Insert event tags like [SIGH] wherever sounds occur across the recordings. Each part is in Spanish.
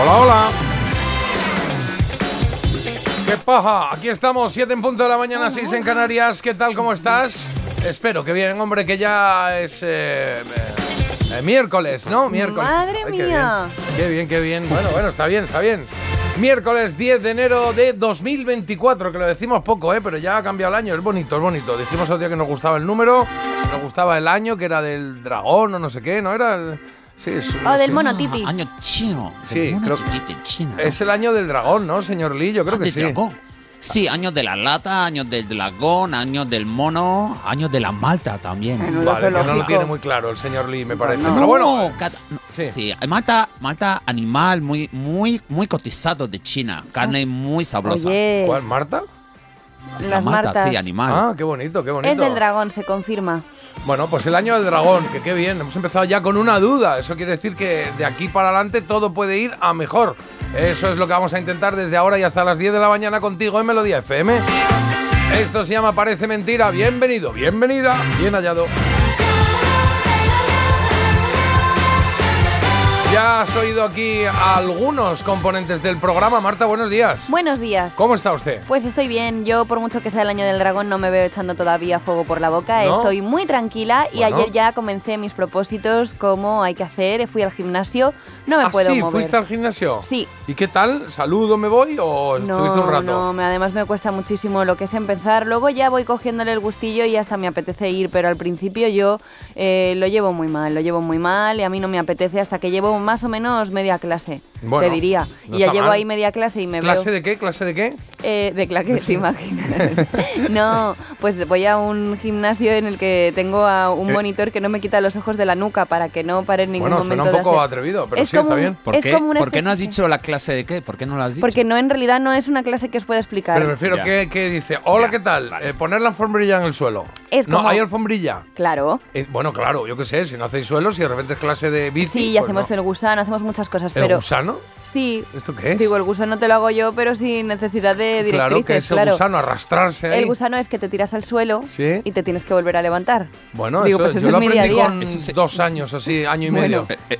Hola, hola. ¿Qué paja? Aquí estamos, 7 en punto de la mañana, 6 en Canarias. ¿Qué tal? ¿Cómo estás? Espero que bien, hombre, que ya es eh, eh, miércoles, ¿no? Miércoles. Madre Ay, qué mía. bien. Qué bien, qué bien. Bueno, bueno, está bien, está bien. Miércoles 10 de enero de 2024, que lo decimos poco, ¿eh? pero ya ha cambiado el año, es bonito, es bonito. Dijimos otro día que nos gustaba el número, nos gustaba el año, que era del dragón o no sé qué, ¿no? Era el... Sí, es, O del sí. monotipi. Año chino. Sí, del creo- chino. Es el año del dragón, ¿no, señor Lee? Yo creo Ah, que del sí. dragón. Sí, años de la lata, años del dragón, años del mono, años de la malta también. Menudo Vale, que no lo tiene muy claro el señor Lee, me parece. No. Pero bueno, cada- no, sí. sí. malta, malta animal muy, muy, muy cotizado de China, carne muy sabrosa. Oye, ¿cuál? ¿Marta? La las malta, martas. sí, animal. Ah, qué bonito, qué bonito. es del dragón, se confirma. Bueno, pues el año del dragón, que qué bien. Hemos empezado ya con una duda. Eso quiere decir que de aquí para adelante todo puede ir a mejor. Eso es lo que vamos a intentar desde ahora y hasta las 10 de la mañana contigo en Melodía FM. Esto se llama Parece Mentira. Bienvenido, bienvenida, bien hallado. Ya has oído aquí a algunos componentes del programa. Marta, buenos días. Buenos días. ¿Cómo está usted? Pues estoy bien. Yo, por mucho que sea el año del dragón, no me veo echando todavía fuego por la boca. ¿No? Estoy muy tranquila y Bueno. ayer ya comencé mis propósitos, cómo hay que hacer. Fui al gimnasio, no me ah, puedo sí, mover. ¿fuiste al gimnasio? Sí. ¿Y qué tal? ¿Saludo me voy o estuviste un rato? No, me- además me cuesta muchísimo lo que es empezar. Luego ya voy cogiéndole el gustillo y hasta me apetece ir, pero al principio yo eh, lo llevo muy mal, lo llevo muy mal y a mí no me apetece hasta que llevo más o menos media clase, Bueno, te diría. no y ya llevo mal. ahí media clase y me ¿Clase veo... de qué? ¿Clase de qué? Eh, de claque, te [LAUGHS] imaginas. no, pues voy a un gimnasio en el que tengo a un Eh. monitor que no me quita los ojos de la nuca para que no pare en ningún Bueno, suena momento un poco de hacer. atrevido, pero Es sí, está un- bien. ¿Por es qué, ¿Por qué no has dicho la clase de qué? ¿Por qué no lo has dicho? Porque no, en realidad no es una clase que os pueda explicar. Pero prefiero que, que dice, hola, Ya, ¿qué tal? vale. Eh, poner la alfombrilla en el suelo. Es no, como- hay alfombrilla. Claro. Eh, bueno, claro, yo qué sé, si no hacéis suelo, si de repente es clase de bici. Sí, y pues hacemos no. el gusano, hacemos muchas cosas, ¿El pero gusano? sí. ¿Esto qué es? Digo, el gusano te lo hago yo, pero sin necesidad de directrices, claro, que es el claro. gusano, arrastrarse ahí. El gusano es que te tiras al suelo Sí. y te tienes que volver a levantar. Bueno, Digo, eso, pues yo eso lo es mi día a aprendí día. con Eso se- dos años, así, año y Bueno. medio. Eh, eh,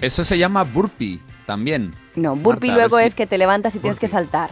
eso se llama burpee también. No, burpee Marta, a ver luego si- es que te levantas y tienes que Burpee. saltar.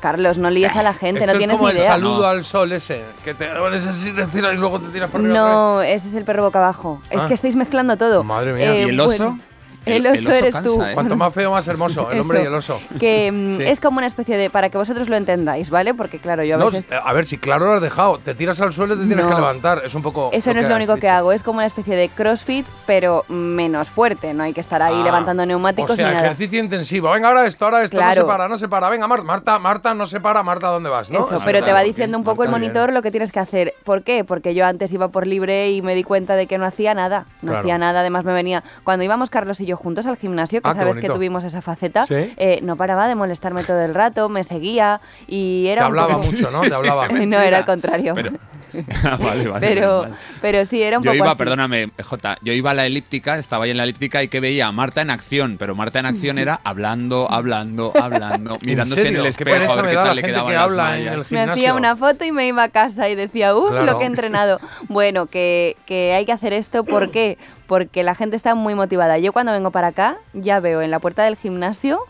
Carlos, no líes a la gente, Esto no es tienes como ni el idea. saludo No. al sol ese, que te pones así, te tiras y luego te tiras para arriba. No, ese es el perro boca abajo. Es Ah. que estáis mezclando todo. Madre mía. ¿Y el oso? bueno, el, oso eres tú. ¿eh? Cuanto más feo, más hermoso, el hombre y el oso. Que mm, Sí. es como una especie de. para que vosotros lo entendáis, ¿vale? Porque claro, yo a No, veces. a ver, si claro lo has dejado, te tiras al suelo y te tienes No. que levantar. Es un poco. Eso no es lo único que hago, es como una especie de crossfit, pero menos fuerte. No hay que estar ahí Ah, levantando neumáticos O sea, ni nada. ejercicio intensivo. Venga, ahora esto, ahora esto, no se para, no se para. Venga, Marta, Marta, Marta, no se para. Marta, ¿dónde vas? ¿no? Eso, pero te va diciendo un poco el bien. monitor lo que tienes que hacer. ¿Por qué? Porque yo antes iba por libre y me di cuenta de que no hacía nada. No Claro. hacía nada, además me venía... Cuando íbamos Carlos y yo juntos al gimnasio, que Ah, sabes que tuvimos esa faceta, Sí. eh, no paraba de molestarme todo el rato, me seguía y Te era un hablaba poco- mucho, ¿no? Te hablaba. [LAUGHS] no, era al contrario. Pero, [LAUGHS] vale, vale. pero, vale. pero sí, era un Yo poco iba, así. perdóname, Jota, yo iba a la elíptica, estaba ahí en la elíptica y que veía a Marta en acción, pero Marta en acción era hablando, hablando, hablando, mirándose en, serio? el espejo a ver qué tal le quedaban que las habla en el Me hacía una foto y me iba a casa y decía, uff, Claro. lo que he entrenado. Bueno, que, que hay que hacer esto, ¿por qué? Porque la gente está muy motivada. Yo cuando vengo para acá, ya veo en la puerta del gimnasio,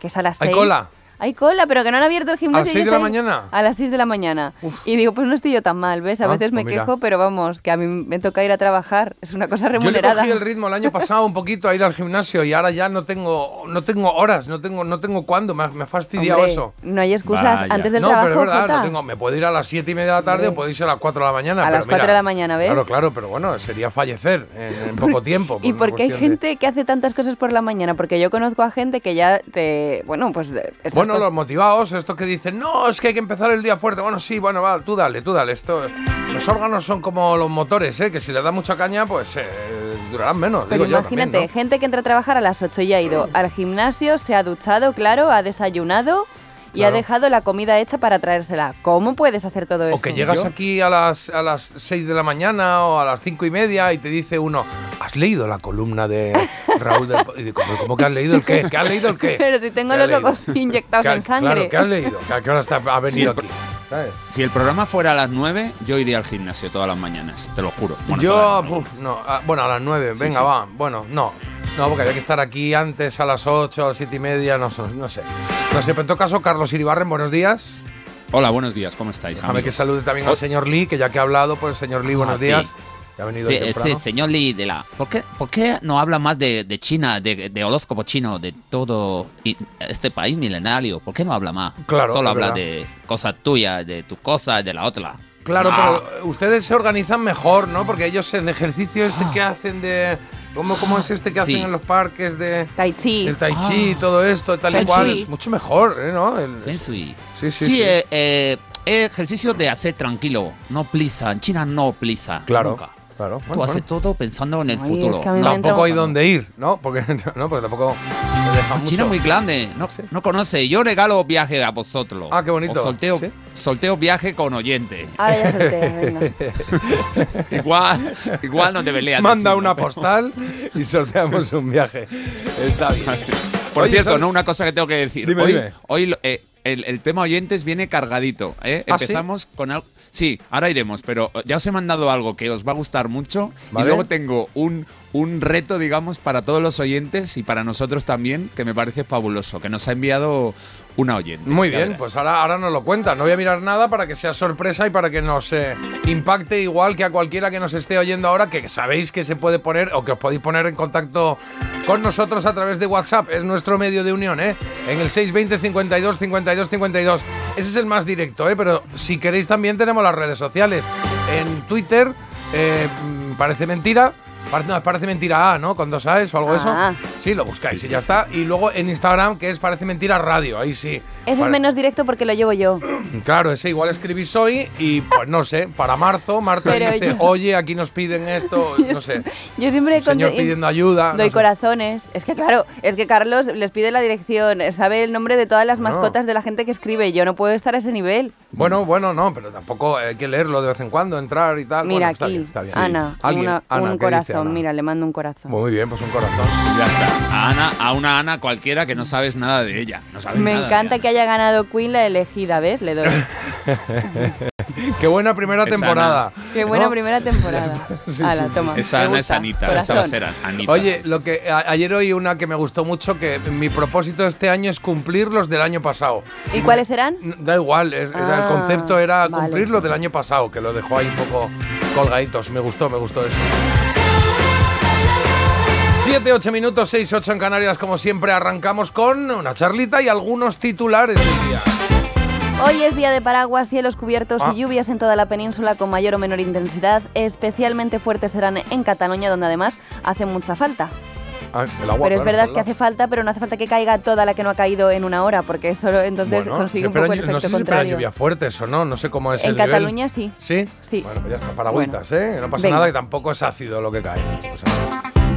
que es a las ¿Hay 6. cola? Hay cola, pero que no han abierto el gimnasio. ¿A las y 6 de la mañana? A las 6 de la mañana. Y digo, pues no estoy yo tan mal, ¿ves? A Ah, veces me pues quejo, pero vamos, que a mí me toca ir a trabajar. Es una cosa Yo le remunerada. cogí el ritmo el año pasado un poquito a ir al gimnasio y ahora ya no tengo no tengo horas, no tengo no tengo cuándo, me ha, me ha fastidiado Hombre, eso. No hay excusas. Vaya. Antes del no, trabajo, pero es verdad, no tengo, me puedo ir a las 7 y media de la tarde o puedo irse a las 4 de la mañana. A pero las mira, 4 de la mañana, ¿ves? Claro, claro, pero bueno, sería fallecer en, en [LAUGHS] poco tiempo. Y por porque hay de- gente que hace tantas cosas por la mañana, porque yo conozco a gente que ya te, bueno, pues Bueno, los motivados, estos que dicen, no, es que hay que empezar el día fuerte. Bueno, sí, bueno, va, tú dale, tú dale. Esto, los órganos son como los motores, ¿eh? que si le da mucha caña, pues eh, durarán menos. Pero digo yo imagínate, también, ¿no? gente que entra a trabajar a las 8 y ha ido al gimnasio, se ha duchado, claro, ha desayunado y Claro. ha dejado la comida hecha para traérsela. ¿Cómo puedes hacer todo eso? O que llegas Yo- aquí a las, a las 6 de la mañana o a las 5 y media y te dice uno, ¿has leído la columna de [LAUGHS] Raúl del... Po-?" Y digo, ¿cómo, que has leído el qué? ¿Qué has leído el qué? [LAUGHS] Pero si tengo ¿Qué has los ojos [LAUGHS] inyectados ¿Qué ha- en sangre. Claro, ¿qué has leído? ¿A qué hora está, ha venido Sí, aquí? ¿Sabes? Si el programa fuera a las 9, yo iría al gimnasio todas las mañanas, te lo juro. Bueno, Yo, no, ah, bueno, a las 9, venga, sí. va. Bueno, no. No, porque había que estar aquí antes a las 8, a las 7 y media, no, sé- no sé. No sé, pero en todo caso, Carlos Iribarren, buenos días. Hola, buenos días, ¿cómo estáis? Déjame que amigos? salude también al señor Lee, que ya que ha hablado, pues señor Lee, buenos Ah, sí. días. Ya ha venido Sí, hoy sí, señor Lee de la. ¿Por qué, por qué no habla más de, de China, de, de horóscopo chino, de todo este país milenario? ¿Por qué no habla más? Claro, Solo habla verdad. de cosas tuyas, de tu cosa, de la otra. Claro, Ah, pero ustedes se organizan mejor, ¿no? Porque ellos el ejercicio este que hacen de... ¿Cómo, cómo es este que Ah. Sí. hacen en los parques de... Tai chi. El tai chi y todo esto, tal y cual, es mucho mejor, ¿eh? ¿no? El- Feng Shui. Sí, sí, Sí, sí. eh, eh, es ejercicio de hacer tranquilo, no prisa. En China no prisa. Claro, Nunca. Claro. Tú haces bueno. todo pensando en el Ay, futuro. es que No, Tampoco hay dónde ir, ¿no? Porque, [LAUGHS] no, porque tampoco. China es muy grande, no, no conoce. Yo regalo viaje a vosotros. Ah, qué bonito. ¿Sí? sorteo viaje con oyente. Ahora ya solté, venga. [LAUGHS] Igual, igual no debería Manda decirlo. una postal y sorteamos un viaje. Está bien. Por Oye, cierto, no una cosa que tengo que decir. Dime, hoy dime. hoy eh, el, el tema oyentes viene cargadito. ¿eh? ¿Ah, sí? Empezamos con algo. Sí, ahora iremos, pero eh, ya os he mandado algo que os va a gustar mucho. Vale. Y luego tengo un, un reto, digamos, para todos los oyentes y para nosotros también, que me parece fabuloso, que nos ha enviado una oyente. Muy bien, verás. pues ahora, ahora nos lo cuenta. No voy a mirar nada para que sea sorpresa y para que nos eh, impacte igual que a cualquiera que nos esté oyendo ahora, que sabéis que se puede poner o que os podéis poner en contacto con nosotros a través de WhatsApp. Es nuestro medio de unión, ¿eh? En el 620 52 52 52. Ese es el más directo, ¿eh? Pero si queréis también tenemos las redes sociales. En Twitter, eh, mm, parece mentira. No, parece mentira A, ¿no? Con dos A's o algo de Ah. eso. Sí, lo buscáis y ya está. Y luego en Instagram, que es Parece Mentira Radio. Ahí sí. Ese es menos directo porque lo llevo yo. [CLEARS THROAT] Claro, ese igual escribís hoy y pues no sé, para marzo, Marta Pero dice, yo- oye, aquí nos piden esto, [LAUGHS] no sé. Yo siempre Un señor pidiendo ayuda. no Doy sé. corazones. Es que claro, es que Carlos les pide la dirección, sabe el nombre de todas las No. mascotas de la gente que escribe. Yo no puedo estar a ese nivel. Bueno, bueno, no, pero tampoco hay que leerlo de vez en cuando, entrar y tal. Mira Bueno, está aquí, bien, está bien. Ana, Alguien, una- Ana, un ¿qué dice corazón. Ana? Mira, le mando un corazón. Muy bien, pues un corazón. Ya está. A, Ana, a una Ana cualquiera que no sabes nada de ella. No sabes Me nada encanta que haya ganado Queen la elegida, ¿ves? Le doy. [LAUGHS] Qué buena primera Es temporada. Qué buena ¿no? primera temporada. [LAUGHS] Hala, toma. Esa Ana es. Anita, esa va a ser Anita. Oye, lo que a- ayer oí una que me gustó mucho, que mi propósito de este año es cumplir los del año pasado. ¿Y cuáles serán? Da igual, es- era- el Ah, concepto era vale. cumplir lo del año pasado, que lo dejó ahí un poco colgaditos. Me gustó, me gustó eso. 7, 8 minutos, 6, 8 en Canarias, como siempre, arrancamos con una charlita y algunos titulares del día. Hoy es día de paraguas, cielos cubiertos Ah. y lluvias en toda la península con mayor o menor intensidad. Especialmente fuertes serán en Cataluña, donde además hace mucha falta. Ah, el agua, pero es verdad que hace falta, pero no hace falta que caiga toda la que no ha caído en una hora, porque eso entonces Bueno, consigue un poco el no efecto sé si contrario. lluvia fuertes o no, no sé cómo es En el nivel. Cataluña sí. ¿Sí? Sí. Bueno, pues ya está, paragüitas, ¿eh? No pasa Venga. nada y tampoco es ácido lo que cae. O sea,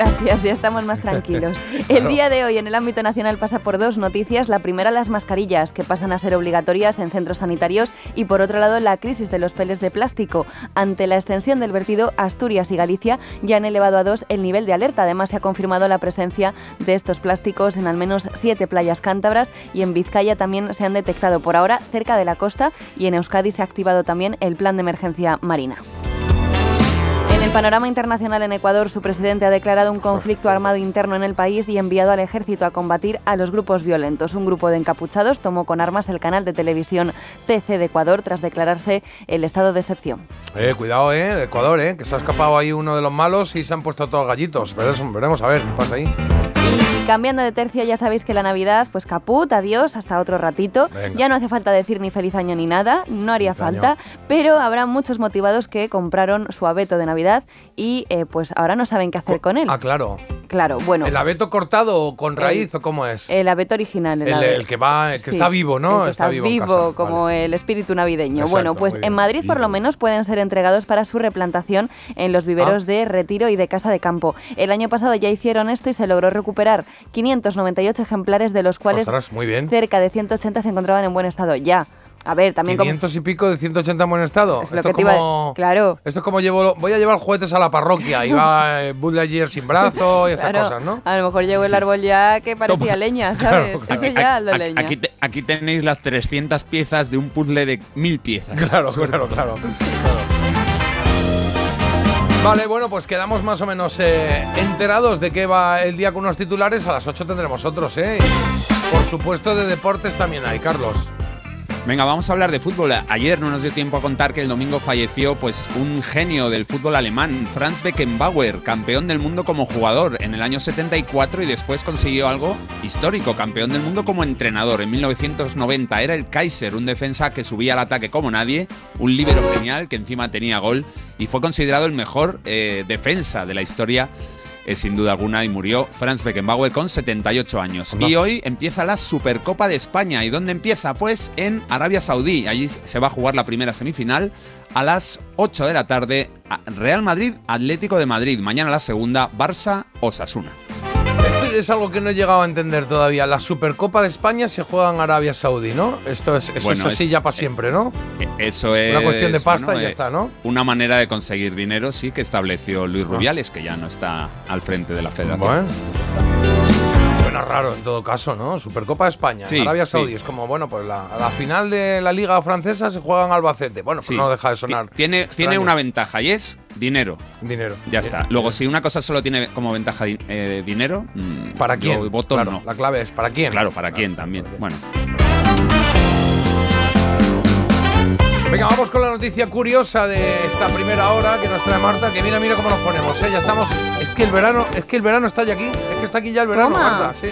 Gracias, ya estamos más tranquilos. [LAUGHS] El día de hoy en el ámbito nacional pasa por dos noticias. La primera, las mascarillas, que pasan a ser obligatorias en centros sanitarios. Y por otro lado, la crisis de los peles de plástico. Ante la extensión del vertido, Asturias y Galicia ya han elevado a dos el nivel de alerta. Además, se ha confirmado la presencia de estos plásticos en al menos siete playas cántabras y en Vizcaya también se han detectado por ahora cerca de la costa y en Euskadi se ha activado también el plan de emergencia marina. En el panorama internacional en Ecuador, su presidente ha declarado un conflicto armado interno en el país y enviado al ejército a combatir a los grupos violentos. Un grupo de encapuchados tomó con armas el canal de televisión TC de Ecuador tras declararse el estado de excepción. Eh, cuidado, eh, el Ecuador, eh, que se ha escapado ahí uno de los malos y se han puesto todos gallitos. Veremos, veremos a ver qué pasa ahí. Cambiando de tercio, ya sabéis que la Navidad, pues caput, adiós, hasta otro ratito. Venga. Ya no hace falta decir ni feliz año ni nada, no haría Feliz año. falta, pero habrá muchos motivados que compraron su abeto de Navidad y eh, pues ahora no saben qué hacer con él. Ah, claro. Claro, bueno, ¿El abeto cortado o con raíz o cómo es? el abeto original. El, ave- el que va, el que Sí, está vivo, ¿no? el que está, vivo, casa. como Vale. el espíritu navideño. Exacto, bueno, pues en. Madrid por lo menos pueden ser entregados para su replantación en los viveros Ah. de retiro y de casa de campo. El año pasado ya hicieron esto y se logró recuperar 598 ejemplares, de los cuales Ostras, muy bien. cerca de 180 se encontraban en buen estado. Ya. A ver, también como... 500 y pico de 180 en buen estado. Es lo esto que te iba a- como, claro. Esto es como llevo, voy a llevar juguetes a la parroquia y va eh, Lightyear sin brazo y estas Claro, cosas, ¿no? A lo mejor llegó el árbol ya que parecía Toma. leña, [LAUGHS] ¿sabes? Claro, Eso ya, aldo Aquí- leña. Aquí, te- aquí tenéis las 300 piezas de un puzzle de mil piezas. Claro, claro, claro, claro. Vale, bueno, pues quedamos más o menos eh, enterados de qué va el día con unos titulares. A las 8 tendremos otros, ¿eh? Por supuesto, de deportes también hay, Carlos. Venga, vamos a hablar de fútbol. Ayer no nos dio tiempo a contar que el domingo falleció pues un genio del fútbol alemán, Franz Beckenbauer, campeón del mundo como jugador en el año 74 y después consiguió algo histórico, campeón del mundo como entrenador en 1990. Era el Kaiser, un defensa que subía al ataque como nadie, un líbero genial que encima tenía gol y fue considerado el mejor eh, defensa de la historia eh, sin duda alguna, y murió Franz Beckenbauer con 78 años. Y hoy empieza la Supercopa de España. ¿Y dónde empieza? Pues en Arabia Saudí. Allí se va a jugar la primera semifinal a las 8 de la tarde. Real Madrid, Atlético de Madrid. Mañana la segunda, Barça, Osasuna. Es algo que no he llegado a entender todavía. La Supercopa de España se juega en Arabia Saudí, ¿no? Esto es, eso Bueno, es así es- ya para siempre, ¿no? E- Eso es. Una cuestión de pasta bueno, y ya eh, está, ¿no? Una manera de conseguir dinero, sí, que estableció Luis Rubiales, que ya no está al frente de la federación. Bueno. Raro en todo caso, ¿no? Supercopa de España, Sí, Arabia Saudí. sí. Es como, bueno, pues la, la final de la Liga Francesa se juega en Albacete. Bueno, pues Sí. no deja de sonar. Ti- Tiene, extraño. tiene una ventaja y es dinero. Dinero. Ya está. Luego, si una cosa solo tiene como ventaja eh, dinero, mm, ¿Para yo quién? voto Claro, no. La clave es ¿para quién? Claro, para quién también. Bueno, Venga, vamos con la noticia curiosa de esta primera hora que nos trae Marta, que mira, mira cómo nos ponemos, ¿eh? Ya estamos. Es que el verano, es que el verano está ya aquí. Es que está aquí ya el verano, Toma. Marta, sí.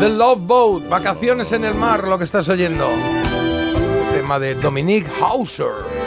The Love Boat, vacaciones en el mar, lo que estás oyendo. Tema de Dominique Hauser.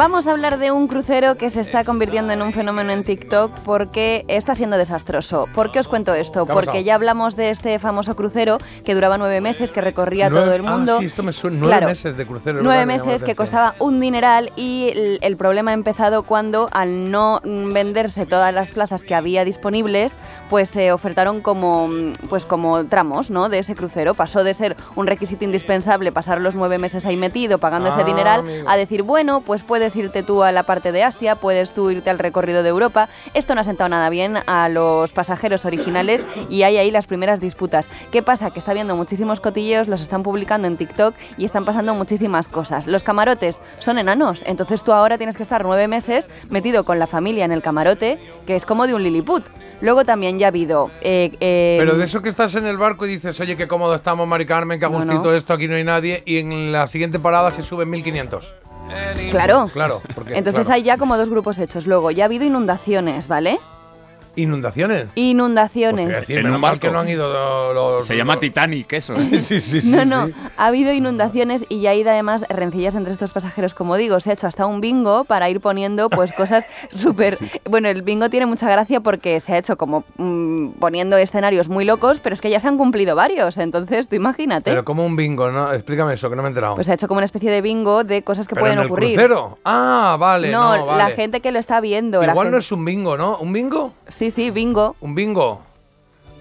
Vamos a hablar de un crucero que se está convirtiendo en un fenómeno en TikTok porque está siendo desastroso. ¿Por qué os cuento esto? ¿Qué ha Porque ya hablamos de este famoso crucero que duraba nueve meses, que recorría todo el mundo. Ah, sí, esto me suena. Nueve Claro. meses de crucero. Nueve meses que costaba un dineral y el, el problema ha empezado cuando al no venderse todas las plazas que había disponibles, pues se ofertaron como, pues como tramos ¿no? de ese crucero. Pasó de ser un requisito indispensable pasar los nueve meses ahí metido pagando Ah, ese dineral amigo. a decir, bueno, pues puedes irte tú a la parte de Asia, puedes tú irte al recorrido de Europa. Esto no ha sentado nada bien a los pasajeros originales y hay ahí las primeras disputas. ¿Qué pasa? Que está habiendo muchísimos cotilleos, los están publicando en TikTok y están pasando muchísimas cosas. Los camarotes son enanos, entonces tú ahora tienes que estar nueve meses metido con la familia en el camarote, que es como de un Lilliput. Luego también ya ha habido... eh, eh, Pero de eso que estás en el barco y dices, oye, qué cómodo estamos, Mari Carmen, que a No, gustito no. esto, aquí no hay nadie, y en la siguiente parada se suben 1500. Claro. Claro, porque, Entonces claro. hay ya como dos grupos hechos. Luego ya ha habido inundaciones, ¿vale? ¿Inundaciones? Inundaciones. Pues decir, En menos un mal barco. que no han ido los... los- se llama los- Titanic eso. ¿eh? [LAUGHS] Sí, sí, sí. No, sí, no, sí. ha habido inundaciones y ya ha ido además rencillas entre estos pasajeros, como digo, se ha hecho hasta un bingo para ir poniendo pues cosas [LAUGHS] súper... Bueno, el bingo tiene mucha gracia porque se ha hecho como mm, poniendo escenarios muy locos, pero es que ya se han cumplido varios, entonces tú imagínate. Pero como un bingo, ¿no? Explícame eso, que no me he enterado. Pues se ha hecho como una especie de bingo de cosas que Pero pueden en el ocurrir. crucero. Ah, vale, no, no, vale. la gente que lo está viendo. la Igual no es un bingo, ¿no? ¿Un bingo? Sí, sí, bingo. ¿Un bingo?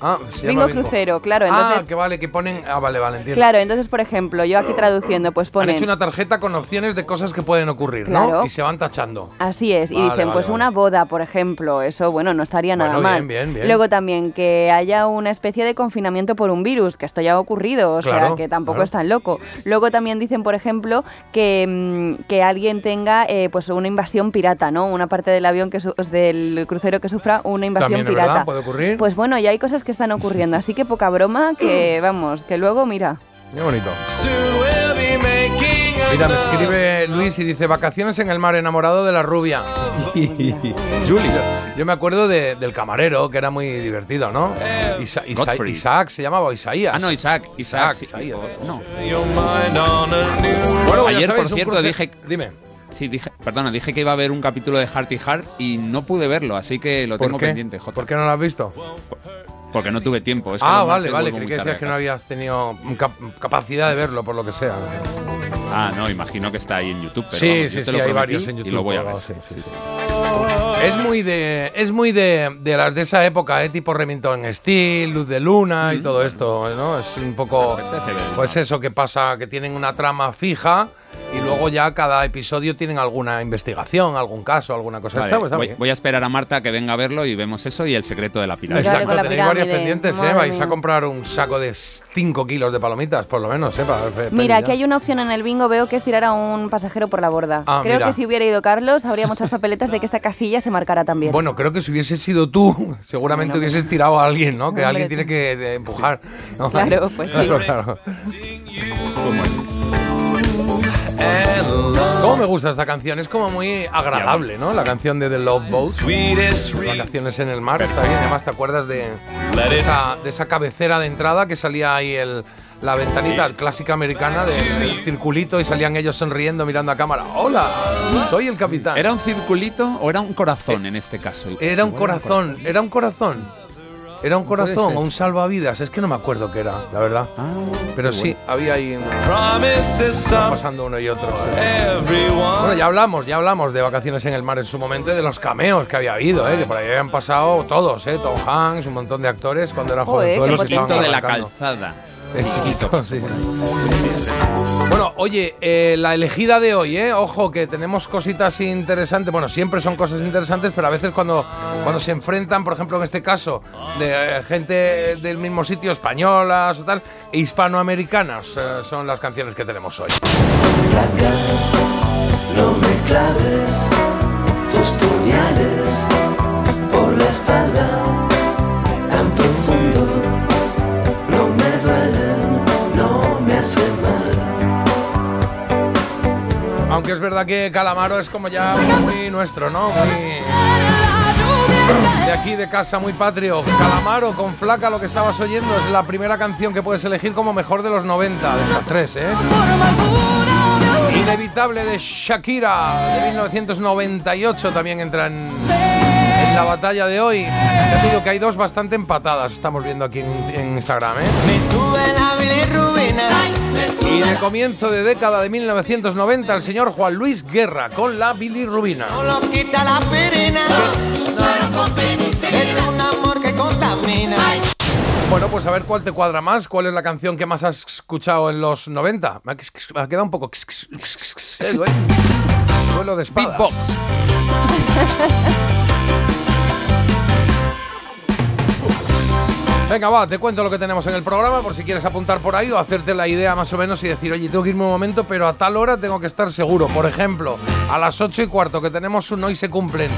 Ah, se llama Bingo crucero, claro, Ah, entonces- que vale, que ponen... Ah, vale, vale, entiendo. Claro, entonces, por ejemplo, yo aquí traduciendo, pues Han ponen... hecho una tarjeta con opciones de cosas que pueden ocurrir, Claro. ¿no? Y se van tachando. Así es, y dicen, vale, pues vale. una boda, por ejemplo, eso, bueno, no estaría nada Bueno, bien, mal. bien, bien. Luego también que haya una especie de confinamiento por un virus, que esto ya ha ocurrido, o sea, que tampoco claro. es tan loco. Luego también dicen, por ejemplo, que, mm, que alguien tenga eh, pues una invasión pirata, ¿no? Una parte del avión, que su- del crucero que sufra una invasión También es pirata. verdad, puede ocurrir. Pues bueno, ya hay cosas que están ocurriendo, así que poca broma, que [CLEARS THROAT] vamos, que luego, mira, Qué bonito. Mira, me escribe Luis y dice vacaciones en el mar enamorado de la rubia. [LAUGHS] Julie. Yo me acuerdo de- del camarero, que era muy divertido, ¿no? Isa- Isa- Godfrey. Isaac se llamaba Isaías. Ah, no, Isaac. Isaac. Isaac, sí. Isaías. No. Bueno, Ayer, sabéis, por cierto, dije- Dime. Sí, dije, perdona, dije que iba a haber un capítulo de Heart y Heart y no pude verlo, así que lo ¿Por tengo qué? pendiente, Jota. ¿Por qué no lo has visto? Porque no tuve tiempo. es que Ah, vale, vale. Creí que decías que no habías tenido cap- capacidad de verlo, por lo que sea. Ah, no, imagino que está ahí en YouTube. Pero sí, vamos, yo sí, te sí, lo hay varios en YouTube. Y lo voy a ver. sí, sí, sí. Es muy de es muy de, de las de esa época, ¿eh? tipo Remington Steel, Luz de Luna y todo esto, ¿no? Es un poco pues eso que pasa que tienen una trama fija y luego ya cada episodio tienen alguna investigación, algún caso, alguna cosa. Vale, Está- está voy, voy a esperar a Marta que venga a verlo y vemos eso y el secreto de la pirámide. Exacto. La tenéis varias pirámide, pendientes, ¿eh? Vais a mía. comprar un saco de 5 kilos de palomitas, por lo menos, ¿eh? Para Mira, aquí hay una opción en el bingo, veo que es tirar a un pasajero por la borda. Ah, Creo mira. que si hubiera ido Carlos, habría muchas papeletas de que esta casilla se marcara también. Bueno, creo que si hubiese sido tú, seguramente Bueno, hubieses tirado a alguien, ¿no? Que alguien tiene que empujar. ¿no? Claro, pues sí. Claro, claro. ¿Cómo me gusta esta canción? Es como muy agradable, ¿no? La canción de The Love Boat. Vacaciones en el mar, está bien. Además, ¿te acuerdas de, de esa, de esa cabecera de entrada que salía ahí el, la ventanita clásica americana de- del circulito y salían ellos sonriendo mirando a cámara? ¡Hola! Soy el capitán. ¿Era un circulito o era un corazón en este caso? Era un corazón, era un corazón. Era un corazón o un salvavidas, es que no me acuerdo qué era, la verdad. Ah, Pero sí, bueno. había ahí un- pasando uno y otro. Bueno, ya hablamos, ya hablamos de vacaciones en el mar en su momento y de los cameos que había habido, ¿eh? que por ahí habían pasado todos, ¿eh? Tom Hanks, un montón de actores cuando era joven. chiquito de la calzada. El chiquito, [LAUGHS] sí. Bueno, oye, eh, la elegida de hoy, ¿eh? Ojo, que tenemos cositas interesantes. Bueno, siempre son cosas interesantes, pero a veces cuando, cuando se enfrentan, por ejemplo, en este caso, de eh, gente del mismo sitio, españolas o tal, e hispanoamericanas, eh, son las canciones que tenemos hoy. No me claves tus puñales por la espalda Aunque es verdad que Calamaro es como ya muy nuestro, ¿no? Muy... De aquí de casa, muy patrio. Calamaro con flaca, lo que estabas oyendo, es la primera canción que puedes elegir como mejor de los 90, de estas tres, ¿eh? Inevitable de Shakira, de 1998, también entra en, en la batalla de hoy. Ya te digo que hay dos bastante empatadas, estamos viendo aquí en, en Instagram, ¿eh? Me sube la bilirrubina. Y de comienzo de década de 1990, el señor Juan Luis Guerra con la bilirrubina. Solo quita la pirina. Es un amor que contamina. Bueno, pues a ver cuál te cuadra más, cuál es la canción que más has escuchado en los 90. Me ha, quedado un poco... Eh. Duelo de espadas. Beatbox. [LAUGHS] Venga, va, te cuento lo que tenemos en el programa por si quieres apuntar por ahí o hacerte la idea más o menos y decir, oye, tengo que irme un momento, pero a tal hora tengo que estar seguro. Por ejemplo, a las 8 y cuarto que tenemos un hoy se cumplen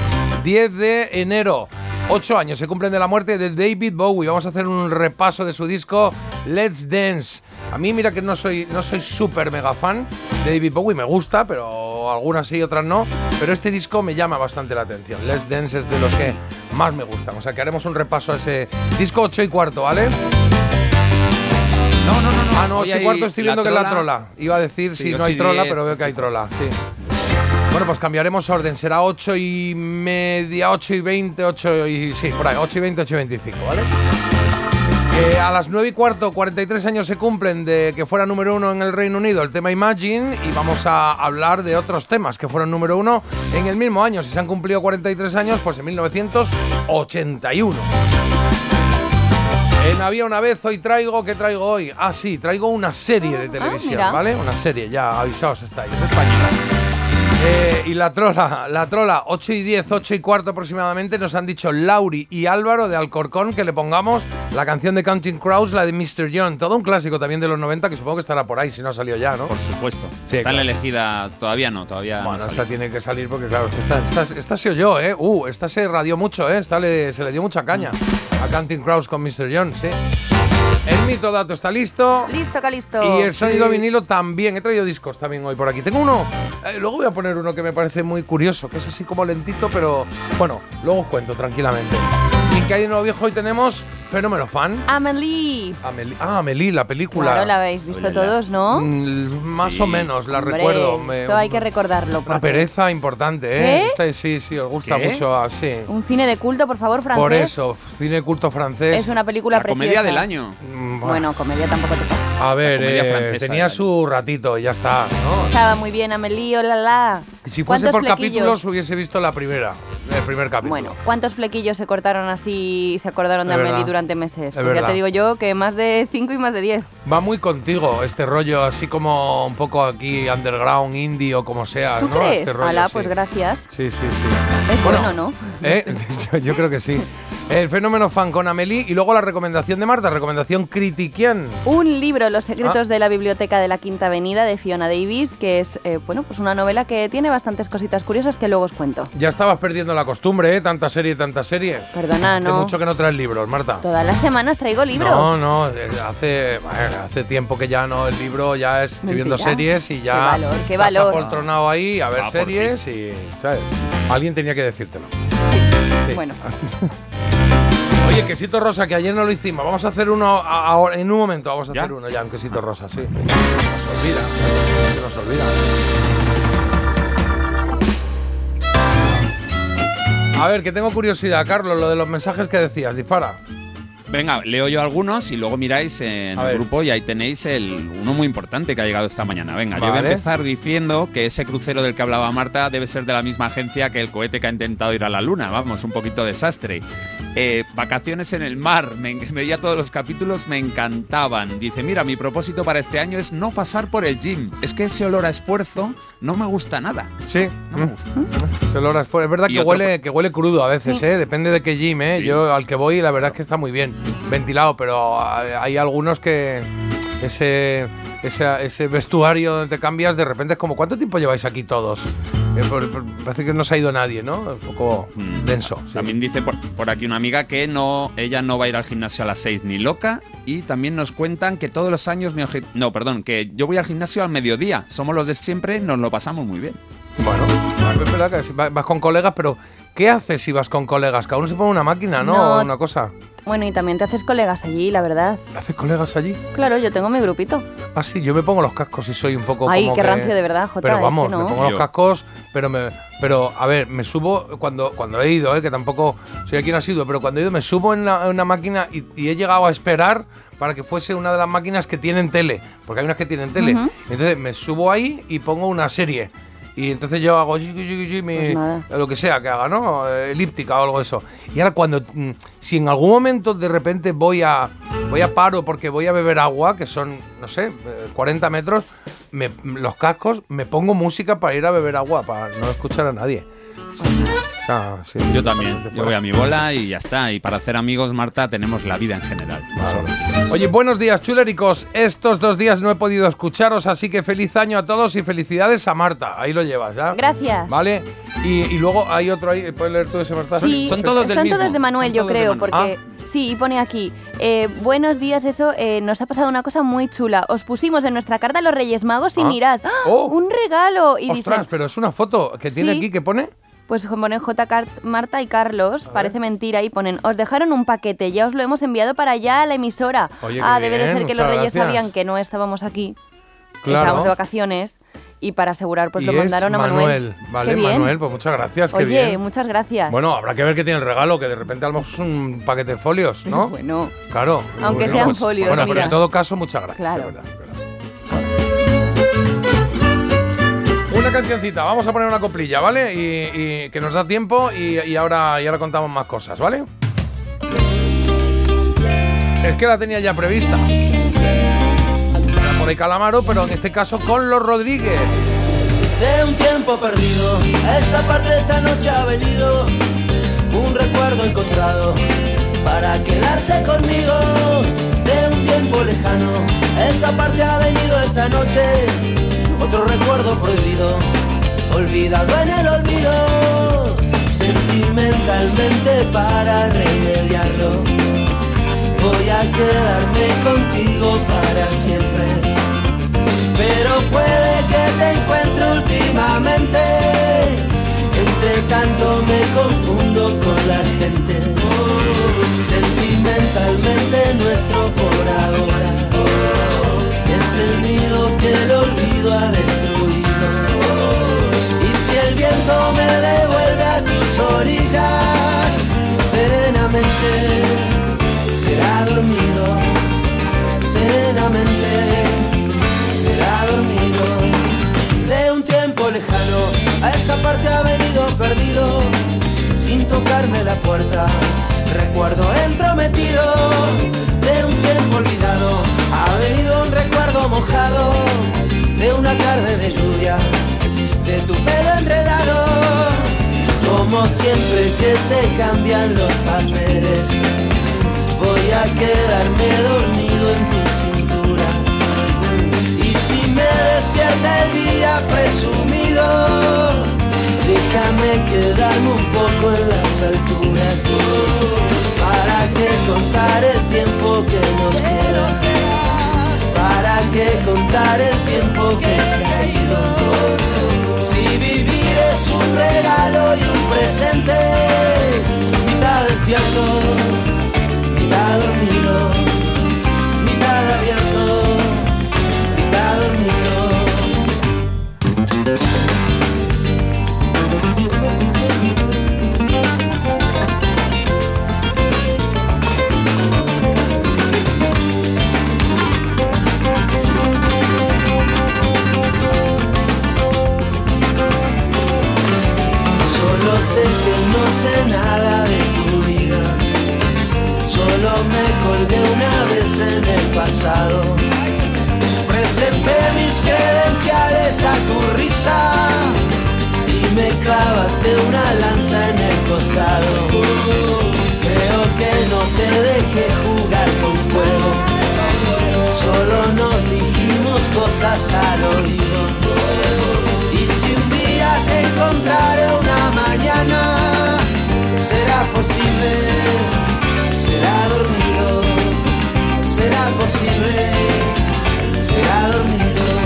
10 de enero. 8 años se cumplen de la muerte de David Bowie. Vamos a hacer un repaso de su disco Let's Dance. A mí mira que no soy no soy súper mega fan de David Bowie, me gusta, pero algunas sí, otras no. Pero este disco me llama bastante la atención. Let's Dance es de los que más me gustan. O sea que haremos un repaso a ese disco 8 y cuarto, ¿ale? No, no, no, no. Ah, no, Hoy 8 y cuarto estoy viendo que es la trola. Iba a decir Sí, si no hay trola, pero veo que hay trola, sí. Bueno, pues cambiaremos orden. Será 8 y media, 8 y 20, 8 y... Sí, por ahí, 8 y 20, 8 y 25, ¿vale? Que a las 9 y cuarto, 43 años se cumplen de que fuera número uno en el Reino Unido el tema Imagine y vamos a hablar de otros temas que fueron número uno en el mismo año. Si se han cumplido 43 años, pues en 1981. En Había una vez, hoy traigo, ¿qué traigo hoy? Ah, sí, traigo una serie de televisión, mira. ¿vale? Una serie, ya avisaos estáis, es española. Eh, y la trola, la trola, 8 y 10, 8 y cuarto aproximadamente, nos han dicho Lauri y Álvaro de Alcorcón que le pongamos la canción de Counting Crows, la de Mr. John. Todo un clásico también de los 90 que supongo que estará por ahí, si no ha salido ya, ¿no? Por supuesto. Sí, Está la elegida. Todavía no, todavía no. Bueno, esta tiene que salir porque, claro, esta, esta, esta se oyó, ¿eh? Uh, esta se radió mucho, ¿eh? Esta le- se le dio mucha caña a Counting Crows con Mr. John, sí. El mito dato está listo. Listo, Calisto. Y el sonido Sí. vinilo también. He traído discos también hoy por aquí. Tengo uno. eh, luego voy a poner uno que me parece muy curioso, que es así como lentito, pero bueno, luego os cuento tranquilamente. Y que hay de nuevo viejo hoy tenemos Fenómeno Fan. Amelie. Amelie, ah, Amelie, la película. Claro, la habéis visto todos, ¿no? Mm, más Sí. o menos, la Hombre, recuerdo. me- Esto hay que recordarlo. Una porque pereza importante, ¿eh? ¿Qué? Esta- sí, sí, os gusta ¿Qué? mucho así. Un cine de culto, por favor, francés. Por eso, cine culto francés. Es una película La preciosa. comedia del año. Mm, Bueno, comedia tampoco te pasa. A ver, La eh, francesa tenía su ratito y ya está, ¿no? Estaba muy bien, Amelie, hola, la. Y si fuese ¿Cuántos por flequillos? capítulos hubiese visto la primera, el primer capítulo. Bueno, ¿cuántos flequillos se cortaron así y se acordaron de Es Amelie durante meses? Es Pues ya te digo yo que más de 5 y más de 10. Va muy contigo este rollo, así como un poco aquí underground, indie o como sea, ¿Tú ¿no? crees? Este rollo, Ala, sí. pues gracias. Sí, sí, sí. Es bueno, ¿no? ¿Eh? [LAUGHS] Yo, yo creo que sí. El fenómeno fan con Amelie y luego la recomendación de Marta, recomendación critiquian. Un libro, Los secretos Ah. de la biblioteca de la Quinta Avenida, de Fiona Davis, que es, eh, bueno, pues una novela que tiene bastantes cositas curiosas que luego os cuento. Ya estabas perdiendo la costumbre, ¿eh? Tanta serie, tanta serie. Perdona, Hace no. mucho que no traes libros, Marta. Todas las semanas traigo libros. No, no, eh, hace, bueno, hace tiempo que ya no, el libro ya es, estoy viendo series y ya Qué valor, qué valor. apoltronado ahí a ver Ah, series y, ¿sabes? Alguien tenía que decírtelo. Sí. Bueno, [LAUGHS] Oye, quesito rosa, que ayer no lo hicimos. Vamos a hacer uno ahora, en un momento. Vamos a ¿Ya? hacer uno ya, un quesito rosa, sí. Se nos olvida. Se nos olvida. A ver, que tengo curiosidad, Carlos, lo de los mensajes que decías. Dispara. Venga, leo yo algunos y luego miráis en A el ver. grupo y ahí tenéis el uno muy importante que ha llegado esta mañana. Venga, yo voy a empezar diciendo que ese crucero del que hablaba Marta debe ser de la misma agencia que el cohete que ha intentado ir a la luna. Vamos, un poquito desastre. Eh, vacaciones en el mar. Me en- [LAUGHS] veía todos los capítulos, me encantaban. Dice, mira, mi propósito para este año es no pasar por el gym. Es que ese olor a esfuerzo no me gusta nada. Sí. No me gusta. Se lo harás fuera. Es verdad Y que otro- huele, que huele crudo a veces. ¿eh? Depende de qué gym, ¿eh? Sí. Yo al que voy, la verdad es que está muy bien ventilado, pero hay algunos que ese, ese, ese vestuario donde te cambias, de repente es como, ¿cuánto tiempo lleváis aquí todos? Eh, por- por- parece que no se ha ido nadie, ¿no? Un poco Mm. denso. sí. También dice por, por aquí una amiga que no, ella no va a ir al gimnasio a las 6 ni loca. Y también nos cuentan que todos los años mi No, perdón, que yo voy al gimnasio al mediodía. Somos los de siempre, nos lo pasamos muy bien. Bueno, es verdad que si va- vas con colegas, pero ¿qué haces si vas con colegas? Cada uno se pone una máquina, ¿no? No. O una cosa. Bueno, y también te haces colegas allí, la verdad. ¿Haces colegas allí? Claro, yo tengo mi grupito. Ah, sí, yo me pongo los cascos y soy un poco Ay, como qué que- rancio de verdad, Jota, Pero es que vamos, me no. pongo los cascos, pero me pero a ver, me subo cuando cuando he ido, eh, que tampoco soy aquí no ha sido, pero cuando he ido me subo en, la- en una máquina y, y he llegado a esperar para que fuese una de las máquinas que tienen tele, porque hay unas que tienen tele. Entonces me subo ahí y pongo una serie. Y entonces yo hago mi- Pues lo que sea que haga, ¿no? Eh, Elíptica o algo de eso. Y ahora cuando mm, si en algún momento de repente voy a voy a paro porque voy a beber agua, que son no sé, eh, 40 metros, me- los cascos, me pongo música para ir a beber agua, para no escuchar a nadie. Sí. Yo también. Yo voy a mi bola y ya está. Y para hacer amigos, Marta, tenemos la vida en general. Oye, buenos días, chuléricos. Estos dos días no he podido escucharos, así que feliz año a todos y felicidades a Marta. Ahí lo llevas, ¿ya? Gracias. Vale. Y, y luego hay otro ahí. ¿Puedes leer tú ese, Marta? Sí, Son todos del son mismo. todos de Manuel, Son yo creo, Manuel. porque sí, pone aquí, eh, buenos días, eso, eh, nos ha pasado una cosa muy chula. Os pusimos en nuestra carta a los Reyes Magos y Ah. mirad, ¡ah! Oh. un regalo. Y Ostras, dicen, pero es una foto que tiene Sí. aquí que pone. Pues ponen J. Car- Marta y Carlos, parece mentira, y ponen, os dejaron un paquete, ya os lo hemos enviado para allá a la emisora. Oye, ah, debe de ser que los Reyes gracias. sabían que no estábamos aquí, Claro. estábamos de vacaciones, y para asegurar, pues y lo mandaron a Manuel. Vale, Qué bien. Manuel, pues muchas gracias. Oye, qué bien. muchas gracias. Bueno, habrá que ver qué tiene el regalo, que de repente a lo mejor es un paquete de folios, ¿no? [LAUGHS] Bueno, Claro. Aunque Bueno, sean pues- folios, Bueno, pero en todo caso, muchas gracias. Claro. verdad. Una cancioncita, vamos a poner una coplilla, ¿vale? Y, y que nos da tiempo y, y ahora, y ahora contamos más cosas, ¿vale? Es que la tenía ya prevista. Por ahí Calamaro, pero en este caso con los Rodríguez. De un tiempo perdido, esta parte de esta noche ha venido un recuerdo encontrado para quedarse conmigo. De un tiempo lejano, esta parte ha venido esta noche otro recuerdo prohibido, olvidado en el olvido. Sentimentalmente para remediarlo, voy a quedarme contigo para siempre. Pero puede que te encuentre últimamente. Entre tanto me confundo con la gente. Sentimentalmente nuestro por ahora el nido que el olvido ha destruido. Y si el viento me devuelve a tus orillas, serenamente será dormido, serenamente será dormido. De un tiempo lejano a esta parte ha venido perdido, sin tocarme la puerta. Recuerdo entrometido de un tiempo olvidado. Ha venido un recuerdo mojado de una tarde de lluvia, de tu pelo enredado. Como siempre que se cambian los papeles, voy a quedarme dormido en tu cintura. Y si me despierta el día presumido, déjame quedarme un poco en las alturas. Para que contar el tiempo que nos queda. Para que contar el tiempo que se ha ido. Si vivir es un regalo y un presente, mitad despierto, mitad dormido, mitad abierto, mitad dormido. Sé que no sé nada de tu vida. Solo me colgué una vez en el pasado. Presenté mis credenciales a tu risa y me clavaste una lanza en el costado. Creo que no te dejé jugar con fuego. Solo nos dijimos cosas al oído. Será posible, será dormido, será posible, será dormido.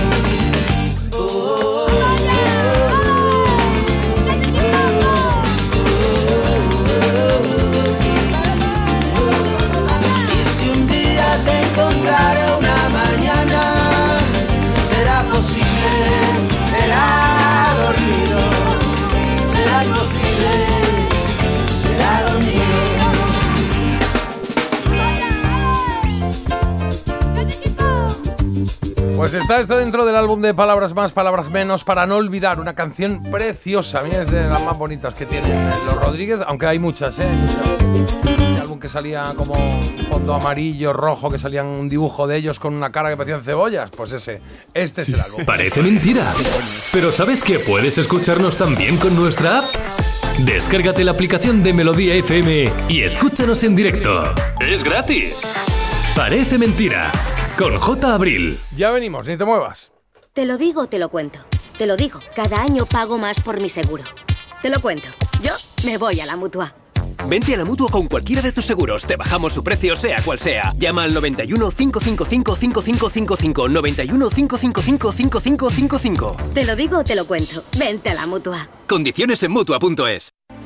Pues está esto dentro del álbum de Palabras Más, Palabras Menos, para no olvidar, una canción preciosa, a mí es de las más bonitas que tienen eh, los Rodríguez, aunque hay muchas, ¿eh? Un álbum que salía como fondo amarillo, rojo, que salían un dibujo de ellos con una cara que parecían cebollas, pues ese, este es el álbum. Parece mentira. Pero ¿sabes que puedes escucharnos también con nuestra app? Descárgate la aplicación de Melodía FM y escúchanos en directo. Es gratis. Parece mentira. Con J. Abril. Ya venimos, ni te muevas. Te lo digo, te lo cuento. Te lo digo, cada año pago más por mi seguro. Te lo cuento. Yo me voy a la mutua. Vente a la mutua con cualquiera de tus seguros. Te bajamos su precio, sea cual sea. Llama al 91 555 5555. 91 555 5555. Te lo digo, te lo cuento. Vente a la mutua. Condiciones en mutua.es.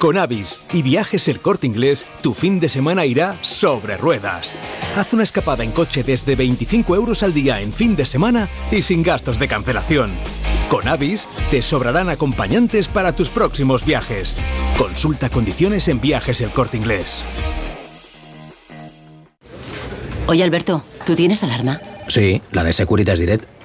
Con Avis y Viajes El Corte Inglés, tu fin de semana irá sobre ruedas. Haz una escapada en coche desde 25 euros al día en fin de semana y sin gastos de cancelación. Con Avis te sobrarán acompañantes para tus próximos viajes. Consulta condiciones en viajes el corte inglés. Oye Alberto, ¿tú tienes alarma? Sí, la de Securitas Direct.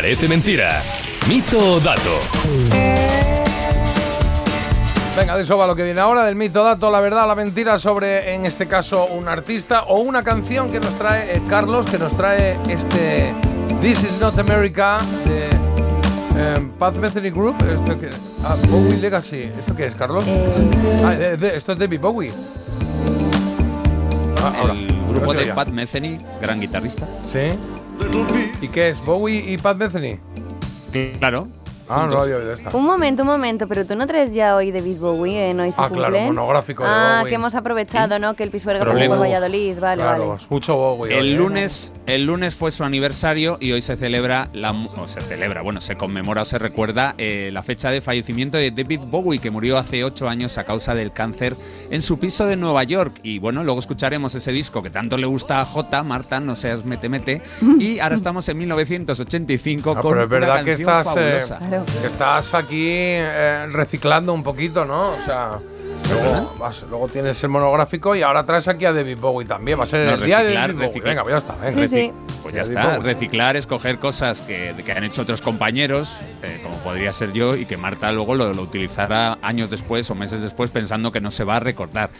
Parece Mentira, mito o dato. Venga, de eso va lo que viene ahora, del mito dato, la verdad, la mentira sobre, en este caso, un artista o una canción que nos trae eh, Carlos, que nos trae este This is Not America de eh, Pat Metheny Group. ¿Esto qué es? Ah, Bowie Legacy. ¿Esto qué es, Carlos? Ah, de- de- esto es David Bowie. Ah, ahora. El grupo de. Pat Metheny, gran guitarrista. ¿Sí? ¿Y qué es? ¿Bowie y Pat Metheny? Claro. Ah, no lo había oído esta. Un momento, un momento, pero tú no traes ya hoy David Bowie en hoy su Ah, claro, cumple? monográfico de Ah, Bowie. que hemos aprovechado, ¿no? Que el Pisuerga pasó por Valladolid, vale, claro, vale. mucho Bowie. hoy, El ¿eh? lunes, el lunes fue su aniversario y hoy se celebra la mu- o se celebra, bueno, se conmemora o se recuerda eh, la fecha de fallecimiento de David Bowie que murió hace ocho años a causa del cáncer en su piso de Nueva York y bueno luego escucharemos ese disco que tanto le gusta a J, Marta, no seas mete mete y ahora estamos en 1985 Ah, con pero es verdad una que canción estás, eh, fabulosa. Estás aquí eh, reciclando un poquito, ¿no? O sea, luego, vas- luego tienes el monográfico y ahora traes aquí a David Bowie también. Va a ser No, el día de reciclar, David Bowie. reciclar. Venga, pues ya está. venga. Sí, sí. Pues ya David está, Bowie. reciclar, escoger cosas que, que han hecho otros compañeros, eh, como podría ser yo, y que Marta luego lo, lo utilizará años después o meses después pensando que no se va a recordar.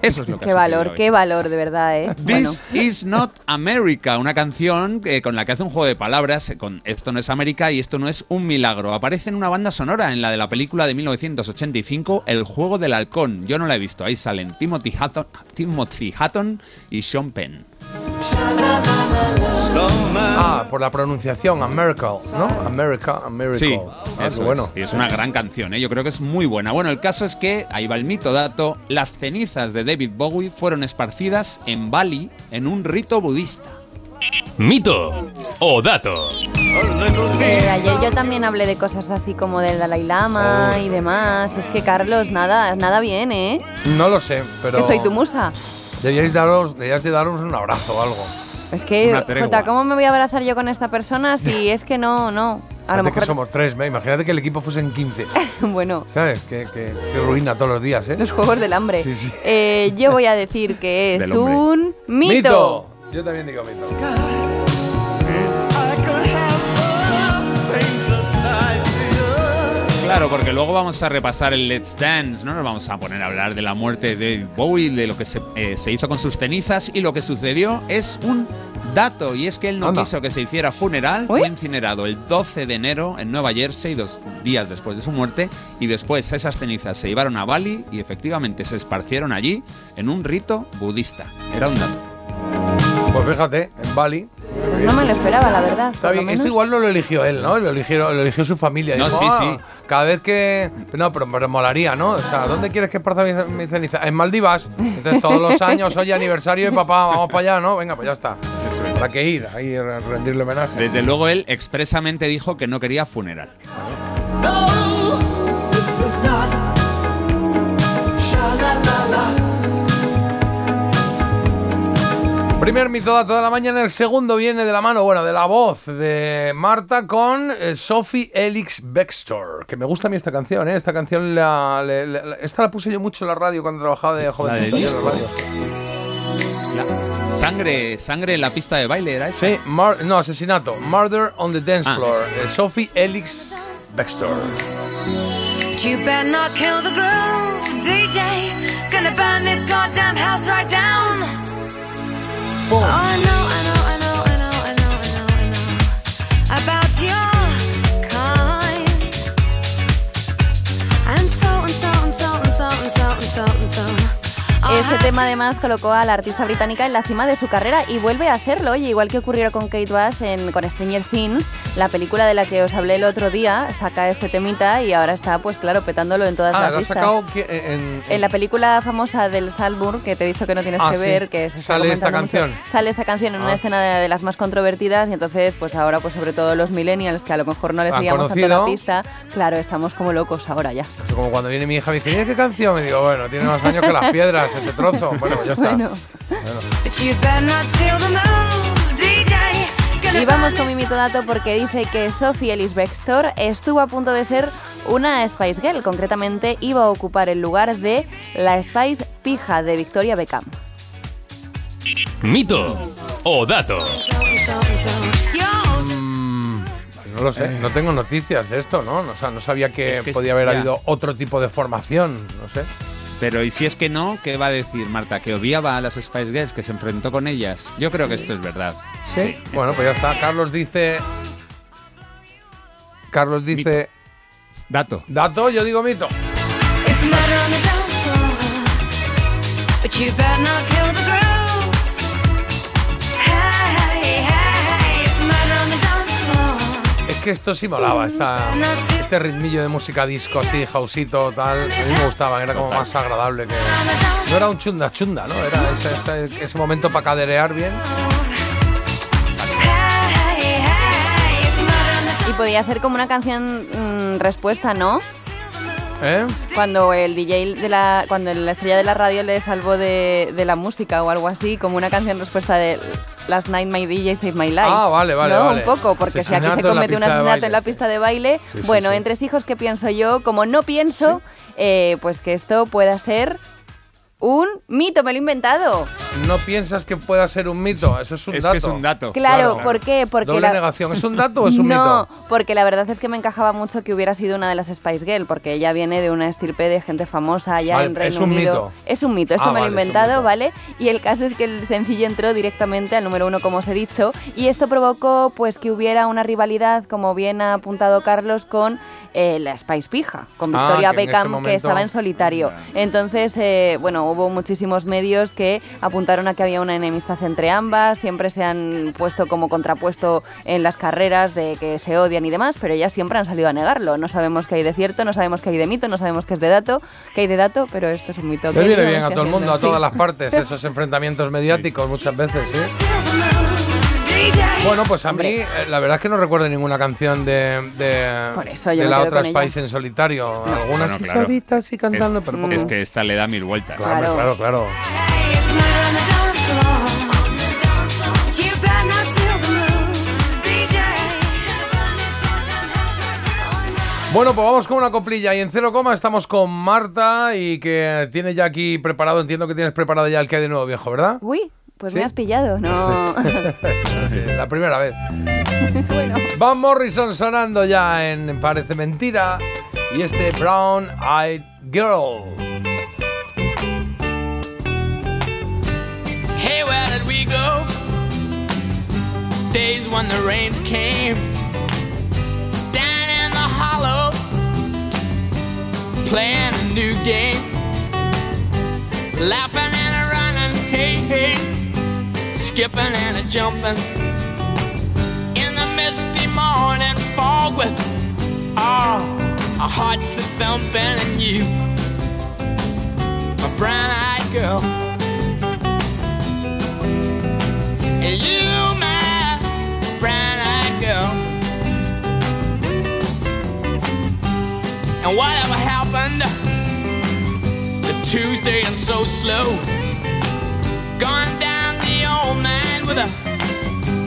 Eso es lo que [LAUGHS] Qué valor, hoy. qué valor, de verdad, ¿eh? Bueno. This is not America, una canción eh, con la que hace un juego de palabras eh, con esto no es América y esto no es un milagro. Aparece en una banda sonora en la de la película de 1985 El juego del Yo no la he visto. Ahí salen Timothy Hutton, Timothy Hutton y Sean Penn. Ah, por la pronunciación, America, ¿no? America, America. Sí, Ah, eso bueno. es. Y es una gran canción, ¿eh? yo creo que es muy buena. Bueno, el caso es que, ahí va el mito dato, las cenizas de David Bowie fueron esparcidas en Bali en un rito budista. Mito o dato. Eh, ayer yo también hablé de cosas así como del Dalai Lama Oh. y demás. Es que Carlos, nada, nada bien, ¿eh? No lo sé, pero. Que soy tu musa. Deberíais daros, deberíais de daros un abrazo o algo. Es que. Jota, ¿cómo me voy a abrazar yo con esta persona si es que no, no? A lo Fíjate que mejor. somos tres, ¿me? imagínate que el equipo fuesen 15. [LAUGHS] bueno, ¿Sabes? Que, que, que ruina todos los días, ¿eh? los juegos del hambre. Sí, sí. Eh, yo voy a decir que [LAUGHS] es un mito. Yo también digo mito. Claro, porque luego vamos a repasar el Let's Dance, ¿no? Nos vamos a poner a hablar de la muerte de Bowie, de lo que se, eh, se hizo con sus cenizas y lo que sucedió es un dato y es que él no Anda. quiso que se hiciera funeral, fue incinerado el 12 de enero en Nueva Jersey, dos días después de su muerte, y después esas cenizas se llevaron a Bali y efectivamente se esparcieron allí en un rito budista. Era un dato. Pues fíjate, en Bali. Pues no me lo esperaba, la verdad. Está bien, esto igual no lo eligió él, ¿no? Lo eligió, lo eligió su familia. No, Dijo, sí, "Ah, sí. Cada vez que. No, pero, pero molaría, ¿no? O sea, ¿dónde quieres que esparza mi, mi ceniza? En Maldivas. Entonces, todos los años, oye, aniversario de papá, vamos para allá, ¿no? Venga, pues ya está. ¿Para qué ir? Ahí a rendirle homenaje. Desde luego él expresamente dijo que no quería funeral. Primer mito dato de la mañana, el segundo viene de la mano, bueno, de la voz de Marta con eh, Sophie Elix Bextor, que me gusta a mí esta canción, ¿eh? Esta canción, la, esta la puse yo mucho en la radio cuando trabajaba de joven. de en la radio. Sangre, sangre en la pista de baile, ¿era eso? Sí, mar- no, asesinato, Murder on the Dance Ah, Floor, eh, Sophie Elix Bextor. You better not kill the groove, DJ. Gonna burn this goddamn house right down. Oh, I know, I know, Ese have tema además colocó a la artista británica en la cima de su carrera y vuelve a hacerlo, oye, igual que ocurrió con Kate Bush en, con Stranger Things, la película de la que os hablé el otro día, saca este temita y ahora está, pues claro, petándolo en todas Ah, las lo ha listas. sacado que- en, En la película famosa del Salzburg, que te he dicho que no tienes Ah, que sí. ver, que se está Sale esta mucho, canción. sale esta canción en una Ah. escena de, de las más controvertidas y entonces, pues ahora, pues sobre todo los millennials, que a lo mejor no les seguíamos tanto la pista, claro, estamos como locos ahora ya. Es como cuando viene mi hija y me dice, "Mira qué canción? Me digo, bueno, tiene más años que las piedras ese trozo. Bueno, ya está. Bueno. Y vamos con mi mito dato porque dice que Sophie Ellis Bextor estuvo a punto de ser una Spice Girl. Concretamente iba a ocupar el lugar de la Spice Pija de Victoria Beckham. Mito o dato. Mm, No lo sé, no tengo noticias de esto, ¿no? O sea, no sabía que, Es que podía haber ya. habido otro tipo de formación, no sé. Pero ¿y si es que no? ¿Qué va a decir Marta? ¿Que odiaba a las Spice Girls? ¿Que se enfrentó con ellas? Yo creo que esto es verdad. ¿Sí? Bueno, pues ya está. Carlos dice... Carlos dice... Dato. Dato, yo digo mito. It's que esto sí molaba, esta, este ritmillo de música disco así, jausito, tal. A mí me gustaba, era como más agradable que... No era un chunda chunda, ¿no? Era ese, ese- ese momento para caderear bien. Y podía ser como una canción mm, respuesta, ¿no? ¿Eh? Cuando el DJ de la. Cuando la estrella de la radio le salvó de, de la música o algo así, como una canción respuesta de Last Night My DJ Saved My Life. Ah, vale, vale, ¿no? vale. Un poco, porque si aquí se comete un asesinato baile, en la pista de baile, Sí, sí, bueno, sí. entre hijos que pienso yo, como no pienso, eh, pues que esto pueda ser un mito, me lo he inventado. ¿No piensas que pueda ser un mito? Eso es un Es dato. que es un dato. Claro, ¿por qué? Porque Doble la- negación. ¿Es un dato o es un [LAUGHS] no, mito? porque la verdad es que me encajaba mucho que hubiera sido una de las Spice Girl, porque ella viene de una estirpe de gente famosa allá Vale, en Reino es un Unido. mito. Es un mito, esto Ah, me lo he inventado. ¿vale? Y el caso es que el sencillo entró directamente al número uno, como os he dicho, y esto provocó pues que hubiera una rivalidad, como bien ha apuntado Carlos, con eh, la Spice Pija, con Ah, Victoria que Beckham, que momento- estaba en solitario. Entonces, eh, bueno, hubo muchísimos medios que apuntaron a que había una enemistad entre ambas, siempre se han puesto como contrapuesto en las carreras de que se odian y demás, pero ellas siempre han salido a negarlo. No sabemos qué hay de cierto, no sabemos qué hay de mito, no sabemos qué es de dato, qué hay de dato, pero esto es un mito. Le ¿Qué viene bien a todo el mundo, a todas las partes, esos enfrentamientos mediáticos muchas veces, ¿sí? Bueno, pues a mí eh, la verdad es que no recuerdo ninguna canción de, de, Por eso yo de me la quedo otra con ella. Spice en solitario. Algunas Bueno, claro. y cantando, Es- pero poco. Es que esta le da mil vueltas. Claro, claro, claro. Bueno, pues vamos con una coplilla y en cero coma estamos con Marta y que tiene ya aquí preparado, entiendo que tienes preparado ya el que hay de nuevo viejo, ¿verdad? Uy, pues ¿Sí? me has pillado, no. [LAUGHS] Sí, la primera vez. [LAUGHS] Van Morrison sonando ya en Parece Mentira y este Brown Eyed Girl. Hey, where did we go? Days when the rains came down in the hollow, playing a new game, laughing and a running, hey, hey, skipping and a jumping in the misty morning fog with all our hearts a thumping and you, my brown-eyed girl. And you, my brown-eyed girl. And whatever happened to Tuesday and so slow? Gone down old man with a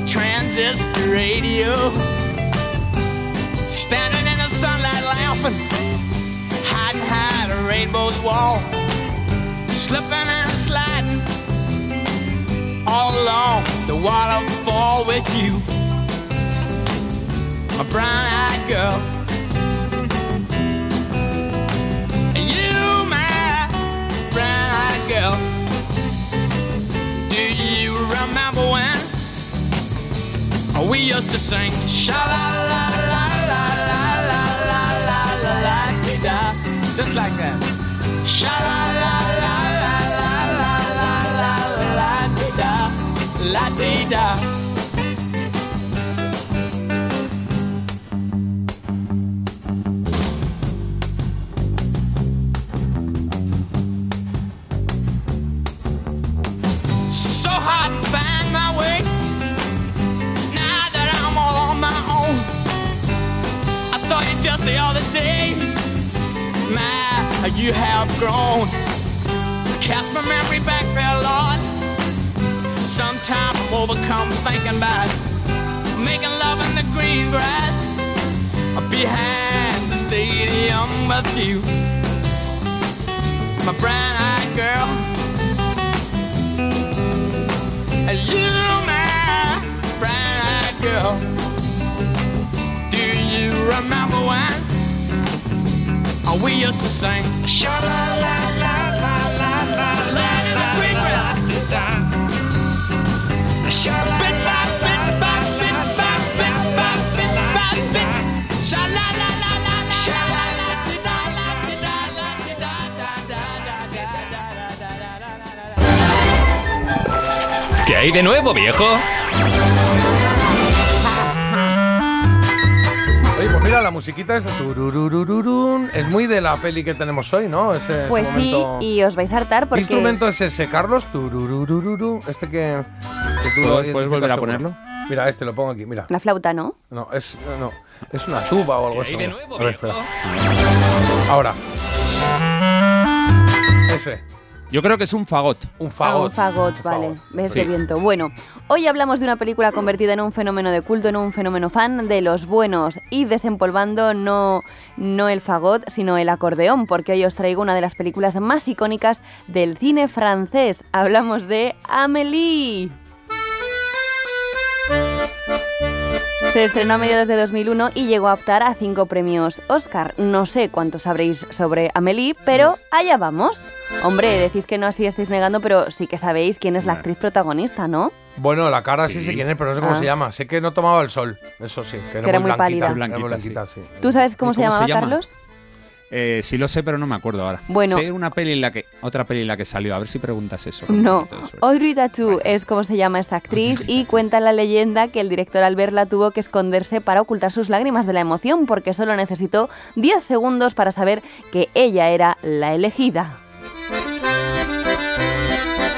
transistor radio. Standing in the sunlight laughing, hiding behind a rainbow's wall. Slipping and sliding all along the waterfall with you, my brown-eyed girl. Girl. We used to sing sha la la la la la la la la la la da, just like that. Sha la la la la la la la la la dee da, la dee da. The other day. My, you have grown. Cast my memory back there, Lord. Sometimes I'm overcome thinking about making love in the green grass behind the stadium with you, my brown-eyed girl. And you, my brown-eyed girl. Remember when we used to sing? Sha la la la la la la la la la Sha la bit by bit by bit by bit by bit by bit. Sha la la la la la Sha la la ti da la ti da la ti da da da da da da da ¿Qué hay de nuevo, viejo? La musiquita es de turururururun. Es muy de la peli que tenemos hoy, ¿no? Ese, ese Pues sí, y os vais a hartar ¿Qué porque... instrumento es ese, Carlos? Turururururu. Este que, que tú lo ¿Puedes- puedes volver a ponerlo? Mira, este lo pongo aquí, mira. La flauta, ¿no? No, es, no, es una tuba o algo ¿Qué así. hay de nuevo, A ver, viejo? espera. Ahora. Ese. Yo creo que es un fagot. Un Ah, fagot. un fagot, vale. ¿Ves Sí. viento? Bueno, hoy hablamos de una película convertida en un fenómeno de culto, en un fenómeno fan de los buenos y desempolvando no, no el fagot, sino el acordeón, porque hoy os traigo una de las películas más icónicas del cine francés. Hablamos de Amélie. Se estrenó a mediados de 2001 y llegó a optar a cinco premios Oscar. No sé cuántos sabréis sobre Amélie, pero allá vamos. Hombre, decís que no así estáis negando, pero sí que sabéis quién es la actriz protagonista, ¿no? Bueno, la cara sí, Sí. sé quién es, pero no sé cómo Ah. se llama. Sé que no tomaba el sol, eso sí. Que, Que era muy blanquita, pálida. era Blanquita, muy blanquita, sí. ¿Tú sabes cómo, ¿Y se cómo se llamaba, llama? Carlos? Eh, sí lo sé, pero no me acuerdo ahora. Bueno. Sé una peli en la que, otra peli en la que salió. A ver si preguntas eso. No, Audrey Tautou es como se llama esta actriz y cuenta la leyenda que el director al verla tuvo que esconderse para ocultar sus lágrimas de la emoción porque solo necesitó 10 segundos para saber que ella era la elegida.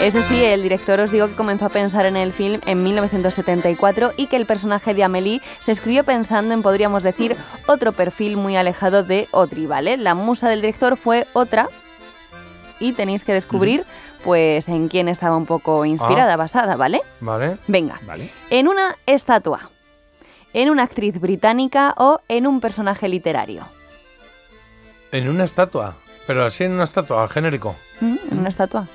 Eso sí, el director os digo que comenzó a pensar en el film en 1974 y que el personaje de Amélie se escribió pensando en, podríamos decir, otro perfil muy alejado de Audrey, ¿vale? La musa del director fue otra y tenéis que descubrir, pues, en quién estaba un poco inspirada, Ah. basada, ¿vale? Vale. Venga, en una estatua, en una actriz británica o en un personaje literario. En una estatua. Pero así en una estatua, genérico. En una estatua.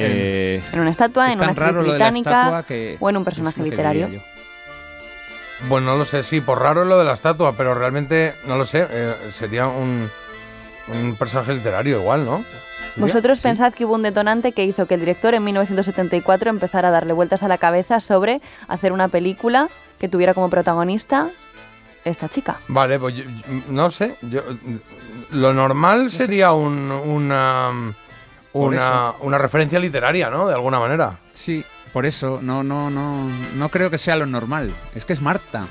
Eh, En una estatua, es en una actriz británica o en un personaje literario. Bueno, no lo sé, sí, por raro es lo de la estatua, pero realmente, no lo sé, eh, sería un, un personaje literario igual, ¿no? Vosotros pensad que hubo un detonante que hizo que el director en 1974 empezara a darle vueltas a la cabeza sobre hacer una película que tuviera como protagonista esta chica. Vale, pues yo- yo- no sé, yo, lo normal sería un- una, una, una referencia literaria, ¿no? De alguna manera. Sí, por eso no, no, no, no creo que sea lo normal. Es que es Marta.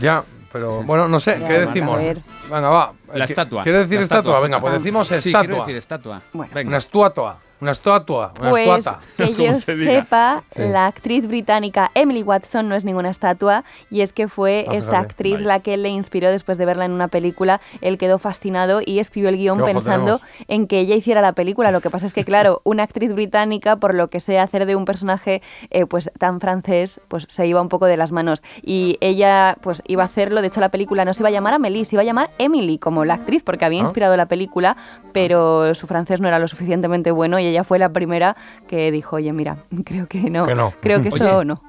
Ya, pero bueno, no sé, Ya, ¿qué decimos? Venga, va. La ¿Qui- estatua. ¿Quieres decir estatua? estatua. Venga, pues Ah, decimos sí, estatua. quiero decir estatua. Venga. Una estatua. Una estatua. Una Pues estuata. que [LAUGHS] yo se sepa, Sí. la actriz británica Emily Watson no es ninguna estatua y es que fue Ah, esta fíjate. actriz la que le inspiró después de verla en una película. Él quedó fascinado y escribió el guion pensando tenemos. en que ella hiciera la película. Lo que pasa es que, claro, una actriz británica, por lo que sea hacer de un personaje eh, pues tan francés, pues se iba un poco de las manos. Y ella pues iba a hacerlo. De hecho, la película no se iba a llamar Amélie, se iba a llamar Emily como la actriz, porque había Ah. inspirado la película, pero su francés no era lo suficientemente bueno y ella fue la primera que dijo, oye, mira, [LAUGHS] creo que no. Que no. Creo que esto Oye, no.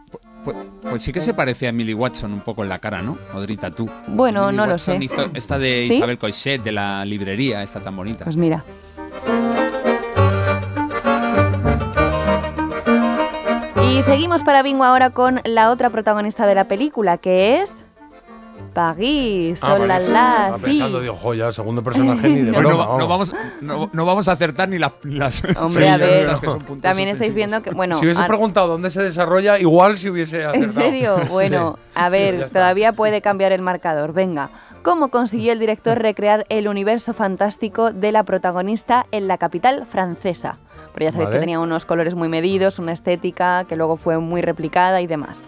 Pues, pues sí que se parece a Emily Watson un poco en la cara, ¿no? Odrita, tú. Bueno, no lo sé. hizo esta de ¿Sí? Isabel Coixet, de la librería, esta tan bonita. Pues mira. Y seguimos para Bingo ahora con la otra protagonista de la película, que es París. Ah, la, Estaba sí. pensando, digo, joya, segundo personaje ni de [LAUGHS] broma. no, no vamos. vamos, no, no vamos a acertar ni las... las Hombre, Sí, [LAUGHS] a ver, que son puntos también estáis viendo que, bueno, [LAUGHS] si hubiese a- preguntado dónde se desarrolla, igual si hubiese acertado. ¿En serio? Bueno, Sí. a ver, todavía puede cambiar el marcador. Venga, ¿cómo consiguió el director recrear el universo fantástico de la protagonista en la capital francesa? Pero ya sabéis Vale. que tenía unos colores muy medidos, una estética que luego fue muy replicada y demás.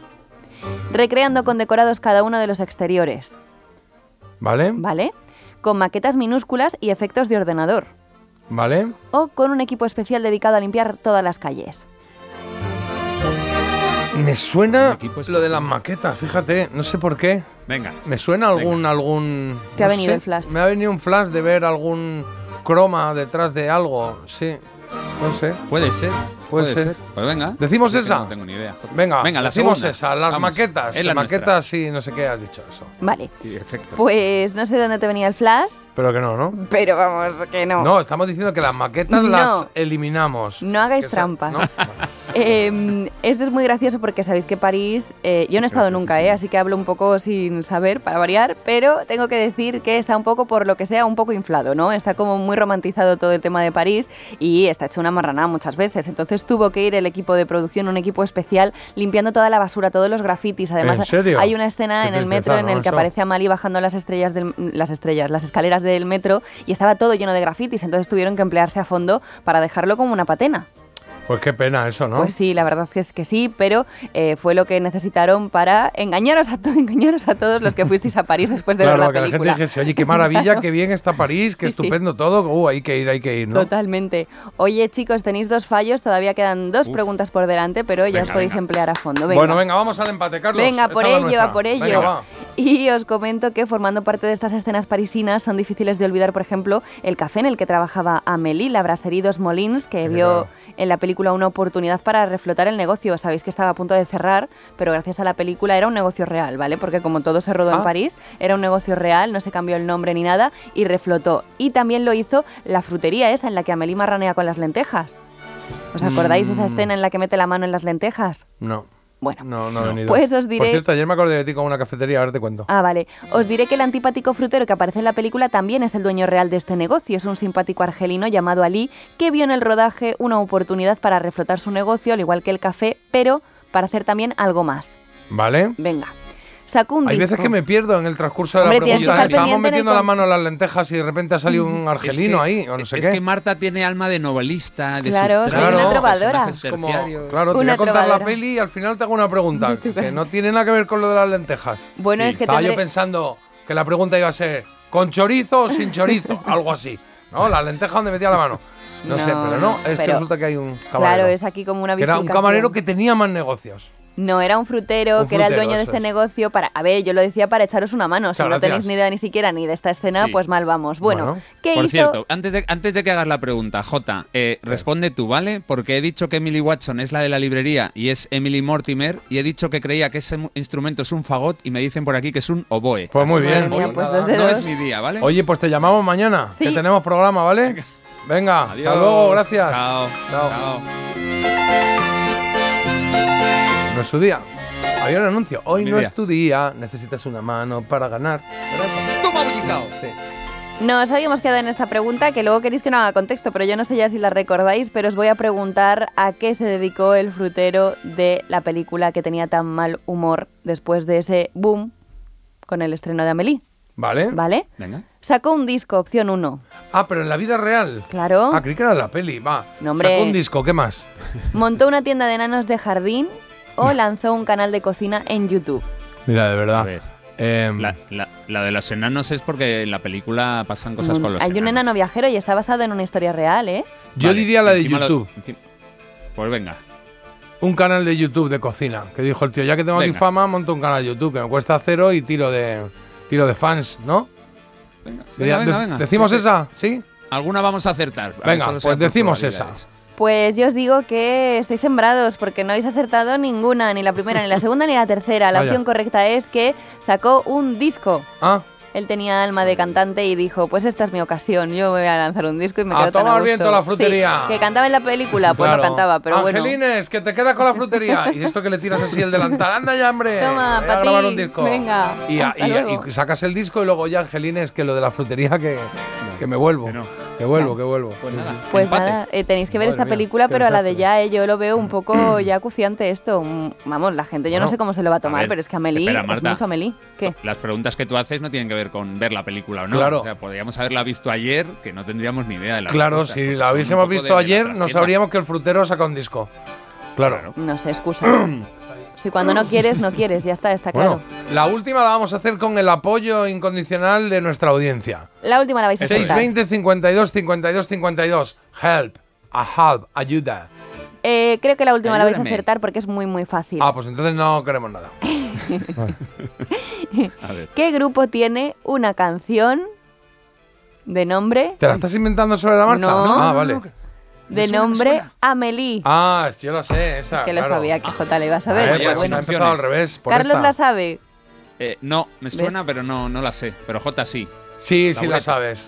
Recreando con decorados cada uno de los exteriores, ¿Vale? ¿vale? Con maquetas minúsculas y efectos de ordenador. ¿Vale? O con un equipo especial dedicado a limpiar todas las calles. Me suena lo de las maquetas, fíjate, no sé por qué. Venga. Me suena algún algún Te ha venido sé, el flash. Me ha venido un flash de ver algún croma detrás de algo, sí. No sé. Puede ser. Puede ser. Pues venga. ¿Decimos es esa? No tengo ni idea. Venga, venga la decimos segunda. esa, las Vamos, maquetas, es la maquetas sí, no sé qué has dicho eso. Vale. Sí, perfecto. Pues no sé de dónde te venía el flash, Pero que no, ¿no? pero vamos, que no. No, estamos diciendo que las maquetas No. las eliminamos. No hagáis trampas. ¿no? Eh, esto es muy gracioso porque sabéis que París, eh, yo no he estado nunca, eh, así que hablo un poco sin saber para variar, pero tengo que decir que está un poco, por lo que sea, un poco inflado, ¿no? Está como muy romantizado todo el tema de París y está hecho una marranada muchas veces. Entonces tuvo que ir el equipo de producción, un equipo especial, limpiando toda la basura, todos los grafitis. Además, ¿En serio? hay una escena en el metro en el que Eso. aparece Amalie bajando las estrellas del, las estrellas, las escaleras del metro y estaba todo lleno de grafitis. Entonces tuvieron que emplearse a fondo para dejarlo como una patena. Pues qué pena eso, ¿no? Pues sí, la verdad que es que sí, pero eh, fue lo que necesitaron para engañaros a, to- [LAUGHS] engañaros a todos los que fuisteis a París después de claro, ver la que la gente dijese, oye, qué maravilla, qué bien está París, qué [LAUGHS] Sí, sí. estupendo todo. Uh, hay que ir, hay que ir, ¿no? Totalmente. Oye, chicos, tenéis dos fallos, todavía quedan dos Uf. preguntas por delante, pero ya os podéis venga. emplear a fondo. Venga. Bueno, venga, vamos al empate, Carlos. Venga, por ello, a por ello. Venga. Y os comento que formando parte de estas escenas parisinas son difíciles de olvidar, por ejemplo, el café en el que trabajaba Amélie, la Brasserie dos Molins, que vio claro. En la película una oportunidad para reflotar el negocio. Sabéis que estaba a punto de cerrar, pero gracias a la película era un negocio real, ¿vale? Porque como todo se rodó Ah. en París, era un negocio real, no se cambió el nombre ni nada y reflotó. Y también lo hizo la frutería esa en la que Amélie marranea con las lentejas. ¿Os acordáis esa Mm. escena en la que mete la mano en las lentejas? No. Bueno, no, no he venido. Pues os diré- Por cierto, ayer me acordé de ti con una cafetería, ahora te cuento. Ah, vale. Os diré que el antipático frutero que aparece en la película también es el dueño real de este negocio. Es un simpático argelino llamado Ali que vio en el rodaje una oportunidad para reflotar su negocio, al igual que el café, pero para hacer también algo más. ¿Vale? Venga. Sacó un Hay disco. veces que me pierdo en el transcurso de Hombre, la pregunta. Estábamos metiendo la mano en las lentejas y de repente ha salido un argelino Es que- ahí, o no sé es qué. que Marta tiene alma de novelista, de Claro, soy subtrama, una trovadora. como- claro, te voy a contar la peli y al final te hago una pregunta [LAUGHS] que no tiene nada que ver con lo de las lentejas. Bueno, es que Estaba yo pensando que la pregunta iba a ser ¿con chorizo o sin chorizo? [LAUGHS] Algo así. ¿No? La lenteja donde metía la mano. No, sé, pero no, es que resulta que hay un camarero. Claro, es aquí como una que era un camarero que tenía más negocios. No, era un frutero Un que era el dueño de este es. negocio para... A ver, yo lo decía para echaros una mano. Si no gracias. tenéis ni idea ni siquiera ni de esta escena, Sí. pues mal vamos. Bueno, ¿qué Por hizo? cierto, antes de, antes de que hagas la pregunta, Jota, eh, responde tú, ¿vale? Porque he dicho que Emily Watson es la de la librería y es Emily Mortimer y he dicho que creía que ese instrumento es un fagot y me dicen por aquí que es un oboe. Pues muy bien. Pues dos no es mi día, ¿vale? Oye, pues te llamamos mañana, que tenemos programa, ¿vale? Venga, hasta luego, gracias. Chao. Chao. No es su día. Había un anuncio. Hoy Mi no día. es tu día, necesitas una mano para ganar. ¡Toma, bullicao! Sí. Nos habíamos quedado en esta pregunta que luego queréis que no haga contexto, pero yo no sé ya si la recordáis, pero os voy a preguntar a qué se dedicó el frutero de la película que tenía tan mal humor después de ese boom con el estreno de Amelie. ¿Vale? ¿Vale? Venga. Sacó un disco, opción 1. Ah, pero en la vida real. Claro. Ah, creí que era la peli, va. No. Sacó un disco, ¿qué más? Montó una tienda de enanos de jardín o lanzó un canal de cocina en YouTube. Mira, de A verdad. ver, Em, la, la- la de los enanos es porque en la película pasan cosas Mm, con los Hay un enano viajero y está basado en una historia real, ¿eh? yo Vale, diría la de lo- YouTube. pues venga. Un canal de YouTube de cocina. Que dijo el tío, ya que tengo aquí Venga. fama, monto un canal de YouTube que me cuesta cero y tiro de tiro de fans, ¿no? Venga, venga, de- venga. ¿Decimos esa? ¿Sí? Alguna vamos a acertar. Venga, pues decimos esa. Pues yo os digo que estáis sembrados porque no habéis acertado ninguna, ni la primera, ni la segunda, ni la tercera. La Vaya. opción correcta es que sacó un disco. Ah, Él tenía alma de cantante y dijo, pues esta es mi ocasión, yo voy a lanzar un disco y me A quedo tan tomar a viento gusto". la frutería. Sí, que cantaba en la película, pues claro. no cantaba, pero bueno. Angelines, que te quedas con la frutería. y de esto que le tiras así el delantal. ¡Anda ya, hombre! Toma, Voy pa' a grabar ti. un disco. Venga, Y, a- hasta y- luego. y sacas el disco y luego ya, Angelines, que lo de la frutería que, que me vuelvo. Que vuelvo, que vuelvo. Pues nada. Pues empate. nada, eh, tenéis que ver Madre esta mía, película, pero a la de ya, eh, yo lo veo un poco [CLEARS THROAT] ya acuciante esto. Mm, Vamos, la gente, yo no No. sé cómo se lo va a A tomar, ver, pero es que Amelie espera, es Marta. mucho Amelie. ¿Qué? Las preguntas que tú haces no tienen que ver con ver la película o no. Claro. O sea, podríamos haberla visto ayer, que no tendríamos ni idea de la Claro, respuesta, si la hubiésemos visto ayer, no sabríamos que el frutero saca un disco. Claro. No sé, excusa. [CLEARS THROAT] si cuando no quieres, no quieres, ya está, está claro. Bueno, la última la vamos a hacer con el apoyo incondicional de nuestra audiencia. La última la vais a acertar. 620 52 52 52. Help. A help. Ayuda. Eh, creo que la última la vais a acertar porque es muy, muy fácil. Ah, pues entonces no queremos nada. [LAUGHS] A ver. ¿Qué grupo tiene una canción de nombre, ¿Te la estás inventando sobre la marcha? No. Ah, vale. De nombre Amelie? Ah, yo la sé, esa. es que lo claro. sabía que J le iba a saber. Pero pues bueno. ha empezado al revés. por Carlos esta. la sabe. Eh, no, me suena, pero no, no la sé. Pero J sí. Sí, sí la sabes.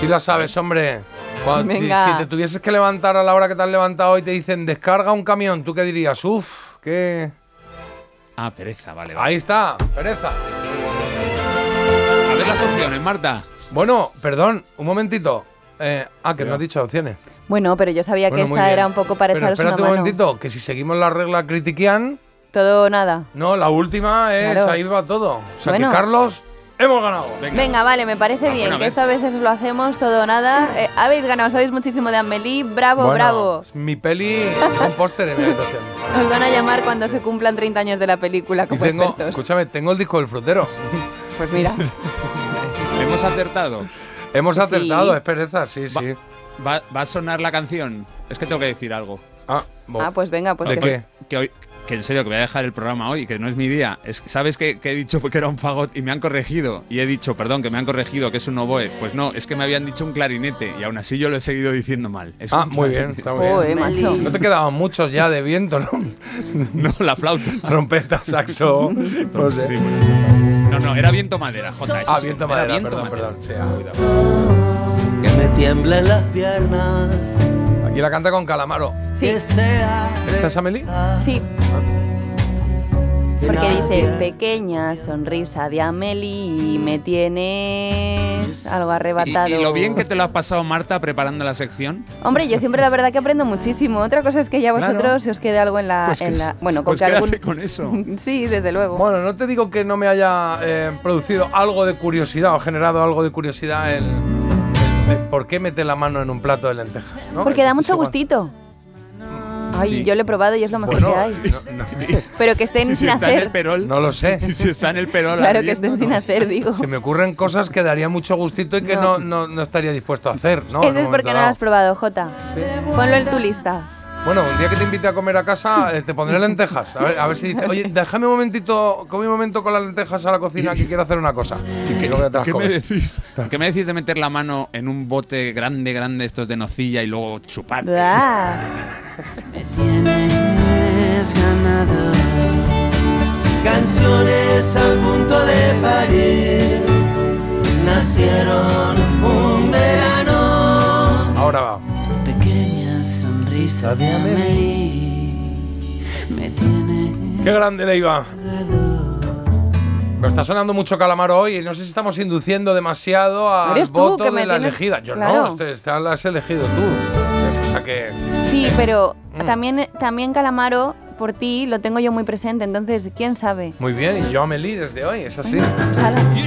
Sí la sabes, hombre. Cuando- si, Venga. si te tuvieses que levantar a la hora que te has levantado y te dicen descarga un camión, ¿tú qué dirías? Uf, qué... Ah, pereza, vale, vale. Ahí está, pereza. A ver las opciones, Marta. Bueno, perdón, un momentito. Eh, ah, que no has dicho opciones. Bueno, pero yo sabía Bueno, que esta bien. era un poco para Pero echaros espérate una un mano. momentito, que si seguimos la regla critiquian, Todo o nada. no, la última es Claro. ahí va todo. O sea Bueno. que Carlos, hemos ganado. Venga, vale, me parece Ah, bien que a esta vez lo hacemos todo o nada. Eh, habéis ganado, sabéis muchísimo de Amelie. Bravo, Bueno, bravo. Mi peli, un póster en mi habitación. [LAUGHS] Os van a llamar cuando se cumplan 30 años de la película como tengo, expertos. escúchame, tengo el disco del frutero. Pues mira. [LAUGHS] Hemos acertado. Hemos Sí. acertado, es pereza, sí, Va- sí. Va, va a sonar la canción. Es que tengo que decir algo. Ah, Ah, pues venga, pues ¿De que- qué? Que hoy, que en serio, que voy a dejar el programa hoy, que no es mi día. Es, ¿Sabes que, que he dicho [LAUGHS] que era un fagot y me han corregido? Y he dicho, perdón, que me han corregido, que es un oboe. Pues no, es que me habían dicho un clarinete y aún así yo lo he seguido diciendo mal. Es Ah, muy bien, está muy bien. Macho. No te quedaban muchos ya de viento, ¿no? [LAUGHS] No, la flauta. [LAUGHS] Trompeta, saxo, no sé. Sí, bueno. No, no, era viento madera, J. Ah, viento era madera, viento perdón, madera. perdón. Sí, ah, tiemblen las piernas. Aquí la canta con Calamaro. Sí, ¿Esta es Amelie? sí. Porque dice, pequeña sonrisa de Amelie, me tienes algo arrebatado. y lo bien que te lo has pasado, Marta, preparando la sección. Hombre, yo siempre la verdad que aprendo muchísimo. Otra cosa es que ya Claro. vosotros se os quede algo en la... Pues en que- la bueno, con pues que algún... con eso. [LAUGHS] sí, desde luego. Bueno, no te digo que no me haya eh, producido algo de curiosidad o generado algo de curiosidad el por qué mete la mano en un plato de lentejas. ¿no? Porque da mucho gustito. Ay, Sí. yo lo he probado y es lo mejor Bueno, que hay. sí, no- no- [LAUGHS] Pero que estén Y si sin está en el hacer. perol. No lo sé. y si está en el perol. Claro que estén sin hacer, digo. Se me ocurren cosas que daría mucho gustito y que no, no, no estaría dispuesto a hacer, ¿no? Eso es porque no lo has probado, Jota. Ponlo en tu lista. Bueno, un día que te invite a comer a casa, eh, te pondré lentejas. A ver, a ver si dice, oye, déjame un momentito, come un momento con las lentejas a la cocina que quiero hacer una cosa. Y ¿Qué me, decís? ¿Qué me decís de meter la mano en un bote grande, grande, estos de nocilla y luego chupar? Ah. Tienes ganado canciones al punto de parir. Nacieron un verano. Ahora va. Sonrisa de Amelie me tiene. Qué grande le iba. Pero está sonando mucho calamaro hoy y no sé si estamos induciendo demasiado al voto de la tienes- elegida. Yo Claro. no, este, este la has elegido tú. O sea que. Sí, pero Mm. también, también Calamaro, por ti, lo tengo yo muy presente. Entonces, ¿quién sabe? Muy bien, y yo Amelie desde hoy, es así. You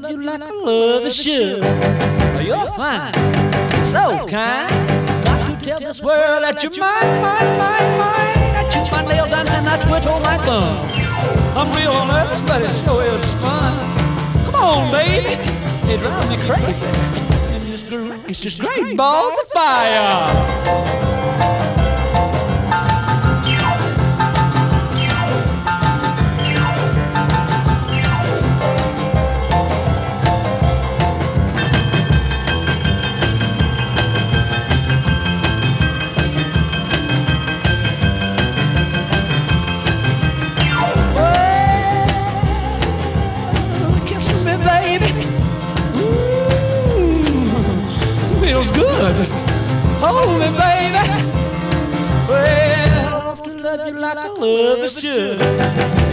love you like I love a should. You're fine, so kind. Got to tell this world that you're mine, mine, mine, mine. I chew my nails down and I twiddle my thumb. I'm real nervous, but it sure is fun. Come on, baby, it drives me crazy. And this girl is just great balls of fire. Love is should.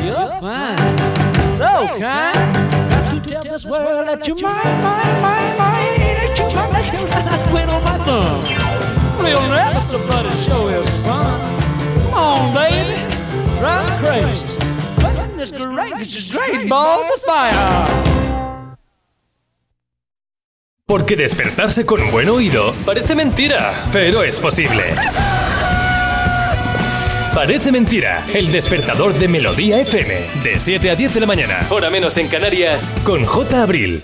You're fine, so kind. Got to tell this world that you're mine, mine, mine, mine. That you're my nails and I twiddle my thumb. Real nervous, but it sure is fun. Come on, baby, drive me crazy. Goodness gracious, great balls of fire. Porque despertarse con un buen oído parece mentira, pero es posible. Parece mentira, el despertador de Melodía FM, de 7 a 10 de la mañana, hora menos en Canarias, con J. Abril.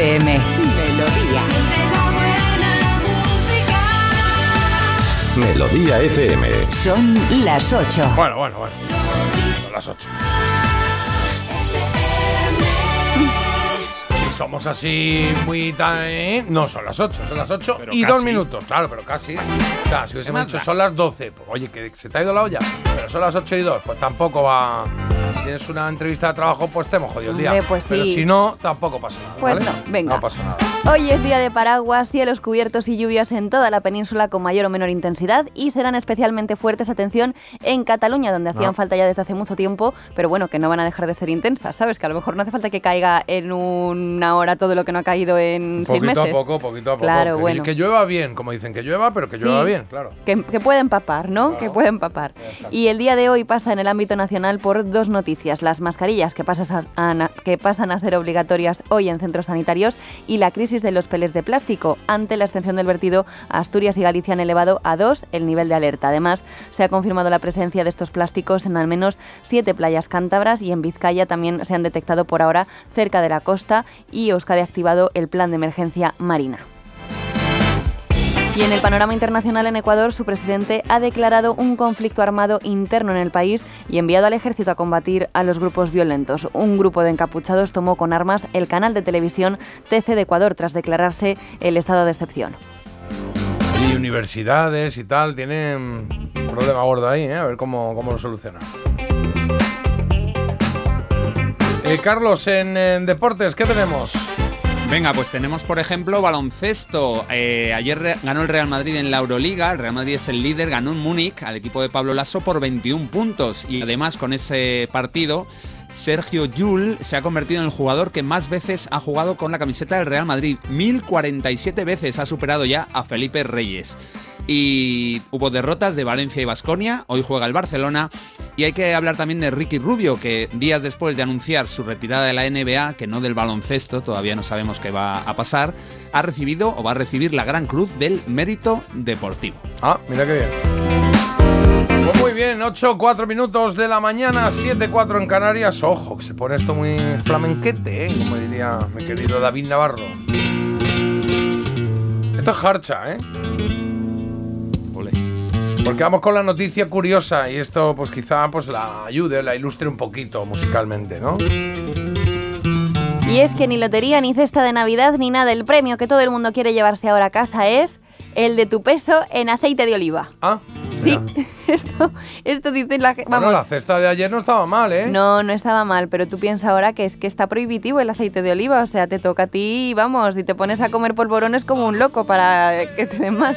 FM. Melodía. Melodía FM. Son las 8. Bueno, bueno, bueno. Son las 8. Somos así muy tan... ¿eh? No, son las 8, son las 8 Pero y casi. 2 minutos, claro, pero casi. O sea, si hubiésemos dicho son las 12, pues oye, que se te ha ido la olla, pero son las 8 y 2, pues tampoco va... Si tienes una entrevista de trabajo, pues te hemos jodido el día. Hombre, pues Pero sí. si no, tampoco pasa nada. Pues ¿vale? no, venga. No pasa nada. Hoy es día de paraguas, cielos cubiertos y lluvias en toda la península con mayor o menor intensidad y serán especialmente fuertes, atención, en Cataluña, donde hacían Ah. falta ya desde hace mucho tiempo, pero bueno, que no van a dejar de ser intensas, ¿sabes? Que a lo mejor no hace falta que caiga en una hora todo lo que no ha caído en seis Poquito meses. a poco, poquito a poco. Claro, que, bueno. que llueva bien, como dicen que llueva, pero que llueva bien, claro. Que, que puede empapar, ¿no? Que puede empapar. Y el día de hoy pasa en el ámbito nacional por dos noticias. Las mascarillas que, pasas a- a na- que pasan a ser obligatorias hoy en centros sanitarios y la crisis de los peles de plástico. Ante la extensión del vertido, Asturias y Galicia han elevado a dos el nivel de alerta. Además, se ha confirmado la presencia de estos plásticos en al menos siete playas cántabras y en Vizcaya también se han detectado por ahora cerca de la costa y Euskadi ha activado el plan de emergencia marina. Y en el panorama internacional en Ecuador, su presidente ha declarado un conflicto armado interno en el país y enviado al ejército a combatir a los grupos violentos. Un grupo de encapuchados tomó con armas el canal de televisión TC de Ecuador tras declararse el estado de excepción. Y universidades y tal, tienen un problema gordo ahí, ¿eh? A ver cómo, cómo lo solucionan. Eh, Carlos, en, en deportes, ¿qué tenemos? Venga, pues tenemos por ejemplo baloncesto. Eh, ayer ganó el Real Madrid en la Euroliga. El Real Madrid es el líder, ganó en Múnich al equipo de Pablo Lasso por 21 puntos. Y además con ese partido Sergio Yul se ha convertido en el jugador que más veces ha jugado con la camiseta del Real Madrid. 1047 veces ha superado ya a Felipe Reyes. Y hubo derrotas de Valencia y Basconia, hoy juega el Barcelona. Y hay que hablar también de Ricky Rubio, que días después de anunciar su retirada de la NBA, que no del baloncesto, todavía no sabemos qué va a pasar, ha recibido o va a recibir la Gran Cruz del Mérito Deportivo. Ah, mira qué bien. Pues muy bien, 8, 4 minutos de la mañana, 7, 4 en Canarias. Ojo, que se pone esto muy flamenquete, ¿eh? como diría mi querido David Navarro. Esto es harcha, ¿eh? Porque vamos con la noticia curiosa y esto pues quizá pues la ayude, la ilustre un poquito musicalmente, ¿no? Y es que ni lotería, ni cesta de Navidad, ni nada. El premio que todo el mundo quiere llevarse ahora a casa es el de tu peso en aceite de oliva. Ah, Sí, [LAUGHS] esto, esto dice la gente. Bueno, la cesta de ayer no estaba mal, ¿eh? No, no estaba mal, pero tú piensas ahora que es que está prohibitivo el aceite de oliva, o sea, te toca a ti, vamos, y te pones a comer polvorones como un loco para que te den más.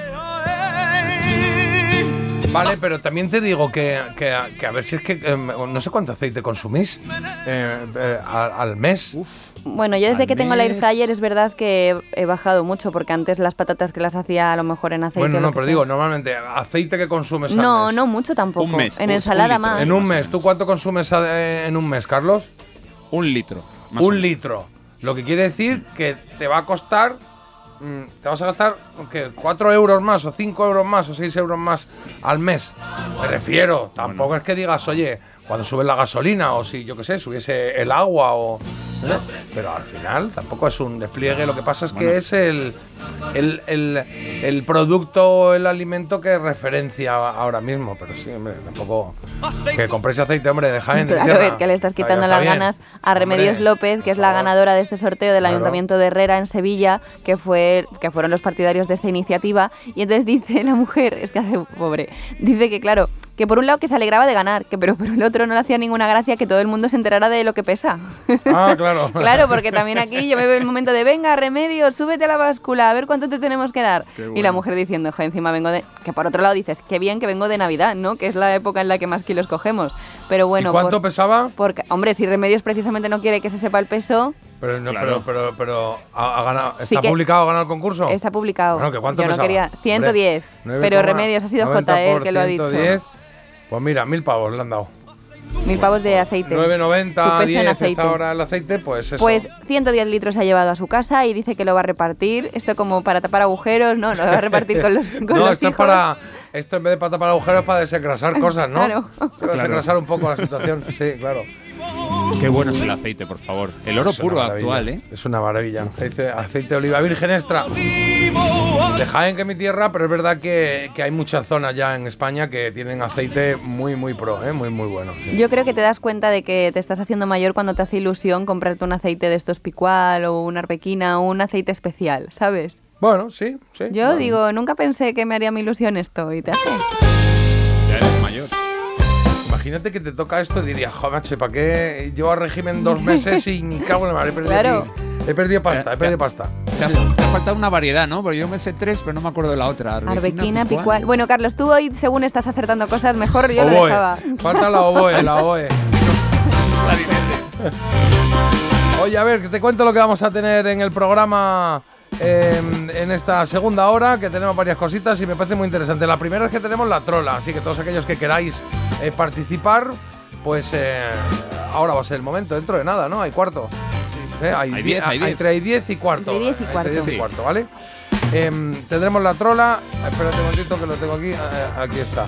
Vale, pero también te digo que, que- que a ver si es que eh, no sé cuánto aceite consumís eh, eh, al, al mes. Bueno, yo desde Al que tengo el air fryer es verdad que he bajado mucho, porque antes las patatas que las hacía a lo mejor en aceite. Bueno, no, pero sea. digo, normalmente aceite que consumes al No, mes. no mucho tampoco. Un mes, en un- ensalada un más. En un mes, ¿tú cuánto consumes a- en un mes, Carlos? Un litro. más Un litro. Lo que quiere decir que te va a costar. Mm, Te vas a gastar ¿qué? 4 euros más, o 5 euros más, o 6 euros más al mes. Me refiero, tampoco es que digas, oye, cuando sube la gasolina, o si yo qué sé, subiese el agua, o. ¿no? Pero al final tampoco es un despliegue, lo que pasa es que Bueno. es el, el, el, el producto, el alimento que referencia ahora mismo. Pero sí, hombre, tampoco. Que compréis aceite, hombre, de Jaén. de Claro, tierra. es que le estás quitando está las bien. ganas a Remedios Hombre, López, que es la ganadora de este sorteo del Claro. Ayuntamiento de Herrera en Sevilla, que fue que fueron los partidarios de esta iniciativa. Y entonces dice la mujer, es que hace pobre, dice que claro, que por un lado que se alegraba de ganar, que pero por el otro no le hacía ninguna gracia que todo el mundo se enterara de lo que pesa. Ah, claro. [LAUGHS] claro, porque también aquí yo me veo el momento de venga, Remedios, súbete a la báscula, a ver cuánto te tenemos que dar. Y la mujer diciendo, "Jo, encima vengo de. Que por otro lado dices, qué bien que vengo de Navidad, ¿no? Que es la época en la que más kilos cogemos. Pero bueno. ¿Y cuánto por- pesaba? porque, hombre, si Remedios precisamente no quiere que se sepa el peso, Pero, no, Claro. pero, pero, pero ¿ha, ha ganado, Sí ¿está que- publicado ha ganado el concurso? está publicado. Bueno, ¿que cuánto Yo no pesaba? quería. 110. Hombre, nueve pero Remedios ha sido 90 JR por que lo ha dicho. 110. Pues mira, mil pavos le han dado. Mil pavos de aceite. 9,90, Tu peso en 10 aceite. ahora el aceite, pues eso. Pues 110 litros ha llevado a su casa y dice que lo va a repartir. Esto como para tapar agujeros, ¿no? Lo va a repartir con los, con [LAUGHS] no, los esto es hijos. para. Esto en vez de para tapar agujeros es para desengrasar cosas, ¿no? [LAUGHS] Claro. Para desengrasar un poco la situación. Sí, claro. Qué bueno es el aceite, por favor. El oro puro maravilla. actual, ¿eh? Es una maravilla. Aceite, aceite de oliva virgen extra. De Jaén, que es mi tierra, pero es verdad que, que hay muchas zonas ya en España que tienen aceite muy, muy pro, ¿eh? muy, muy bueno. sí. Yo creo que te das cuenta de que te estás haciendo mayor cuando te hace ilusión comprarte un aceite de estos picual o una arbequina o un aceite especial, ¿sabes? Bueno, sí, sí. Yo Bueno. digo, nunca pensé que me haría mi ilusión esto y te hace. Ya eres mayor. Imagínate que te toca esto y dirías, joder, macho, ¿para qué llevo a régimen dos meses y ni [LAUGHS] cago en la madre? He perdido, Claro. he perdido pasta, he perdido pasta. Te ha, te ha faltado una variedad, ¿no? Porque yo me sé tres, pero no me acuerdo de la otra. Arbequina, picual. Bueno, Carlos, tú hoy, según estás acertando cosas, mejor yo lo Oboe. dejaba. Falta la oboe, la oboe. [LAUGHS] Oye, a ver, que te cuento lo que vamos a tener en el programa eh, en esta segunda hora, que tenemos varias cositas y me parece muy interesante. La primera es que tenemos la trola, así que todos aquellos que queráis eh, participar, pues eh, ahora va a ser el momento, dentro de nada, ¿no? Hay cuarto. Eh, hay, Hay die- diez, hay diez. Entre hay 10 y cuarto. Entre diez y Entre cuarto. diez y Sí. cuarto, ¿vale? Em, tendremos la trola. Espérate un momentito que lo tengo aquí. Eh, aquí está.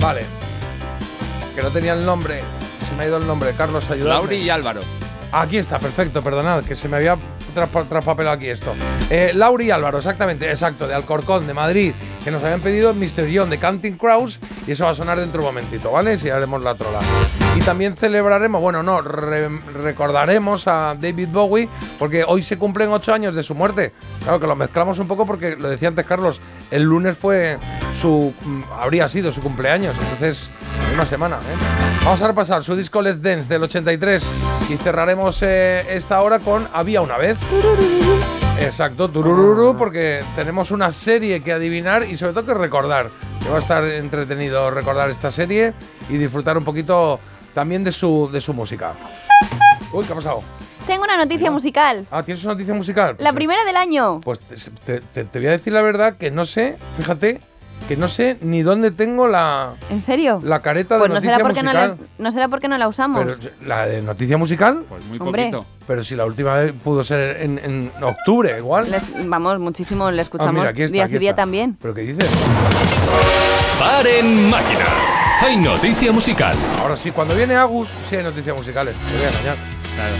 Vale. Que no tenía el nombre. Se me ha ido el nombre. Carlos, ayúdame. Lauri y Álvaro. Aquí está, perfecto, perdonad, que se me había traspapelado aquí esto. Eh, Lauri Álvaro, exactamente, exacto, de Alcorcón, de Madrid, que nos habían pedido Mr. John de Counting Crows, y eso va a sonar dentro de un momentito, ¿vale? Si haremos la trola. Y también celebraremos, bueno, no, re- recordaremos a David Bowie, porque hoy se cumplen ocho años de su muerte. Claro que lo mezclamos un poco porque, lo decía antes Carlos, el lunes fue su. mm, habría sido su cumpleaños, entonces, en una semana, ¿eh? Vamos a repasar su disco Let's Dance del 83 y cerraremos eh, esta hora con Había una vez. Exacto, turururu, porque tenemos una serie que adivinar y sobre todo que recordar. Que va a estar entretenido recordar esta serie y disfrutar un poquito también de su, de su música. Uy, ¿qué ha pasado? Tengo una noticia musical. Ah, ¿tienes una noticia musical? La primera del año. Pues te, te- te voy a decir la verdad que no sé, fíjate, que no sé ni dónde tengo la, ¿En serio? la careta Pues de no noticia será, porque no, musical. la, no será porque no la usamos. Pero la de noticia musical, Pues muy Hombre. poquito. pero si la última vez pudo ser en, en octubre, igual. Les- vamos, muchísimo, le escuchamos Ah, mira, aquí está, día aquí también. ¿Pero qué dices? Paren máquinas. Hay noticia musical. Ahora sí, cuando viene Agus, sí hay noticias musicales. Te voy a engañar. Claro.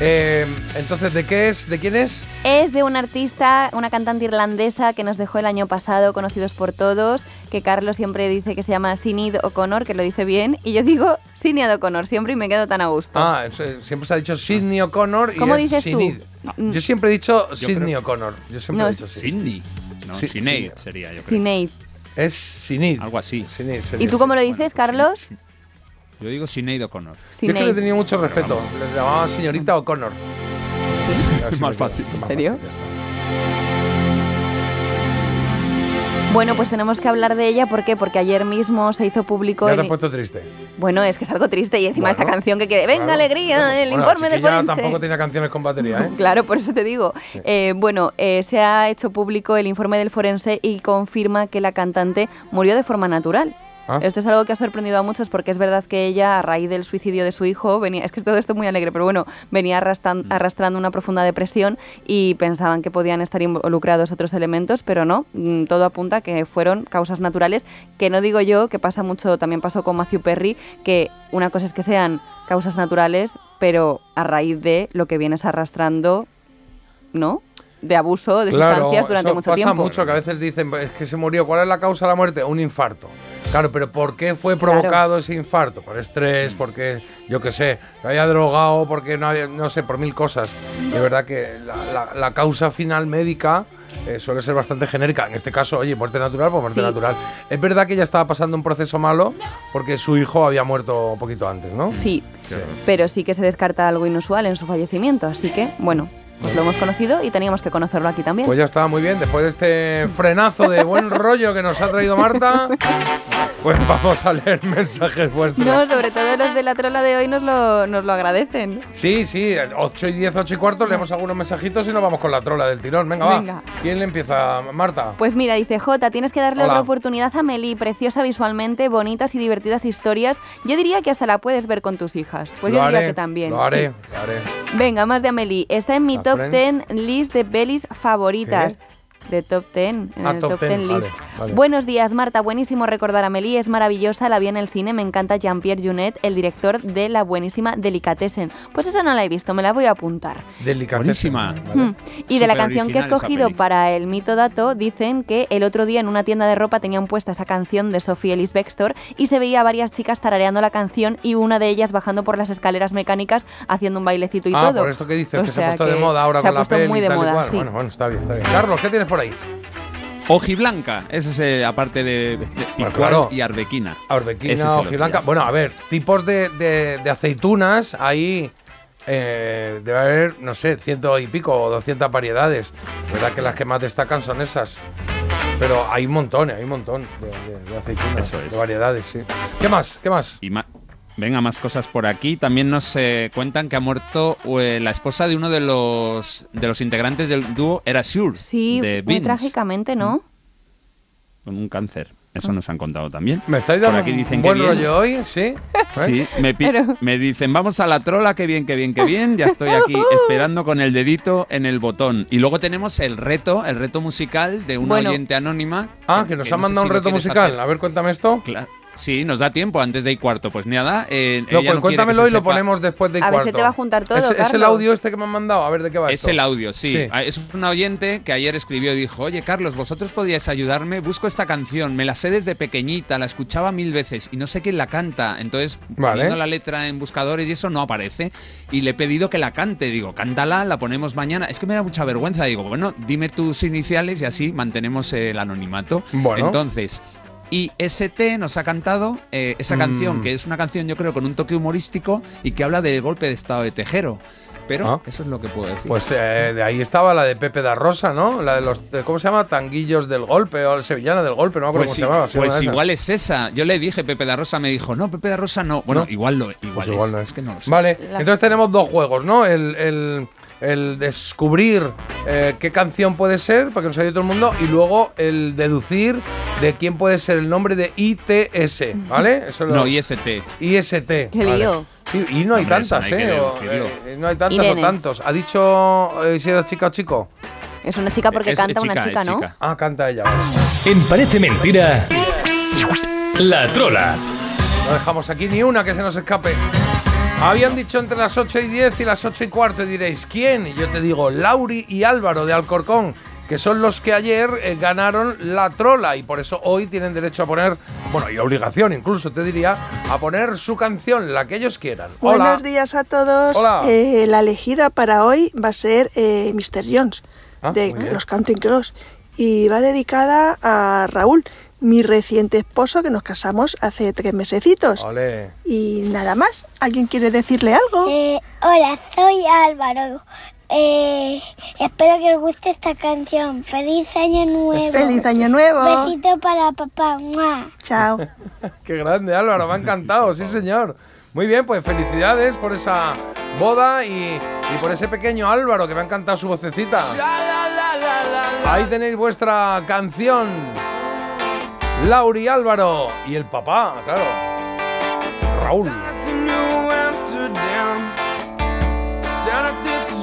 Eh, entonces, ¿de qué es? ¿De quién es? Es de una artista, una cantante irlandesa que nos dejó el año pasado, conocidos por todos, que Carlos siempre dice que se llama Sinead O'Connor, que lo dice bien, y yo digo Sinead O'Connor siempre y me quedo tan a gusto. Ah, eh, siempre se ha dicho Sidney O'Connor y ¿Cómo es dices tú? Sinead. Mm. Yo siempre he dicho Sidney O'Connor. Yo siempre No, he dicho. Sidney. No, Sí, Sinead sí. sería, yo creo. Sinead. Es Sinead. Algo así. Sinead, ¿Y tú sí. cómo lo dices, Carlos? Yo digo Sinead O'Connor. Yo es que le tenía mucho respeto. Le llamaba señorita O'Connor. ¿Sí? Así Más fácil. ¿En serio? ya está. Bueno, pues tenemos que hablar de ella, ¿por qué? Porque ayer mismo se hizo público... Ya te has puesto triste. Bueno, es que es algo triste y encima Bueno, esta canción que quiere... ¡Venga, Claro. alegría! El Bueno, informe de forense. tampoco tenía canciones con batería, ¿eh? [LAUGHS] Claro, por eso te digo. Eh, bueno, eh, se ha hecho público el informe del forense y confirma que la cantante murió de forma natural. Ah. Esto es algo que ha sorprendido a muchos porque es verdad que ella, a raíz del suicidio de su hijo, venía, es que todo esto es muy alegre, pero bueno, venía arrastran- arrastrando una profunda depresión y pensaban que podían estar involucrados otros elementos, pero no, mm, todo apunta a que fueron causas naturales, que no digo yo, que pasa mucho, también pasó con Matthew Perry, que una cosa es que sean causas naturales, pero a raíz de lo que vienes arrastrando, ¿no? De abuso de sustancias durante eso mucho pasa tiempo. mucho que a veces dicen es que se murió. ¿Cuál es la causa de la muerte? Un infarto. Claro, pero ¿por qué fue provocado ese infarto? Por estrés, porque yo qué sé, que había drogado, porque no había, no sé, por mil cosas. De verdad que la, la- la causa final médica eh, suele ser bastante genérica. En este caso, oye, muerte natural, pues muerte Sí. natural. Es verdad que ella estaba pasando un proceso malo porque su hijo había muerto un poquito antes, ¿no? Sí, pero sí que se descarta algo inusual en su fallecimiento, así que, bueno, lo hemos conocido y teníamos que conocerlo aquí también. Pues ya está, muy bien. Después de este frenazo de buen rollo que nos ha traído Marta, pues vamos a leer mensajes vuestros. No, sobre todo los de la trola de hoy nos lo, nos lo agradecen. Sí, sí, 8 y 10, 8 y cuarto, leemos algunos mensajitos y nos vamos con la trola del tirón. Venga, va. Venga. ¿Quién le empieza? Marta. Pues mira, dice Jota, tienes que darle Hola. otra oportunidad a Meli, preciosa visualmente, bonitas y divertidas historias. Yo diría que hasta la puedes ver con tus hijas. Pues Lo yo diría haré, que también. Lo haré, sí. lo haré. Venga, más de Amelie. Está en mi ¿La top Friends? 10 list de pelis favoritas. De top 10, en Ah, el top top 10, 10 vale, list. vale. Buenos días, Marta. Buenísimo recordar a Amelie. Es maravillosa, la vi en el cine. Me encanta Jean-Pierre Junet, el director de la buenísima Delicatessen. Pues esa no la he visto, me la voy a apuntar. Delicatessen. Hmm. Y de la canción que he escogido para el mito dato, dicen que el otro día en una tienda de ropa tenían puesta esa canción de Sophie Ellis Bextor y se veía a varias chicas tarareando la canción y una de ellas bajando por las escaleras mecánicas haciendo un bailecito y ah, todo. por esto que dices, O que se ha puesto de moda ahora se ha con la puesto peli muy y de y moda, cual. sí. Bueno, bueno, está bien, está bien. Carlos, ¿qué tienes por ahí? Ojiblanca, ese es eh, aparte de, de claro. y Arbequina. Arbequina, pilla. Bueno, a ver, tipos de, de- de aceitunas, ahí eh, debe haber, no sé, ciento y pico o doscientas variedades. verdad que las que más destacan son esas. Pero hay un montón, hay un montón de, de- de aceitunas, Eso es. de variedades, sí. ¿Qué más? ¿Qué más? Y Venga, más cosas por aquí. También nos eh, cuentan que ha muerto eh, la esposa de uno de los de los integrantes del dúo Era Sure, Sí, de muy trágicamente, ¿no? con un cáncer. Eso nos han contado también. ¿Me estáis dando aquí dicen un que buen rollo hoy? ¿Sí? Sí, me, Pero- me dicen, vamos a la trola, que bien, que bien, que bien. Ya estoy aquí [LAUGHS] esperando con el dedito en el botón. Y luego tenemos el reto, el reto musical de una Bueno. oyente anónima. Ah, que nos ha no sé mandado un reto musical. hacer. A ver, cuéntame esto. Cla- Sí, nos da tiempo antes de ir cuarto. Pues nada. eh, No, ella pues no quiere que cuéntamelo se y lo sepa- ponemos después de A ver, cuarto. se te va a juntar todo, ¿Es, es el audio este que me han mandado? A ver, ¿de qué va Es esto? el audio, sí. Sí. Ah, Es un oyente que ayer escribió y dijo, oye Carlos, vosotros podríais ayudarme, busco esta canción, me la sé desde pequeñita, la escuchaba mil veces y no sé quién la canta. Entonces, Vale. poniendo la letra en buscadores y eso no aparece. Y le he pedido que la cante. Digo, cántala, la ponemos mañana. Es que me da mucha vergüenza. Digo, bueno, dime tus iniciales y así mantenemos el anonimato. Bueno. Entonces... Y ST nos ha cantado eh, esa Mm. canción, que es una canción yo creo con un toque humorístico y que habla del golpe de estado de Tejero. Pero Ah. eso es lo que puedo decir. Pues eh, de ahí estaba la de Pepe da Rosa, ¿no? La de los, de- ¿cómo se llama? Tanguillos del golpe o el sevillana del golpe, no me acuerdo Pues, cómo sí, se llamaba. se pues llama esa. igual es esa. Yo le dije Pepe da Rosa, me dijo, no, Pepe da Rosa no. Bueno, ¿No? igual lo igual, Pues es. igual no es que no lo sé. Vale, entonces tenemos dos juegos, ¿no? El, el- el descubrir eh, qué canción puede ser, para que nos ayude todo el mundo, y luego el deducir de quién puede ser el nombre de ITS, ¿vale? Eso lo- No, IST. IST. Qué vale. lío. Sí, y no hay Hombre, tantas, no hay ¿eh? O, deducirlo. eh, no hay tantas Irene. o tantos. ¿Ha dicho eh, si era chica o chico? Es una chica porque Es- canta es una chica, ¿no? chica. Ah, canta ella. En Parece Mentira, la trola. No dejamos aquí ni una que se nos escape. Habían dicho entre las 8 y 10 y las 8 y cuarto y diréis, ¿quién? Y yo te digo, Lauri y Álvaro de Alcorcón, que son los que ayer eh, ganaron la trola y por eso hoy tienen derecho a poner, bueno, y obligación incluso te diría, a poner su canción, la que ellos quieran. Hola. Buenos días a todos. Hola. Eh, la elegida para hoy va a ser eh, Mr. Jones, Ah, de los Counting Crows. Y va dedicada a Raúl, mi reciente esposo, que nos casamos hace tres mesecitos. Ole. Y nada más. ¿Alguien quiere decirle algo? Eh, hola, soy Álvaro. Eh, espero que os guste esta canción. Feliz año nuevo. ¡Feliz año nuevo! Besito para papá. ¡Mua! Chao. [LAUGHS] Qué grande, Álvaro, me ha encantado, sí señor. Muy bien, pues felicidades por esa boda y, y por ese pequeño Álvaro que me ha encantado su vocecita. Ahí tenéis vuestra canción. Lauri Álvaro y el papá, claro. Raúl. New Amsterdam. Staring at this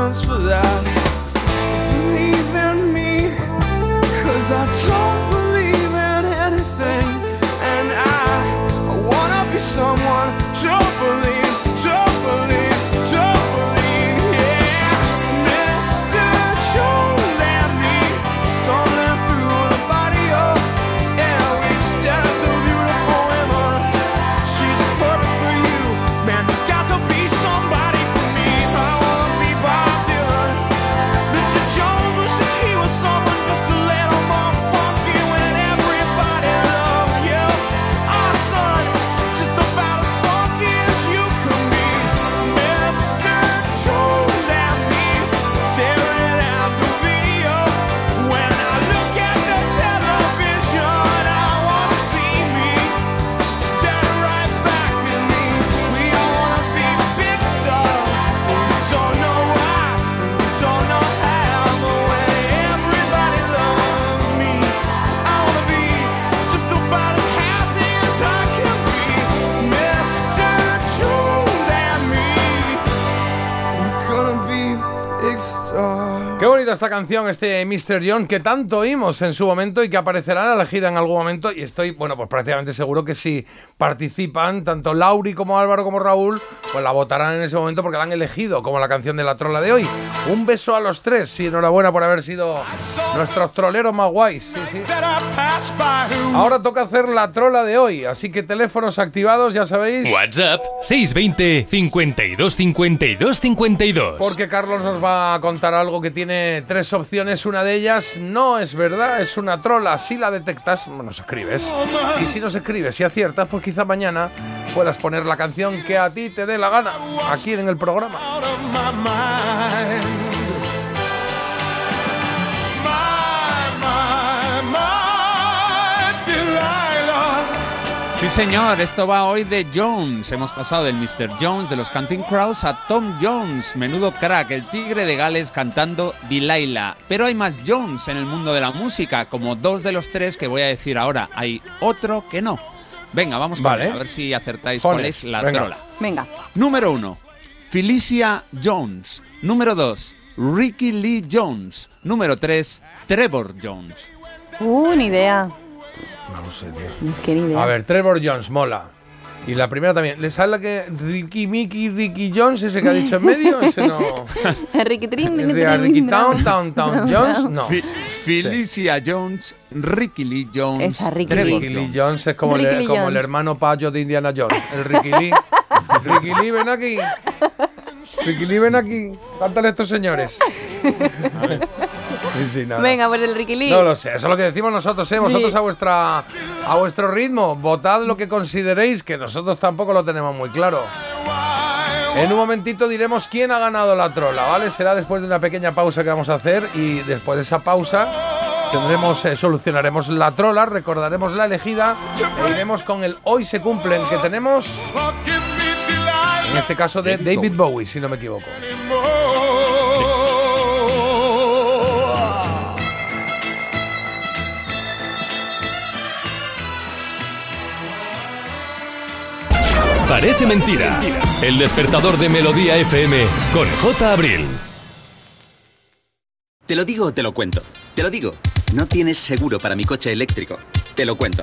reasons for that. Bonita esta canción, este Mr. John, que tanto oímos en su momento y que aparecerá en la gira en algún momento. Y estoy, bueno, pues prácticamente seguro que si participan, tanto Lauri como Álvaro como Raúl, pues la votarán en ese momento porque la han elegido como la canción de la trola de hoy. Un beso a los tres y enhorabuena por haber sido nuestros troleros más guays. Sí, sí. Ahora toca hacer la trola de hoy, así que teléfonos activados, ya sabéis. WhatsApp 620 52 52 52. Porque Carlos nos va a contar algo que tiene tres opciones. Una de ellas no es verdad, es una trola. Si la detectas, nos escribes. Y si nos escribes y aciertas, pues quizá mañana puedas poner la canción que a ti te dé la gana aquí en el programa. Sí, señor, esto va hoy de Jones. Hemos pasado del Mr. Jones de los Canting Crows a Tom Jones, menudo crack, el tigre de Gales cantando Delilah. Pero hay más Jones en el mundo de la música, como dos de los tres que voy a decir ahora. Hay otro que no. Venga, vamos Vale. a ver si acertáis Pones, cuál es la venga. trola. Venga. Número uno, Felicia Jones. Número dos, Ricky Lee Jones. Número tres, Trevor Jones. Uh, ni idea. No lo sé, tío. Es que ni idea. A ver, Trevor Jones, mola. Y la primera también. ¿Le sale la que Ricky Mickey, Ricky Jones, ese que ha dicho en medio? [LAUGHS] Ese no. [LAUGHS] Ricky Trin, Ricky Ricky Trin, Ricky no. Town, Town, Town Jones, no. Felicia Jones, Ricky Lee Jones, Esa, Ricky Ricky. Lee Jones es como, el, Lee como el hermano payo de Indiana Jones. El Ricky Lee. [LAUGHS] Ricky Lee, ven aquí. Ricky Lee, ven aquí. Cántale a estos señores. Sí, sí, nada. Venga, pues el Ricky Lee. No lo sé, eso es lo que decimos nosotros, ¿eh? Vosotros Sí. a vuestra a vuestro ritmo, votad lo que consideréis, que nosotros tampoco lo tenemos muy claro. En un momentito diremos quién ha ganado la trola, ¿vale? Será después de una pequeña pausa que vamos a hacer y después de esa pausa tendremos eh, solucionaremos la trola, recordaremos la elegida e iremos con el hoy se cumplen que tenemos en este caso de David Bowie, si no me equivoco. Parece mentira. El despertador de Melodía FM con J. Abril. Te lo digo o te lo cuento. Te lo digo. No tienes seguro para mi coche eléctrico. Te lo cuento.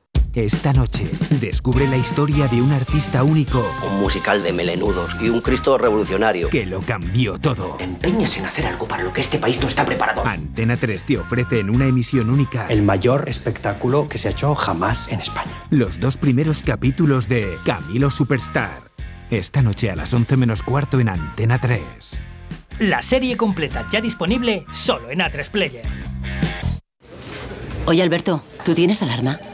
Esta noche, descubre la historia de un artista único Un musical de melenudos y un Cristo revolucionario. que lo cambió todo. Empeñes en hacer algo para lo que este país no está preparado. Antena 3 te ofrece en una emisión única El mayor espectáculo que se ha hecho jamás en España. los dos primeros capítulos de Camilo Superstar. Esta noche a las 11 menos cuarto en Antena 3. La serie completa ya disponible solo en A3 Player. Oye, Alberto, ¿tú tienes alarma?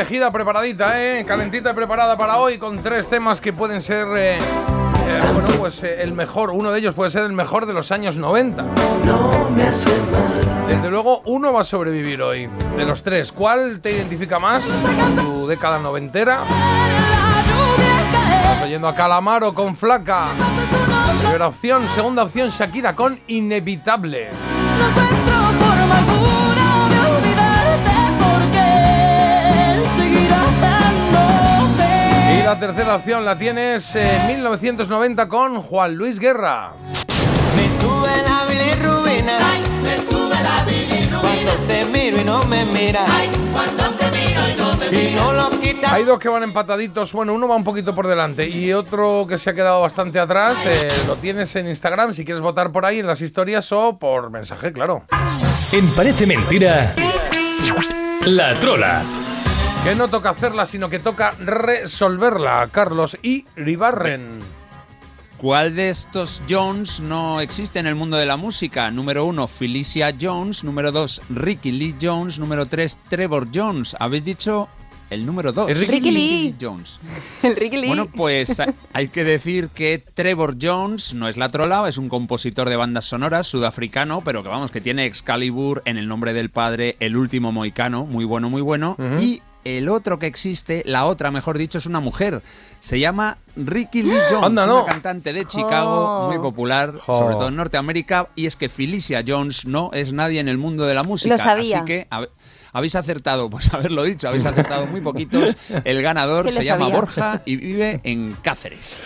Elegida, preparadita, ¿eh? Calentita y preparada para hoy con tres temas que pueden ser, eh, eh, bueno, pues eh, el mejor, uno de ellos puede ser el mejor de los años 90. Desde luego, uno va a sobrevivir hoy. De los tres, ¿cuál te identifica más? ¿Tu década noventera? ¿Estás oyendo a Calamaro con Flaca? Primera opción. Segunda opción, Shakira con Inevitable. La tercera opción la tienes en 1990 con Juan Luis Guerra. Me sube la bilirrubina. me sube la bilirrubina. Cuando te miro y no me miras. cuando te miro y no me miras. Y no lo quitas. Hay dos que van empataditos, bueno, uno va un poquito por delante y otro que se ha quedado bastante atrás. eh, lo tienes en Instagram si quieres votar por ahí en las historias o por mensaje, claro. En Parece Mentira, La Trola. Que no toca hacerla, sino que toca resolverla, Carlos y Ribarren. ¿Cuál de estos Jones no existe en el mundo de la música? Número uno, Felicia Jones. Número dos, Ricky Lee Jones. Número tres, Trevor Jones. Habéis dicho el número dos. Ricky Ricky Lee. Lee [LAUGHS] Jones. El Ricky Lee. Bueno, pues ha- hay que decir que Trevor Jones no es la trola, es un compositor de bandas sonoras sudafricano, pero que vamos, que tiene Excalibur en el nombre del padre, el último moicano, muy bueno, muy bueno. Y el otro que existe, la otra, mejor dicho, es una mujer. Se llama Ricky Lee [GASPS] Jones, Anda, no. una cantante de Chicago, Oh. muy popular, sobre todo en Norteamérica. Y es que Felicia Jones no es nadie en el mundo de la música. Lo sabía. Así que hab- habéis acertado, pues [LAUGHS] haberlo dicho, habéis acertado muy poquitos. El ganador [LAUGHS] se llama sabía. Borja y vive en Cáceres.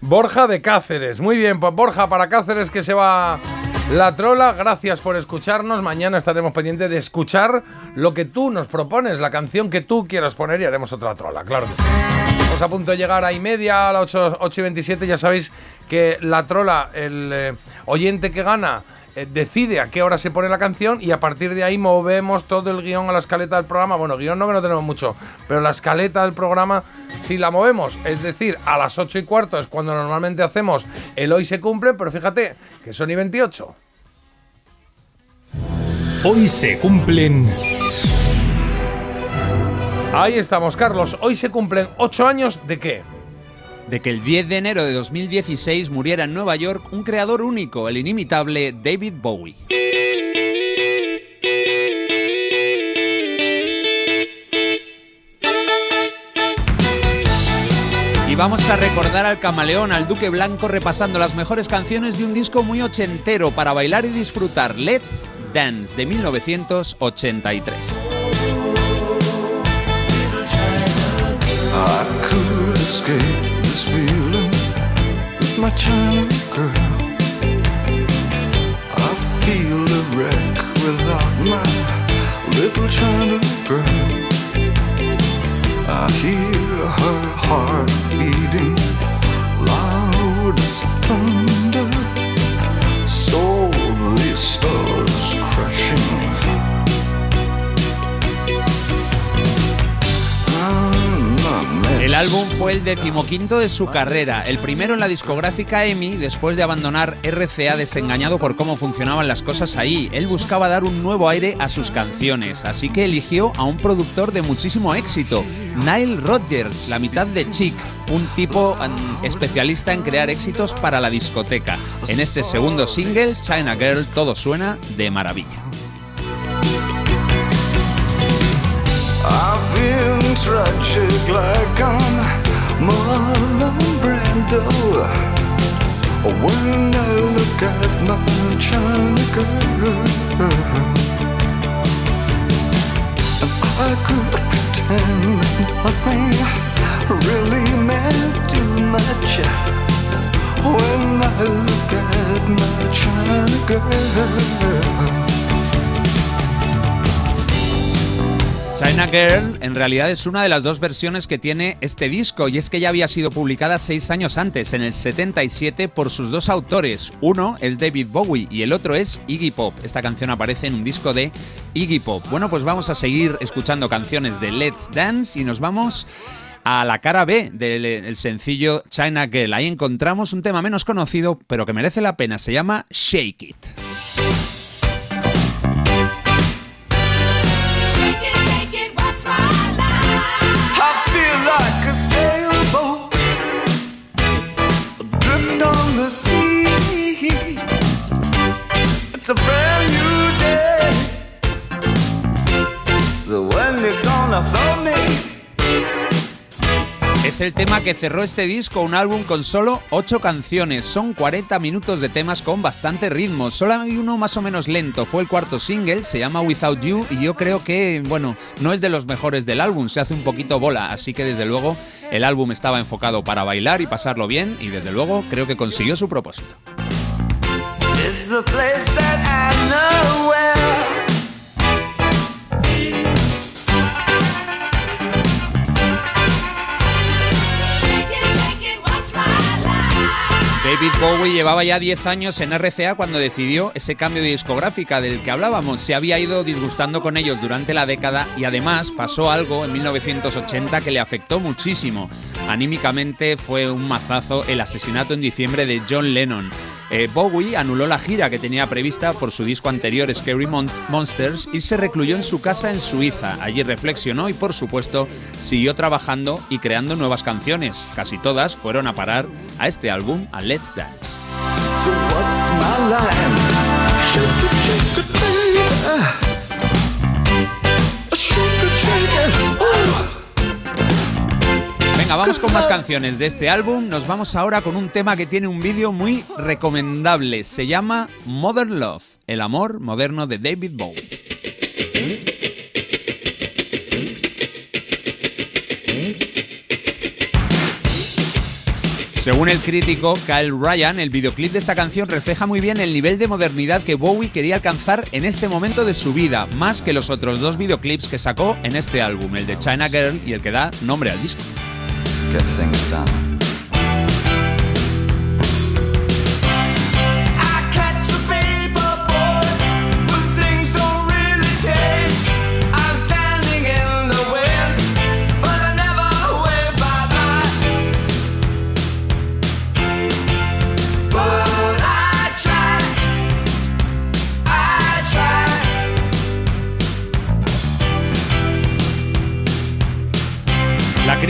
Borja de Cáceres. Muy bien, pues Borja para Cáceres que se va la trola. Gracias por escucharnos. Mañana estaremos pendientes de escuchar lo que tú nos propones, la canción que tú quieras poner y haremos otra trola, claro que sí. Estamos a punto de llegar a y media, a las 8, 8 y 27. Ya sabéis que la trola, el eh, oyente que gana, decide a qué hora se pone la canción y a partir de ahí movemos todo el guion a la escaleta del programa. Bueno, guion no que no tenemos mucho, pero la escaleta del programa, si la movemos, es decir, a las 8 y cuarto es cuando normalmente hacemos el hoy se cumple, pero fíjate que son y 28. Hoy se cumplen Ahí estamos, Carlos. Hoy se cumplen 8 años de qué? De que el 10 de enero de 2016 muriera en Nueva York un creador único, el inimitable David Bowie. Y vamos a recordar al camaleón, al Duque Blanco, repasando las mejores canciones de un disco muy ochentero para bailar y disfrutar. Let's Dance de 1983. I could escape this feeling with my China girl. I feel a wreck without my little China girl. I hear her heart beating loud as thunder. El álbum fue el decimoquinto de su carrera, el primero en la discográfica EMI después de abandonar RCA desengañado por cómo funcionaban las cosas ahí. Él buscaba dar un nuevo aire a sus canciones, así que eligió a un productor de muchísimo éxito, Nile Rodgers, la mitad de Chic, un tipo mm, especialista en crear éxitos para la discoteca. En este segundo single, China Girl, todo suena de maravilla. I feel tragic like I'm Marlon Brando. When I look at my China girl I could pretend nothing really meant too much When I look at my China girl China Girl en realidad es una de las dos versiones que tiene este disco y es que ya había sido publicada seis años antes, en el 77, por sus dos autores. Uno es David Bowie y el otro es Iggy Pop. Esta canción aparece en un disco de Iggy Pop. Bueno, pues vamos a seguir escuchando canciones de Let's Dance y nos vamos a la cara B del el sencillo China Girl. Ahí encontramos un tema menos conocido, pero que merece la pena. Se llama Shake It. Es el tema que cerró este disco, un álbum con solo 8 canciones. Son 40 minutos de temas con bastante ritmo. Solo hay uno más o menos lento. Fue el cuarto single, se llama Without You y yo creo que, bueno, no es de los mejores del álbum. Se hace un poquito bola, así que desde luego el álbum estaba enfocado para bailar y pasarlo bien y desde luego creo que consiguió su propósito. The place that I know. David Bowie llevaba ya 10 años en RCA cuando decidió ese cambio de discográfica del que hablábamos. Se había ido disgustando con ellos durante la década y además pasó algo en 1980 que le afectó muchísimo. Anímicamente fue un mazazo el asesinato en diciembre de John Lennon. Eh, Bowie anuló la gira que tenía prevista por su disco anterior Scary Mon- Monsters y se recluyó en su casa en Suiza. Allí reflexionó y por supuesto siguió trabajando y creando nuevas canciones. Casi todas fueron a parar a este álbum, a Let's Dance. Venga, vamos con más canciones de este álbum. Nos vamos ahora con un tema que tiene un vídeo muy recomendable. Se llama Modern Love, el amor moderno de David Bowie. Según el crítico Kyle Ryan, el videoclip de esta canción refleja muy bien el nivel de modernidad que Bowie quería alcanzar en este momento de su vida, más que los otros dos videoclips que sacó en este álbum, el de China Girl y el que da nombre al disco. Get things done.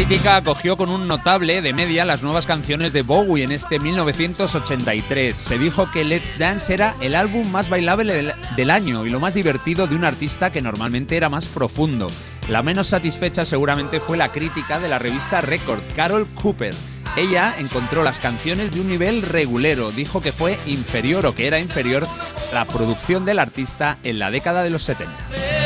Crítica acogió con un notable de media las nuevas canciones de Bowie en este 1983. Se dijo que Let's Dance era el álbum más bailable del, año y lo más divertido de un artista que normalmente era más profundo. La menos satisfecha seguramente fue la crítica de la revista Record, Carol Cooper. Ella encontró las canciones de un nivel regulero, dijo que fue inferior o que era inferior la producción del artista en la década de los 70.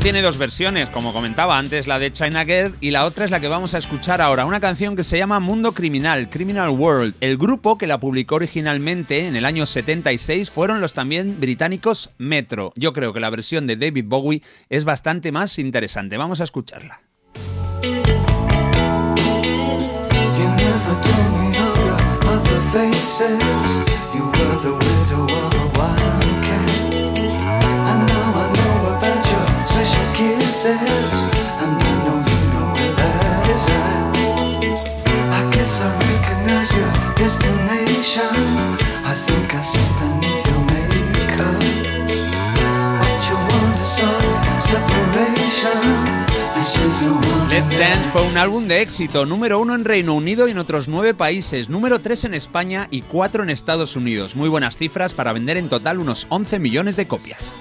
Tiene dos versiones, como comentaba antes, la de China Girl y la otra es la que vamos a escuchar ahora, una canción que se llama Mundo Criminal, Criminal World. El grupo que la publicó originalmente en el año 76 fueron los también británicos Metro. Yo creo que la versión de David Bowie es bastante más interesante. Vamos a escucharla. You kisses. And I know you know where that is at. I guess I recognize your destination. I think I see beneath your makeup. What you want is sort of separation. This is Let's Dance fue un álbum de éxito, número uno en Reino Unido y en otros nueve países, número tres en España y cuatro en Estados Unidos. Muy buenas cifras para vender en total unos 11 millones de copias.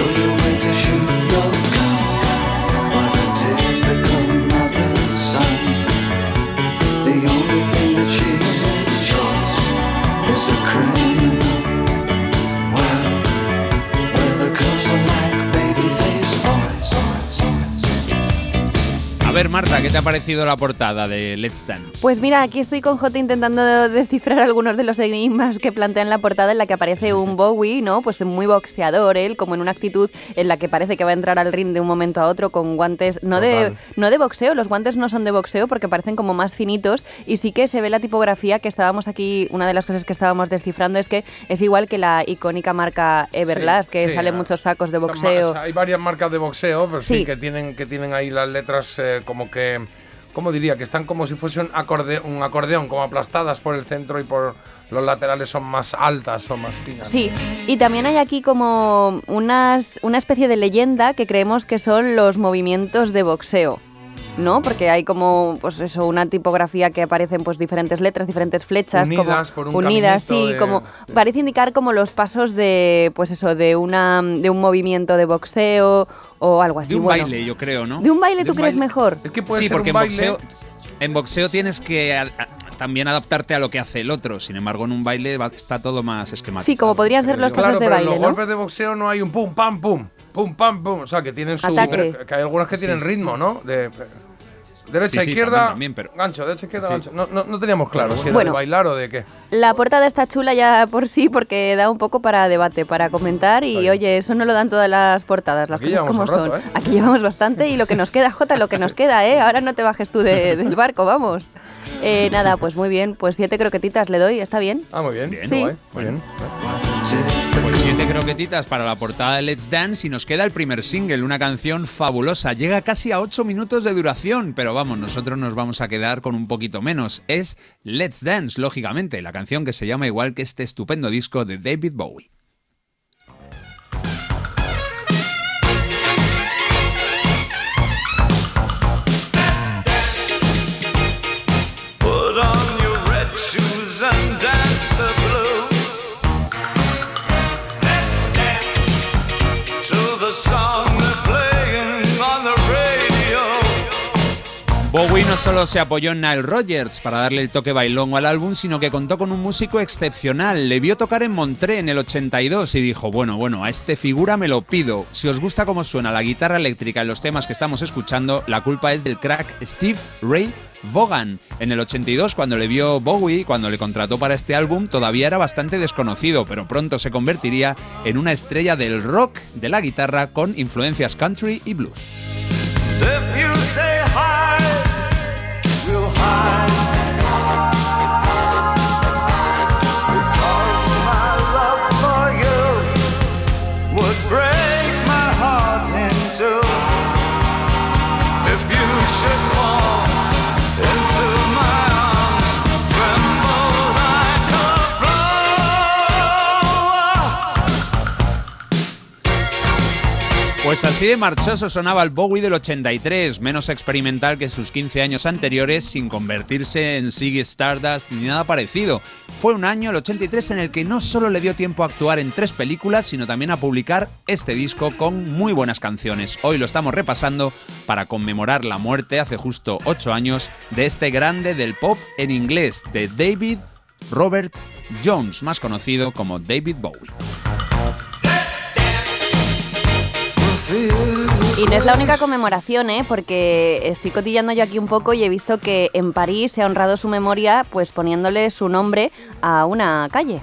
She'll show you A ver, Marta, ¿qué te ha parecido la portada de Let's Dance? Pues mira, aquí estoy con J intentando descifrar algunos de los enigmas que plantea en la portada en la que aparece un Bowie, ¿no? Pues muy boxeador él, como en una actitud en la que parece que va a entrar al ring de un momento a otro con guantes no de no de boxeo, los guantes no son de boxeo porque parecen como más finitos y sí que se ve la tipografía que estábamos aquí, una de las cosas que estábamos descifrando es que es igual que la icónica marca Everlast, que sí, salen ah. muchos sacos de boxeo. hay varias marcas de boxeo, pero sí, Sí. que tienen que tienen ahí las letras eh, como que, ¿cómo diría? Que están como si fuese un, acorde- un acordeón, como aplastadas por el centro y por los laterales son más altas, son más finas. Sí, y también hay aquí como unas, una especie de leyenda que creemos que son los movimientos de boxeo. ¿No? Porque hay como, pues eso, una tipografía que aparecen pues diferentes letras, diferentes flechas. Unidas como, por un Unidas, sí, de- como parece indicar como los pasos de, pues eso, de una, de un movimiento de boxeo o algo así. De un bueno. baile, yo creo, ¿no? ¿De un baile De tú un crees baile. mejor? Es que puede sí, ser porque un en baile. boxeo, en boxeo tienes que a- a- también adaptarte a lo que hace el otro. Sin embargo, en un baile va- está todo más esquemático. Sí, como podrían ser los Claro, pasos de pero en baile, los ¿no? golpes de boxeo no hay un pum, pam, pum, pum, pam, pum. O sea, que tienen su. Ataque. Que hay algunas que tienen ritmo, ¿no? De, derecha, Sí, sí, izquierda, también, también, pero- gancho, derecha, izquierda, Sí. gancho. No, no, no teníamos claro si era Bueno. de bailar o de qué. La portada está chula ya por sí porque da un poco para debate, para comentar y oye, eso no lo dan todas las portadas, las Aquí cosas como son. ¿eh? Aquí llevamos bastante y lo que nos queda, Jota, lo que nos queda, ¿eh? Ahora no te bajes tú de- del barco, vamos. Eh, nada, pues muy bien, pues siete croquetitas le doy, ¿está bien? Ah, muy bien. Sí. guay, muy bien. Croquetitas para la portada de Let's Dance y nos queda el primer single, una canción fabulosa. Llega casi a 8 minutos de duración, pero vamos, nosotros nos vamos a quedar con un poquito menos. Es Let's Dance, lógicamente, la canción que se llama igual que este estupendo disco de David Bowie. No solo se apoyó en Nile Rodgers para darle el toque bailongo al álbum, sino que contó con un músico excepcional. Le vio tocar en Montré en el 82 y dijo, bueno, bueno, a este figura me lo pido. Si os gusta cómo suena la guitarra eléctrica en los temas que estamos escuchando, la culpa es del crack Steve Ray Vaughan. En el 82, cuando le vio Bowie, cuando le contrató para este álbum, todavía era bastante desconocido, pero pronto se convertiría en una estrella del rock de la guitarra con influencias country y blues. High. Pues así de marchoso sonaba el Bowie del 83, menos experimental que sus 15 años anteriores, sin convertirse en Ziggy Stardust ni nada parecido. Fue un año, el 83, en el que no solo le dio tiempo a actuar en tres películas, sino también a publicar este disco con muy buenas canciones. Hoy lo estamos repasando para conmemorar la muerte hace justo 8 años de este grande del pop en inglés, de David Robert Jones, más conocido como David Bowie. Y no es la única conmemoración, ¿eh? porque estoy cotillando yo aquí un poco y he visto que en París se ha honrado su memoria pues poniéndole su nombre a una calle.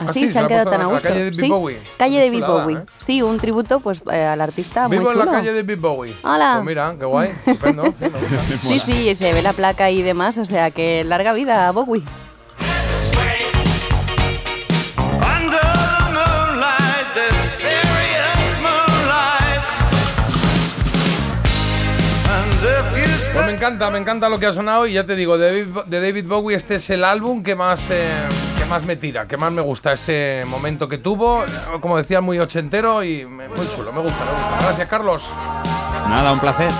Ah, Así sí, se, se han quedado tan a la gusto. calle de Sí, Bowie. Calle. ¿eh? Sí, un tributo pues eh, al artista Vivo muy en chulo. la calle de Big Bowie. Hola. Pues mira, qué guay, estupendo. [LAUGHS] sí. Sí, sí, se ve la placa y demás, o sea que larga vida a Bowie. Encanta, me encanta lo que ha sonado y ya te digo, de David, Bowie este es el álbum que más, eh, que más me tira, que más me gusta este momento que tuvo, como decía, muy ochentero y muy chulo, me gusta, me gusta. Gracias, Carlos. Nada, un placer.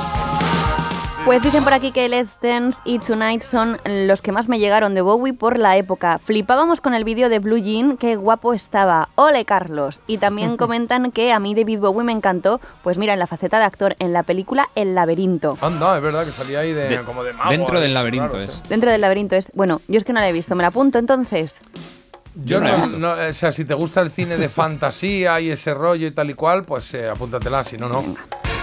Pues dicen por aquí que Let's Dance y Tonight son los que más me llegaron de Bowie por la época. Flipábamos con el vídeo de Blue Jean, qué guapo estaba. ¡Ole, Carlos! Y también [LAUGHS] comentan que a mí David Bowie me encantó, pues mira, en la faceta de actor en la película El laberinto. Anda, es verdad que salía ahí de, De- como de mago. dentro del laberinto claro, es. sí. Dentro del laberinto es... Bueno, yo es que no la he visto, me la apunto entonces. Yo no, o sea, si te gusta el cine de [LAUGHS] fantasía y ese rollo y tal y cual, pues eh, apúntatela, si no, no.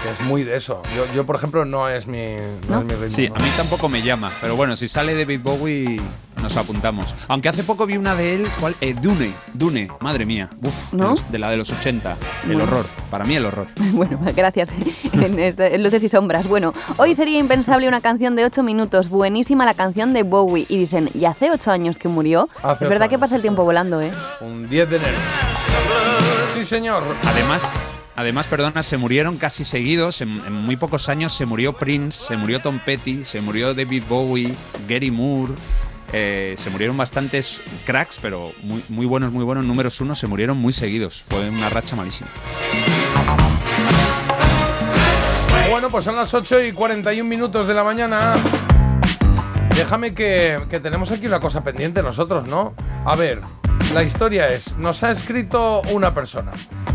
Que es muy de eso. Yo, yo, por ejemplo, no es mi, no es mi ritmo. Sí, ¿no? a mí tampoco me llama, pero bueno, si sale David Bowie nos apuntamos. Aunque hace poco vi una de él, ¿cuál? Eh, Dune, Dune, madre mía, Uf, de, ¿No? los- de la de los 80, el Bueno. horror, para mí el horror. [LAUGHS] Bueno, gracias. [LAUGHS] En, este- en Luces y Sombras. Bueno, hoy sería impensable una canción de 8 minutos. Buenísima la canción de Bowie. Y dicen, ¿y hace 8 años que murió? Hace es verdad que pasa el tiempo volando, ¿eh? Un 10 de enero. Sí, señor. Además, además, perdona, se murieron casi seguidos, en, muy pocos años se murió Prince, se murió Tom Petty, se murió David Bowie, Gary Moore. eh, se murieron bastantes cracks, pero muy, buenos, muy buenos. Números uno se murieron muy seguidos. Fue una racha malísima. Bueno, pues son las 8 y 41 minutos de la mañana. Déjame que tenemos aquí una cosa pendiente nosotros, ¿no? A ver, la historia es, nos ha escrito una persona,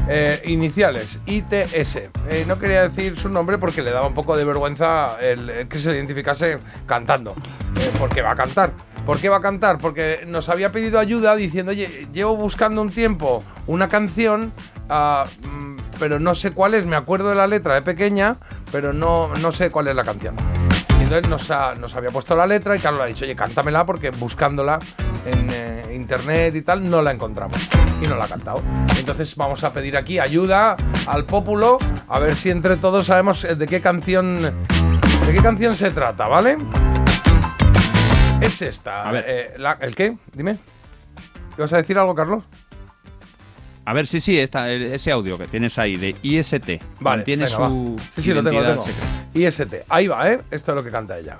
eh, iniciales, ITS. Eh, no quería decir su nombre porque le daba un poco de vergüenza el, el que se identificase cantando. Eh, porque va a cantar. ¿Por qué va a cantar? Porque nos había pedido ayuda diciendo, oye, llevo buscando un tiempo una canción, ah, mm, pero no sé cuál es, me acuerdo de la letra de pequeña, pero no, no sé cuál es la canción. Entonces nos, ha- nos había puesto la letra y Carlos le ha dicho, oye, cántamela porque buscándola en eh, internet y tal no la encontramos. Y no la ha cantado. Entonces vamos a pedir aquí ayuda al pópulo a ver si entre todos sabemos eh, de qué canción de qué canción se trata, ¿vale? Es esta. A ver. eh, la- ¿El qué? Dime. ¿Te vas a decir algo, Carlos? A ver, sí, sí, esta, ese audio que tienes ahí de IST. Vale, tiene su. Va. Sí, sí, lo tengo, lo tengo. IST. Ahí va, ¿eh? Esto es lo que canta ella.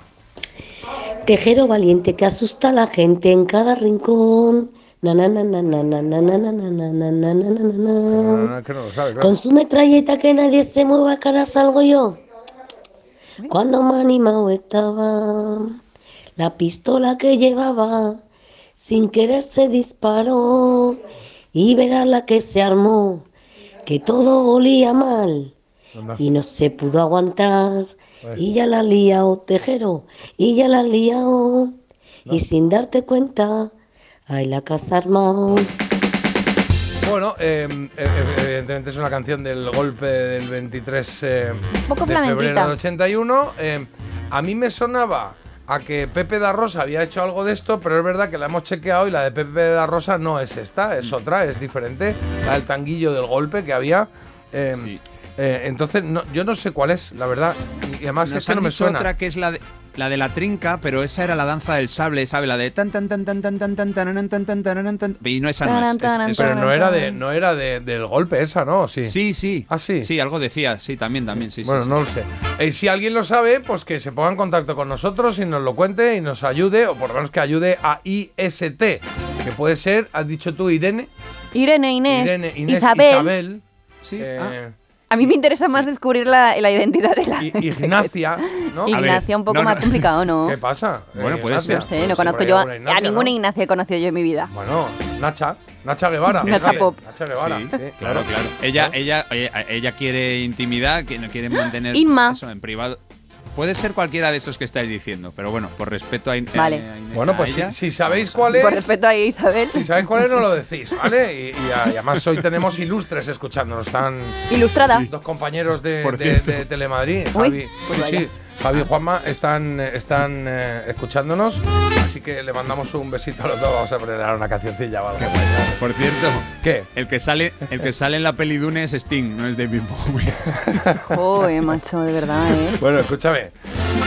Tejero valiente que asusta a la gente en cada rincón. Con su metralleta que nadie se mueva, cara salgo yo. Cuando me animado estaba, la pistola que llevaba, sin querer se disparó. Y verás la que se armó, que todo olía mal. Y no se pudo aguantar. Y ya la ha liado, tejero, y ya la ha liado. Y sin darte cuenta, hay la casa armado. Bueno, eh, eh, eh, evidentemente es una canción del golpe del 23 eh, de febrero del 81. Eh, a mí me sonaba a que Pepe da Rosa había hecho algo de esto, pero es verdad que la hemos chequeado y la de Pepe da Rosa no es esta, es otra, es diferente. La del tanguillo del golpe que había. Eh, eh, entonces, no, yo no sé cuál es, la verdad. Y además Nos es que han no me suena. otra que es la de, la de la trinca, pero esa era la danza del sable, ¿sabe? La de tan tan tan tan tan tan tan tan tan tan tan tan tan y no esa no es, es- es- Pero no era de, no era de, del golpe esa, ¿no? Sí. Sí, sí. Ah, sí. Sí, algo decía, sí, también, también, sí, sí, Bueno, sí. no lo sé. Eh, si alguien lo sabe, pues que se ponga en contacto con nosotros y nos lo cuente y nos ayude, o por lo menos que ayude a IST, que puede ser, has dicho tú, Irene. Irene, Inés, Irene, Inés, Isabel. Isabel. Sí. eh, A mí me interesa más descubrir la, la identidad de la. Ignacia, ¿no? Ignacia, un poco más complicado, [LAUGHS] ¿no? ¿Qué pasa? Bueno, Eh, puede Ignacia. ser. No sé, no Pues conozco por ahí yo a, alguna Ignacia, a ninguna ¿no? Ignacia he conocido yo en mi vida. Bueno, Nacha. Nacha Guevara. Nacha Pop. Nacha Guevara. Sí, sí, claro, claro. Ella, ella, ella, ella quiere intimidad, que no quiere mantener Inma. eso en privado. Puede ser cualquiera de esos que estáis diciendo, pero bueno, por respeto a, In- Vale. a Inés- Bueno, pues si, ella, si sabéis cuál es. Por respeto a Isabel. Si sabéis cuál es, no lo decís, ¿vale? Y, y a- y además hoy tenemos ilustres escuchándonos. Están Ilustrada. dos compañeros de Telemadrid. Uy, Javi, pues sí, Javi y Juanma están, eh, están eh, escuchándonos. Así que le mandamos un besito a los dos. Vamos a poner ahora una cancioncilla o algo. Por cierto, ¿Qué? el que sale, el que sale en la peli Dune es Sting, no es David Bowie. [LAUGHS] Joder, macho, de verdad, ¿eh? Bueno, escúchame.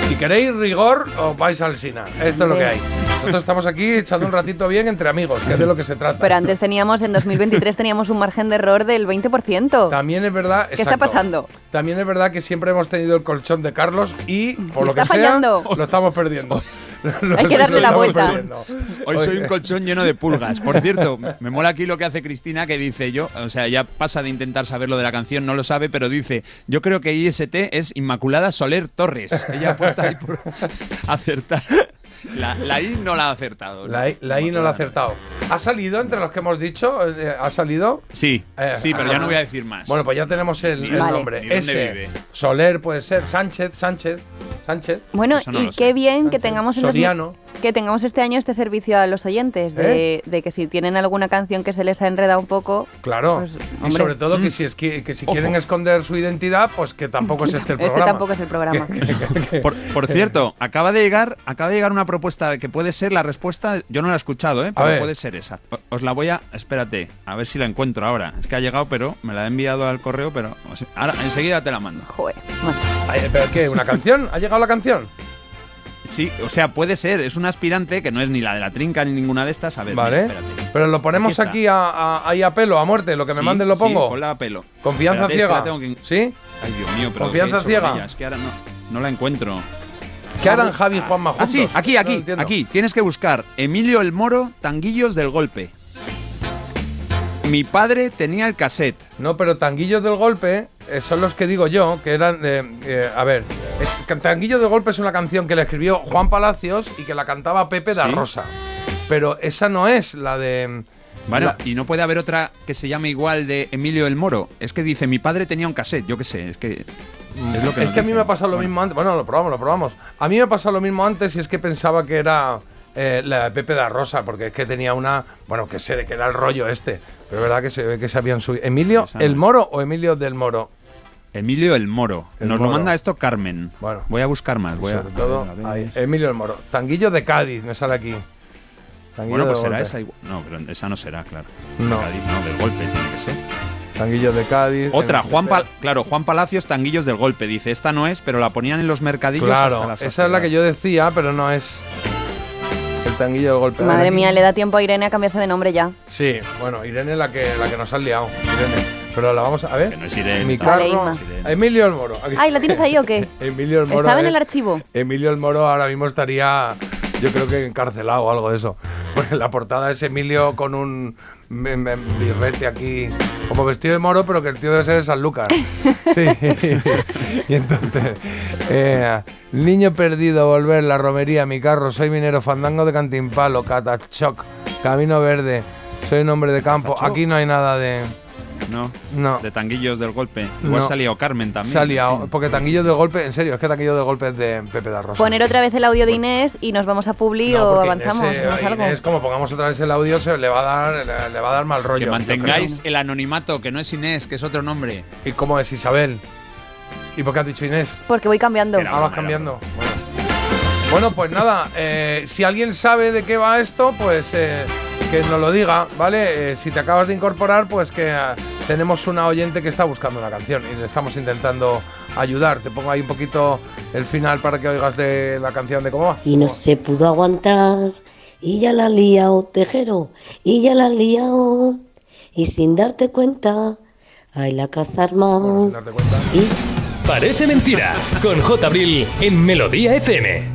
Si queréis rigor, os vais al Sina. Esto es lo que hay. Nosotros estamos aquí echando un ratito bien entre amigos, que es de lo que se trata. Pero antes teníamos, en 2023 teníamos un margen de error del 20%. También es verdad. ¿Qué está pasando? También es verdad que siempre hemos tenido el colchón de Carlos y por lo que está sea fallando. lo estamos perdiendo. [LAUGHS] Lo- Hay que darle la vuelta. perdiendo. Hoy soy un colchón lleno de pulgas. Por cierto, me mola aquí lo que hace Cristina, que dice yo, o sea, ya pasa de intentar saber lo de la canción, no lo sabe, pero dice, yo creo que IST es Inmaculada Soler Torres. Ella apuesta ahí por [LAUGHS] acertar. La, la I no la ha acertado. La, I- la I no la ha acertado. ¿Ha salido entre los que hemos dicho? Eh, ¿Ha salido? Sí, Eh, sí, pero ya no voy a decir más. Bueno, pues ya tenemos el, Ni- el Vale. nombre. vive. Soler puede ser. Sánchez, Sánchez, Sánchez. Bueno, no y sé. qué bien que tengamos en, 2000 Soriano. qué que tengamos este año este servicio a los oyentes, de, de que si tienen alguna canción que se les ha enredado un poco, Claro. Pues, y sobre todo que Mm. si, es que, que si Ojo. quieren esconder su identidad, pues que tampoco es este el [LAUGHS] este programa. tampoco es el programa. [LAUGHS] Por, por cierto, acaba de llegar, acaba de llegar una propuesta que puede ser la respuesta. Yo no la he escuchado, ¿eh? Pero puede ser esa. O- Os la voy a. Espérate, a ver si la encuentro ahora. Es que ha llegado, pero me la he enviado al correo, pero ahora enseguida te la mando. Joder, macho. Ay, ¿Pero qué? ¿Una canción? ¿Ha llegado la canción? Sí, o sea, puede ser. Es un aspirante que no es ni la de la trinca ni ninguna de estas. A ver, Vale. mira, espérate. Pero lo ponemos aquí, a, a- ahí a pelo, a muerte. Lo que me Sí, mandes lo sí, pongo. ponla a pelo. Confianza Espérate, ciega. la tengo que- ¿Sí? Ay, Dios mío, pero. Confianza ¿qué he ciega. Es que ahora no, no la encuentro. ¿Qué harán Javi y Juanma Ah, juntos? sí, aquí, aquí, aquí. Tienes que buscar Emilio el Moro, Tanguillos del Golpe. Mi padre tenía el cassette. No, pero Tanguillos del Golpe eh, son los que digo yo, que eran. de eh, a ver, es, Tanguillos del Golpe es una canción que le escribió Juan Palacios y que la cantaba Pepe da Sí. Rosa. Pero esa no es la de. Bueno, la- y no puede haber otra que se llame igual de Emilio el Moro. Es que dice, mi padre tenía un cassette, yo qué sé, es que... Es lo que, es nos que a mí me ha pasado lo Bueno, mismo antes. Bueno, lo probamos, lo probamos. A mí me ha pasado lo mismo antes y es que pensaba que era eh, la de Pepe da Rosa, porque es que tenía una. Bueno, que sé, que era el rollo este. Pero es verdad que se ve que se habían subido. ¿Emilio Esa el. Moro o Emilio del Moro? Emilio el Moro. El Nos Moro. lo manda esto Carmen. Bueno. Voy a buscar más. Voy a, Sobre todo, a ver, a ahí, Emilio el Moro. Tanguillo de Cádiz, me sale aquí. Tanguillo Bueno, pues será golpe. esa igual. No, pero esa no será, claro. No. Cádiz, no, del golpe tiene que ser. Tanguillo de Cádiz. Otra, Juan Pal claro, Juan Palacios, Tanguillos del Golpe. Dice, esta no es, pero la ponían en los mercadillos hasta Claro, la esa es la que yo decía, pero no es. El tanguillo de golpe. Madre mía, le da tiempo a Irene a cambiarse de nombre ya. Sí, bueno, Irene la que, la que nos ha liado. Irene. Pero la vamos a, a ver. Que no es Irene, Mi carro. Emilio el Moro. Aquí. Ay, ¿la tienes ahí o qué? [LAUGHS] Emilio el Moro. Estaba en el archivo. Emilio el Moro ahora mismo estaría, yo creo que encarcelado o algo de eso. Porque la portada es Emilio con un me- me- birrete aquí, como vestido de moro, pero que el tío debe ser de San Lucas. [LAUGHS] Sí. [LAUGHS] y entonces, eh, niño perdido, volver, la romería, mi carro, soy minero, fandango de Cantimpalo, Catachoc, Camino Verde, soy un hombre de campo. Aquí no hay nada de... No, No. de Tanguillos del Golpe. Igual No. liado Carmen también. En fin. porque Tanguillo del Golpe, en serio, es que Tanguillo del Golpe es de Pepe da Rosa. Poner otra vez el audio de Inés y nos vamos a Publi No, o avanzamos. Inés, eh, como pongamos otra vez el audio, se le va a dar, le, le va a dar mal rollo. Que mantengáis el anonimato, que no es Inés, que es otro nombre. ¿Y cómo es Isabel? ¿Y por qué has dicho Inés? Porque voy cambiando. Ah, vas cambiando. Bueno. Bueno, pues nada, eh, si alguien sabe de qué va esto, pues eh, que nos lo diga, ¿vale? Eh, si te acabas de incorporar, pues que eh, tenemos una oyente que está buscando una canción y le estamos intentando ayudar. Te pongo ahí un poquito el final para que oigas de la canción de cómo va. Y no se pudo aguantar, y ya la has liado, tejero, y ya la has liado, y sin darte cuenta, hay la casa armada. Y Parece mentira, con J. Abril en Melodía FM.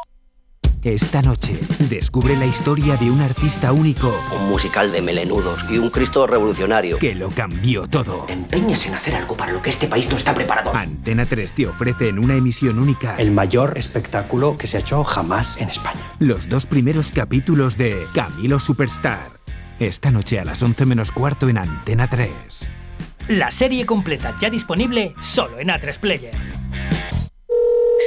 Esta noche, descubre la historia de un artista único Un musical de melenudos y un Cristo revolucionario. que lo cambió todo. Empeñas en hacer algo para lo que este país no está preparado. Antena 3 te ofrece en una emisión única El mayor espectáculo que se ha hecho jamás en España. los dos primeros capítulos de Camilo Superstar. Esta noche a las 11 menos cuarto en Antena 3. La serie completa ya disponible solo en A3 Player.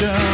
attention.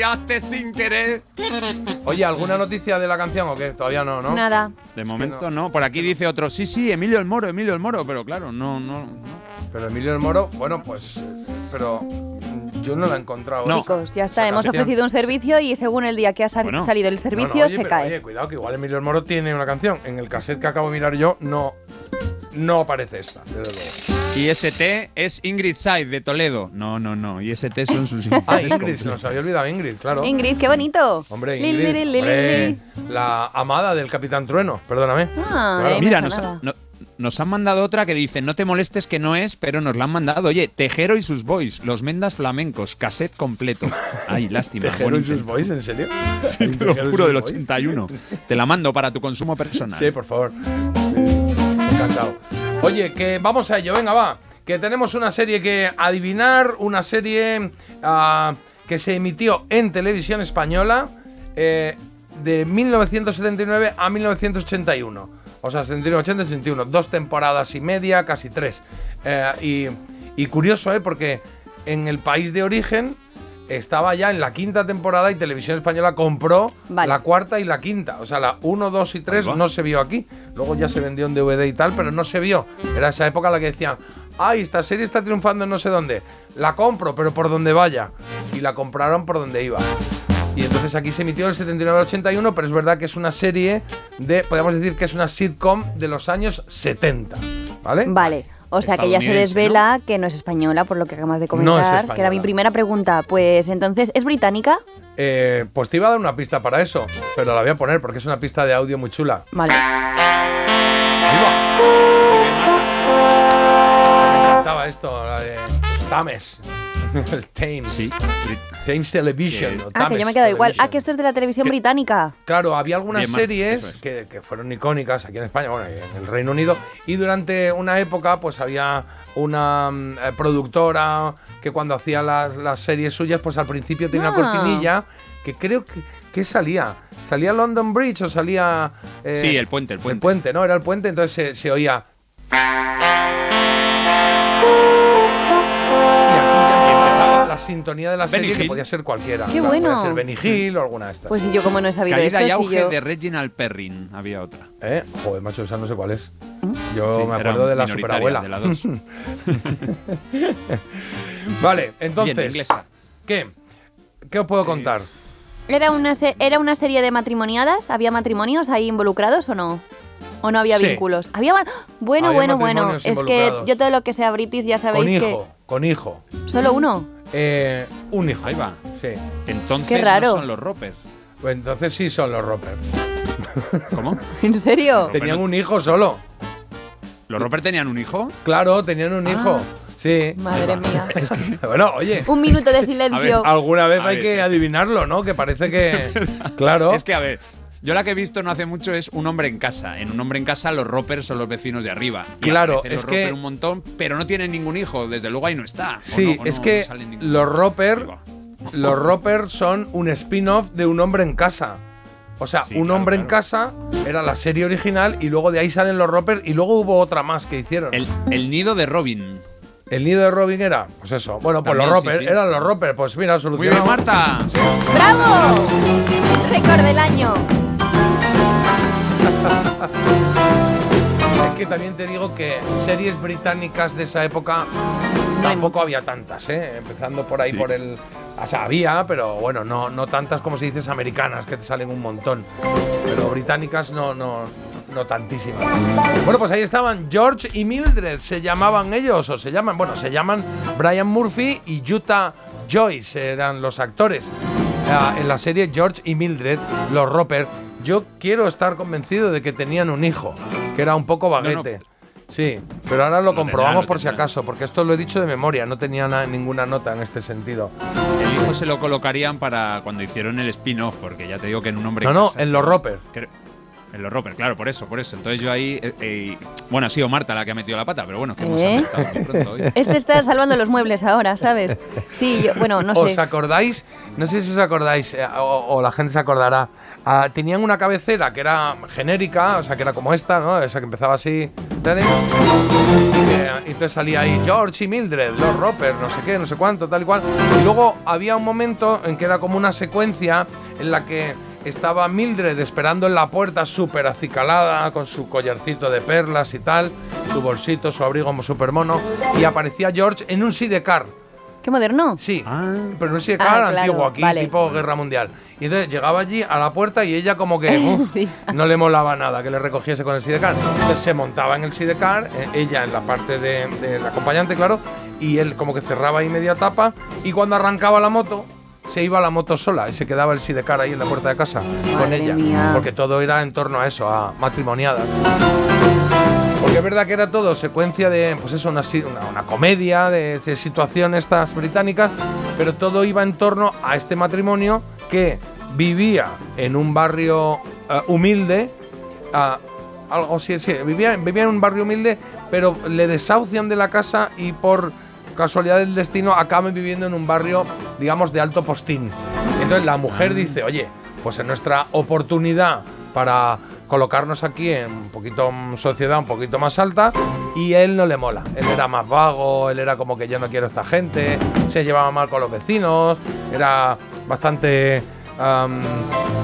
Liaste sin querer. Oye, ¿alguna noticia de la canción o qué? Todavía no, ¿no? Nada. De momento no. Por aquí dice otro, sí, sí, Emilio el Moro, Emilio el Moro, pero claro, no, no. no. Pero Emilio el Moro, bueno, pues. Pero yo no la he encontrado. esa- Chicos, ya está. Hemos ofrecido un servicio y según el día que ha sal- Bueno. salido el No, no, servicio oye, se pero, cae. Oye, cuidado, que igual Emilio el Moro tiene una canción. En el cassette que acabo de mirar yo, no. No aparece esta, desde luego. IST es Ingrid Side de Toledo. No, no, no. IST son sus Ah, Ingrid, nos había olvidado Ingrid, claro. Ingrid, qué bonito. Hombre, Ingrid. li, li, li, hombre, li. la amada del Capitán Trueno, perdóname. Ah, Claro. Mira, nos, sonaba. no- nos han mandado otra que dice, no te molestes que no es, pero nos la han mandado. Oye, Tejero y sus boys, los mendas flamencos, cassette completo. Ay, [LAUGHS] lástima. Tejero y sus boys, ¿en serio? Sí, [LAUGHS] te lo juro, del 81. Te la mando para tu consumo personal. Sí, por favor. Oye, que vamos a ello, venga, va. Que tenemos una serie que adivinar, una serie ah, que se emitió en televisión española eh, de 1979 a 1981. O sea, 79, 80, 81. Dos temporadas y media, casi tres. Eh, y, y curioso, ¿eh? Porque en el país de origen estaba ya en la quinta temporada y Televisión Española compró Vale. la cuarta y la quinta. O sea, la 1, 2 y 3 Ahí va. no se vio aquí. Luego ya se vendió en DVD y tal, pero no se vio. Era esa época en la que decían, ay, esta serie está triunfando en no sé dónde. La compro, pero por donde vaya. Y la compraron por donde iba. Y entonces aquí se emitió el 79 al 81, pero es verdad que es una serie de, podríamos decir que es una sitcom de los años 70. ¿Vale? Vale. O sea que ya se desvela que no es española, por lo que acabas de No es comentar, que era mi primera pregunta. Pues entonces, ¿es británica? Eh, pues te iba a dar una pista para eso, pero la voy a poner porque es una pista de audio muy chula. Vale. Me encantaba esto, la de [LAUGHS] Thames. El Thames. Thames Television. o Ah, que yo me he quedado igual. Ah, que esto es de la televisión británica. Claro, había algunas Bien, series es. que, que fueron icónicas aquí en España, bueno, en el Reino Unido, y durante una época pues había una mm, eh, productora que cuando hacía las, las series suyas, pues al principio tenía Ah. una cortinilla que creo que, que salía. ¿Salía London Bridge o salía... eh, Sí, el puente, el El puente. puente, ¿no? Era el puente, entonces se, se oía... sintonía de la Benny serie, que podía ser cualquiera. Qué Claro, bueno. Podía ser Benny Hill o alguna de estas. Pues yo como no he sabido Caída esto, y si auge yo- de Reginald Perrin. Había otra. ¿Eh? Joder, macho, esa no sé cuál es. Yo Sí, me acuerdo de la superabuela. de la dos. [LAUGHS] vale, entonces. Bien, inglesa. ¿Qué? ¿Qué os puedo contar? ¿Era una, se- ¿Era una serie de matrimoniadas? ¿Había matrimonios ahí involucrados o no? ¿O no había Sí. vínculos? Había Bueno, Había bueno, bueno. Es que yo todo lo que sea british ya sabéis Con que... hijo, con hijo. ¿Solo uno? Eh, un hijo. Ahí va. Sí. Entonces Qué raro. no son los Roper. Pues entonces sí son los Roper. [LAUGHS] ¿Cómo? ¿En serio? Tenían un hijo solo. ¿Los Roper tenían un hijo? Claro, tenían un hijo. Ah. Sí. Madre mía. [LAUGHS] [LAUGHS] Bueno, oye. Un minuto de silencio. Alguna vez a hay ver. que adivinarlo, ¿no? Que parece que. claro. Es que, a ver, yo la que he visto no hace mucho es un hombre en casa. En un hombre en casa los roppers son los vecinos de arriba. Y Claro, los es que- un montón, pero no tienen ningún hijo. Desde luego ahí no está. O Sí, no- o es no- que no los Roper, los Roper son un spin-off de un hombre en casa. O sea, un hombre en casa era la serie original y luego de ahí salen los Roper y luego hubo otra más que hicieron. El, el nido de Robin. ¿El nido de Robin era? Pues eso. Bueno, pues También, los sí, Roper, sí. eran los Roper. Pues mira, Muy solucionado. bien, Marta. ¡Bravo! Récord del año. [LAUGHS] Es que también te digo que series británicas de esa época tampoco había tantas, ¿eh? Empezando por ahí Sí. por el. O sea, había, pero bueno, no, no tantas como si dices americanas, que te salen un montón. Pero británicas no, no, no tantísimas. Bueno, pues ahí estaban George y Mildred, se llamaban ellos, o se llaman, bueno, se llaman Brian Murphy y Utah Joyce, eran los actores. Ah, en la serie George y Mildred, los Roper, yo quiero estar convencido de que tenían un hijo, que era un poco vaguete. Sí, pero ahora lo comprobamos por si acaso, porque esto lo he dicho de memoria, no tenía na- ninguna nota en este sentido. El hijo se lo colocarían para cuando hicieron el spin-off, porque ya te digo que en un hombre No, en no, casa- en los Roper. En los Roper, claro, por eso, por eso. Entonces yo ahí. eh, eh, bueno, ha sido Marta la que ha metido la pata, pero bueno, que hemos ¿Eh? pronto hoy. [LAUGHS] Este está salvando los muebles ahora, ¿sabes? Sí, yo, bueno, no [LAUGHS] ¿Os sé. acordáis? No sé si os acordáis, eh, o, o la gente se acordará. Ah, tenían una cabecera que era genérica, o sea, que era como esta, ¿no? Esa que empezaba así. eh, y entonces salía ahí George y Mildred, los Roper, no sé qué, no sé cuánto, tal y cual. Y luego había un momento en que era como una secuencia en la que estaba Mildred esperando en la puerta súper acicalada, con su collarcito de perlas y tal, su bolsito, su abrigo como súper mono, y aparecía George en un sidecar. ¿Qué moderno? Sí, Ah. pero un sidecar Ah, claro, antiguo, aquí, vale. tipo guerra mundial. Y entonces llegaba allí a la puerta y ella como que [LAUGHS] uf, Sí. no le molaba nada que le recogiese con el sidecar. Entonces se montaba en el sidecar, eh, ella en la parte de- del acompañante, claro, y él como que cerraba ahí media tapa y cuando arrancaba la moto se iba la moto sola y se quedaba el sidecar ahí en la puerta de casa con ella. mía. Porque todo era en torno a eso, a matrimoniadas. Porque es verdad que era todo secuencia de, pues eso, una, una, una comedia de, de situaciones estas británicas, pero todo iba en torno a este matrimonio que vivía en un barrio eh, humilde, ah, algo sí, sí, vivía, vivía en un barrio humilde, pero le desahucian de la casa y por casualidad del destino acaban viviendo en un barrio, digamos, de alto postín. Entonces la mujer dice, oye, pues en nuestra oportunidad para colocarnos aquí en un poquito mm, sociedad un poquito más alta y él no le mola. Él era más vago, él era como que yo no quiero esta gente, se llevaba mal con los vecinos, era bastante, am,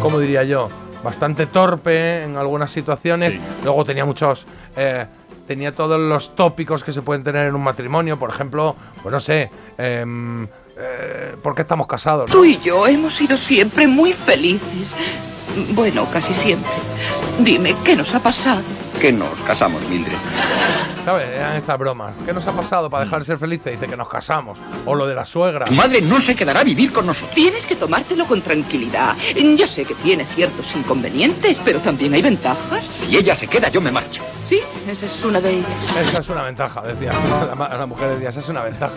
¿cómo diría yo? Bastante torpe en algunas situaciones. Luego tenía muchos... eh, tenía todos los tópicos que se pueden tener en un matrimonio, por ejemplo, pues no sé, em, eh, ¿por qué estamos casados? no? Tú y yo hemos sido siempre muy felices. Bueno, casi siempre. Dime, ¿qué nos ha pasado? Que nos casamos, Mildred. ¿Sabes? Eran estas bromas. ¿Qué nos ha pasado para dejar de ser felices? Dice que nos casamos. O lo de la suegra. Tu madre no se quedará a vivir con nosotros. Tienes que tomártelo con tranquilidad. Ya sé que tiene ciertos inconvenientes, pero también hay ventajas. Si ella se queda, yo me marcho. Sí, esa es una de ellas. Esa es una ventaja, decía. [LAUGHS] La, la mujer decía, esa es una ventaja.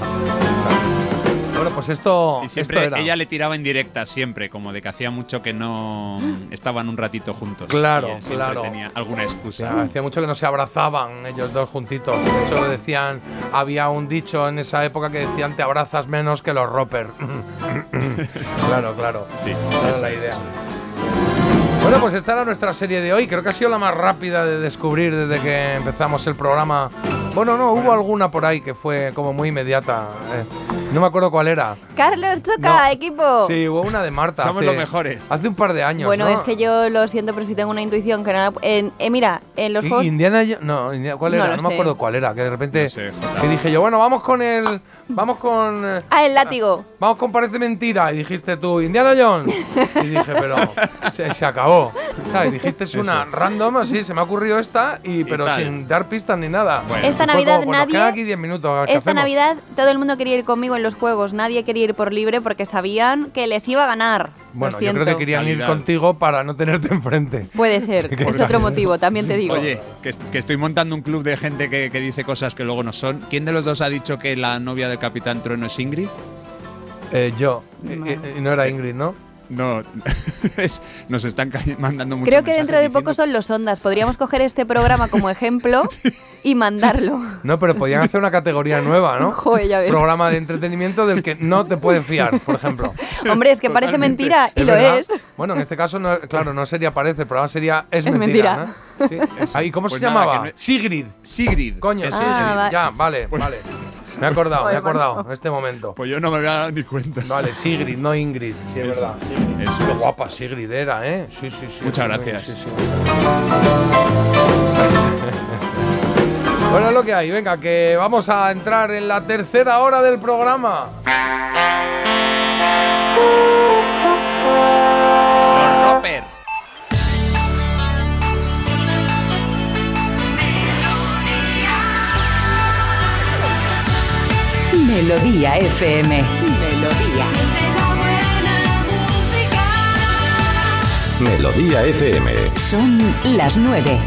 Bueno, pues esto, Y siempre esto era. ella le tiraba en directa, siempre, como de que hacía mucho que no [GASPS] estaban un ratito juntos. Claro, Y claro. tenía alguna excusa. sea, hacía mucho que no se abrazaban ellos dos juntitos. De hecho, decían, había un dicho en esa época que decían te abrazas menos que los Roper. [LAUGHS] [LAUGHS] claro, claro. Sí, Esa es la idea. eso Bueno, pues esta era nuestra serie de hoy. Creo que ha sido la más rápida de descubrir desde que empezamos el programa. Bueno, no, hubo alguna por ahí que fue como muy inmediata. eh. No me acuerdo cuál era. Carlos Choca, No. equipo. Sí, hubo una de Marta. Somos hace- los mejores. Hace un par de años. Bueno, ¿no? es que yo lo siento, pero sí tengo una intuición que no. En, eh, mira, en los juegos. Indiana no, Indiana- ¿cuál No era? No, me acuerdo cuál era, que de repente No sé, que dije yo, bueno, vamos con el vamos con eh, Ah, el látigo. vamos con parece mentira y dijiste tú Indiana Jones y dije, pero se, se acabó. ¿Sabes? Dijiste es una random así, se me ha ocurrido esta y pero tal. sin dar pistas ni nada. Bueno, Esta Navidad como, pues nos nadie- quedan aquí 10 minutos. ¿qué Esta hacemos? Navidad todo el mundo quería ir conmigo en los juegos, nadie quería ir por libre porque sabían que les iba a ganar. Bueno, yo creo que querían ir contigo para no tenerte enfrente. Puede [LAUGHS] ser, es otro motivo, también te digo. Oye, que, est- que estoy montando un club de gente que, que dice cosas que luego no son. ¿Quién de los dos ha dicho que la novia del Capitán Trueno es Ingrid? Eh, yo. Y, y- y no era Ingrid, ¿no? No, [LAUGHS] es- nos están mandando muchos Creo que dentro de poco son los ondas. Podríamos coger este programa como ejemplo [LAUGHS] y mandarlo. No, pero podían hacer una categoría nueva, ¿no? [LAUGHS] Joder, ya ves. Programa de entretenimiento del que no te puedes fiar, por ejemplo. Hombre, es que parece mentira y ¿Es lo verdad? es. Bueno, en este caso, no, claro, no sería parece, el programa sería Es, Es mentira. ¿no? Sí. Ah, ¿Y cómo Pues se nada, llamaba? no- Sigrid. Sigrid. Coño, Sigrid. Ah, va- Ya, vale, vale. Me he acordado, me he acordado en este momento. Pues yo no me había dado ni cuenta. Vale, Sigrid, no Ingrid. Sí, es Eso, verdad. eso Qué guapa Sigrid era, ¿eh? Sí, sí, sí. Muchas sí, gracias. sí, sí. [LAUGHS] Bueno, es lo que hay. Venga, que vamos a entrar en la tercera hora del programa. Los Roper. Melodía FM. Melodía. Melodía FM. Son las nueve.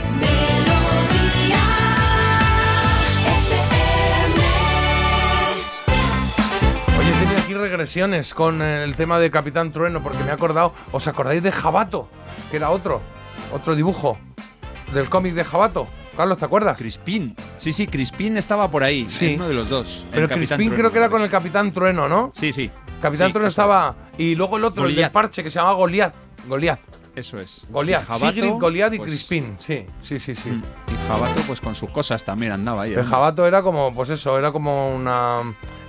Oye, tenía aquí regresiones con el tema de Capitán Trueno porque me he acordado. ¿Os acordáis de Jabato? Que era otro. Otro dibujo del cómic de Jabato. Carlos, ¿te acuerdas? Crispín. Sí, sí, Crispín estaba por ahí. Sí. Es uno de los dos. Pero Crispín Trueno, creo que era con el Capitán Trueno, ¿no? Sí, sí. Capitán Sí, Trueno estaba. Y luego el otro, el del parche, que se llamaba Goliat. Goliat. Eso es. Goliat. Sigrid, Goliat y pues, Crispín. Sí, sí, sí, sí. mm, Y Jabato, pues con sus cosas también andaba ahí. El. Jabato era como, pues eso, era como una.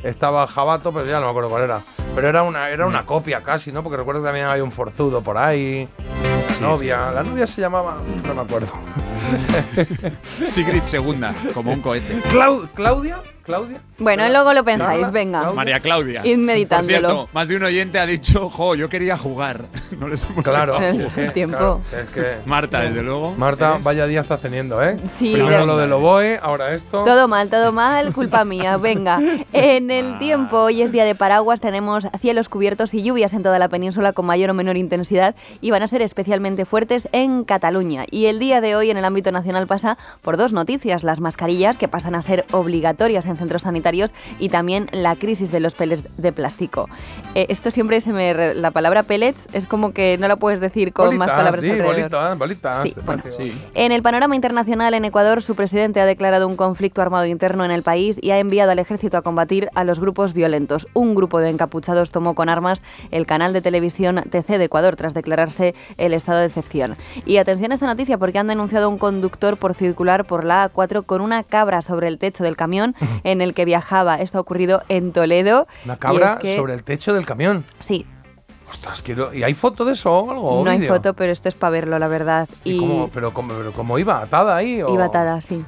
Estaba Jabato, pero ya no me acuerdo cuál era. Pero era una, era Mm. una copia casi, ¿no? Porque recuerdo que también había un forzudo por ahí. La Sí, novia. La novia se llamaba. No me acuerdo. [LAUGHS] Sigrid segunda, como un cohete. Clau- ¿Claudia? ¿Claudia? Bueno, luego lo pensáis, Carla, venga. Claudia. María Claudia. Id meditándolo. Por cierto, más de un oyente ha dicho, jo, yo quería jugar. [LAUGHS] No les hemos Claro. En el tiempo. claro, es que- Marta, desde luego. Marta, eres- vaya día estás teniendo, ¿eh? Sí, Primero de- lo del oboe, ahora esto. Todo mal, todo mal, culpa mía. Venga, en el tiempo, hoy es día de paraguas, tenemos cielos cubiertos y lluvias en toda la península con mayor o menor intensidad y van a ser especialmente fuertes en Cataluña. Y el día de hoy en el ámbito nacional pasa por dos noticias, las mascarillas que pasan a ser obligatorias en centros sanitarios y también la crisis de los pellets de plástico. Eh, esto siempre se me... re- La palabra pellets es como que no la puedes decir con más Bolitas, palabras bolitas, bolitas. Sí, de bueno. patio. En el panorama internacional en Ecuador, su presidente ha declarado un conflicto armado interno en el país y ha enviado al ejército a combatir a los grupos violentos. Un grupo de encapuchados tomó con armas el canal de televisión TC de Ecuador tras declararse el estado de excepción. Y atención a esta noticia porque han denunciado un conductor por circular por la A4 con una cabra sobre el techo del camión [LAUGHS] en el que viajaba. Esto ha ocurrido en Toledo. Una cabra es que- sobre el techo del camión. Sí, Ostras, quiero. ¿Y hay foto de eso o algo? no hay foto, pero esto es para verlo, la verdad. ¿Y cómo, pero, cómo, pero cómo iba? ¿Atada ahí? O... Iba atada, sí.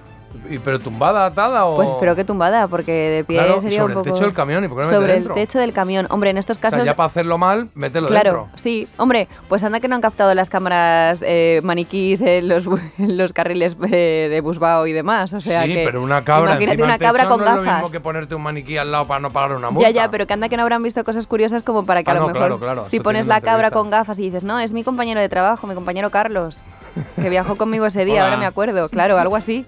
¿Y, ¿Pero tumbada, atada o...? Pues espero que tumbada, porque de pie Claro, sería sobre un el poco... techo del camión, ¿y por qué no Sobre dentro? el techo del camión. Hombre, en estos O casos... sea, ya para hacerlo mal, mételo Claro, dentro. sí. Hombre, pues anda que no han captado las cámaras eh, maniquís en los, bu- en [LAUGHS] los carriles eh, de Busbao y demás. O sea sí, que, pero una cabra Imagínate una cabra techo con no es lo gafas. mismo que ponerte un maniquí al lado para no pagar una multa. Ya, ya, pero que anda que no habrán visto cosas curiosas como para que Ah, a lo no, mejor claro, claro, si pones la cabra con gafas y dices, no, es mi compañero de trabajo, mi compañero Carlos, que viajó conmigo ese día, [LAUGHS] ahora me acuerdo, claro, algo así.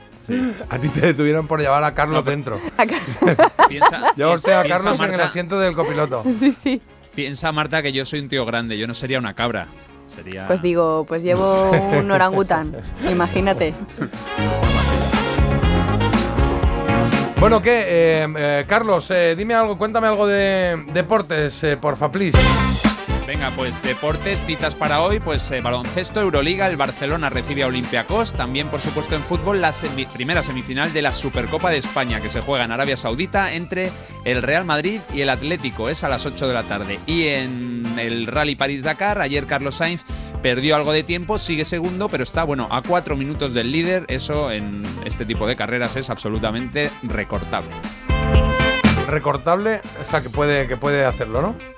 A ti te detuvieron por llevar a Carlos dentro. [LAUGHS] Piensa, Lleva usted a piensa, Carlos en el Marta, asiento del copiloto. [LAUGHS] Sí, sí. Piensa, Marta, que yo soy un tío grande. Yo no sería una cabra. Sería. Pues digo, pues llevo un orangután, imagínate. Bueno, ¿qué? Eh, eh, Carlos, eh, dime algo, cuéntame algo de deportes, eh, porfa, please. Venga, pues deportes, citas para hoy, pues eh, baloncesto, Euroliga, el Barcelona recibe a Olympiacos, también por supuesto en fútbol la primera semifinal de la Supercopa de España que se juega en Arabia Saudita entre el Real Madrid y el Atlético, es a las 8 de la tarde. Y en el Rally París-Dakar, ayer Carlos Sainz perdió algo de tiempo, sigue segundo, pero está bueno a cuatro minutos del líder, eso en este tipo de carreras es absolutamente recortable. Recortable, o sea, que puede, que puede hacerlo, ¿no?